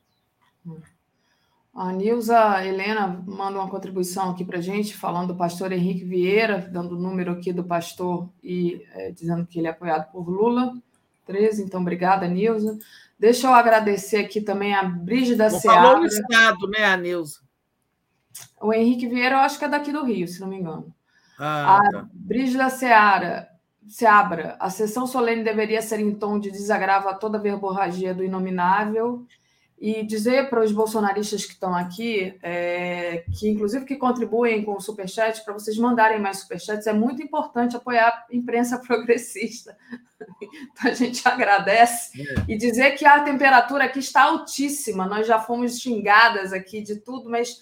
A Nilza Helena manda uma contribuição aqui para a gente, falando do pastor Henrique Vieira, dando o número aqui do pastor e é, dizendo que ele é apoiado por Lula. 13, então obrigada, Nilza. Deixa eu agradecer aqui também a Brígida Seara. Falou no estado, né, a Nilza? O Henrique Vieira, eu acho que é daqui do Rio, se não me engano. Ah, a tá. Brígida Seara, Seabra, a sessão solene deveria ser em tom de desagravo a toda verborragia do inominável e dizer para os bolsonaristas que estão aqui, é, que inclusive que contribuem com o Superchat, para vocês mandarem mais Superchats, é muito importante apoiar a imprensa progressista. Então a gente agradece. É. E dizer que a temperatura aqui está altíssima, nós já fomos xingadas aqui de tudo, mas.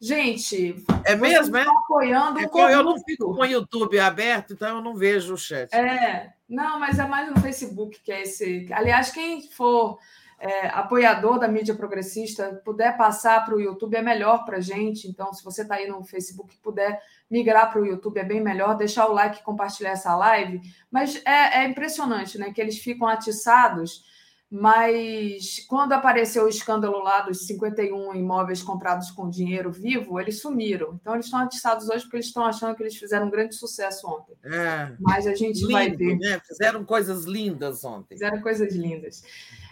Gente, é mesmo, é? apoiando é Eu não fico com o YouTube aberto, então eu não vejo o chat. É, não, mas é mais no Facebook que é esse. Aliás, quem for é, apoiador da mídia progressista, puder passar para o YouTube é melhor para a gente. Então, se você está aí no Facebook puder migrar para o YouTube é bem melhor, deixar o like e compartilhar essa live. Mas é, é impressionante, né? Que eles ficam atiçados. Mas quando apareceu o escândalo lá dos 51 imóveis comprados com dinheiro vivo, eles sumiram. Então eles estão atiçados hoje porque eles estão achando que eles fizeram um grande sucesso ontem. É, Mas a gente lindo, vai ver. Né? Fizeram coisas lindas ontem. Fizeram coisas lindas.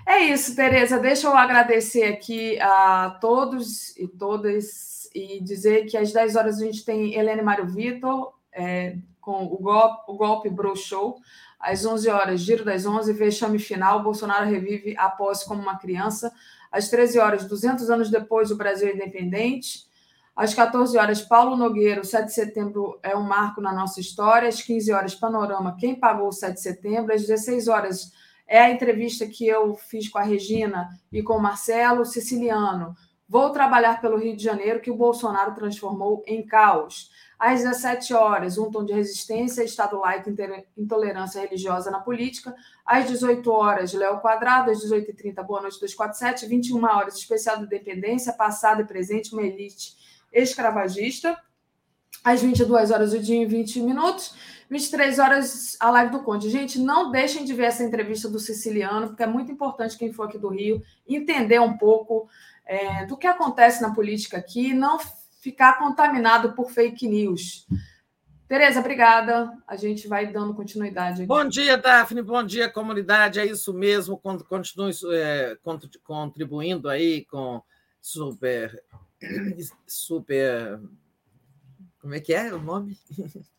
É isso, Tereza. Deixa eu agradecer aqui a todos e todas e dizer que às 10 horas a gente tem Helene Mário Vitor é, com o golpe, o golpe Bro Show. Às 11 horas, Giro das 11, vexame final, Bolsonaro revive a posse como uma criança. Às 13 horas, 200 anos depois, o Brasil é independente. Às 14 horas, Paulo Nogueira, 7 de setembro é um marco na nossa história. Às 15 horas, Panorama, quem pagou o 7 de setembro. Às 16 horas, é a entrevista que eu fiz com a Regina e com o Marcelo Siciliano. Vou trabalhar pelo Rio de Janeiro, que o Bolsonaro transformou em caos. Às 17 horas, um tom de resistência, Estado laico, intolerância religiosa na política. Às 18 horas, Léo Quadrado. Às 18h30, Boa Noite 247. 21 horas, especial de dependência, passado e presente, uma elite escravagista. Às 22 horas, o dia em 20 minutos. 23 horas a live do Conde. Gente, não deixem de ver essa entrevista do Siciliano, porque é muito importante quem for aqui do Rio entender um pouco é, do que acontece na política aqui não ficar contaminado por fake news. Tereza, obrigada. A gente vai dando continuidade. Aqui. Bom dia, Daphne. Bom dia, comunidade. É isso mesmo. Continue é, contribuindo aí com super, super como é que é o nome?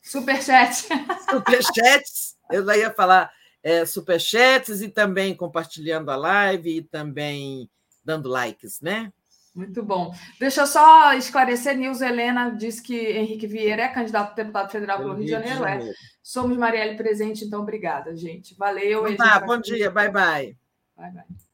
Superchat. Superchats. Eu já ia falar é, superchats e também compartilhando a live e também dando likes, né? Muito bom. Deixa eu só esclarecer, Nilza Helena disse que Henrique Vieira é candidato a deputado federal pelo Rio de Janeiro. Janeiro. É. Somos Marielle presente, então obrigada, gente. Valeu. Tá, bom dia, bye bye. Bye bye.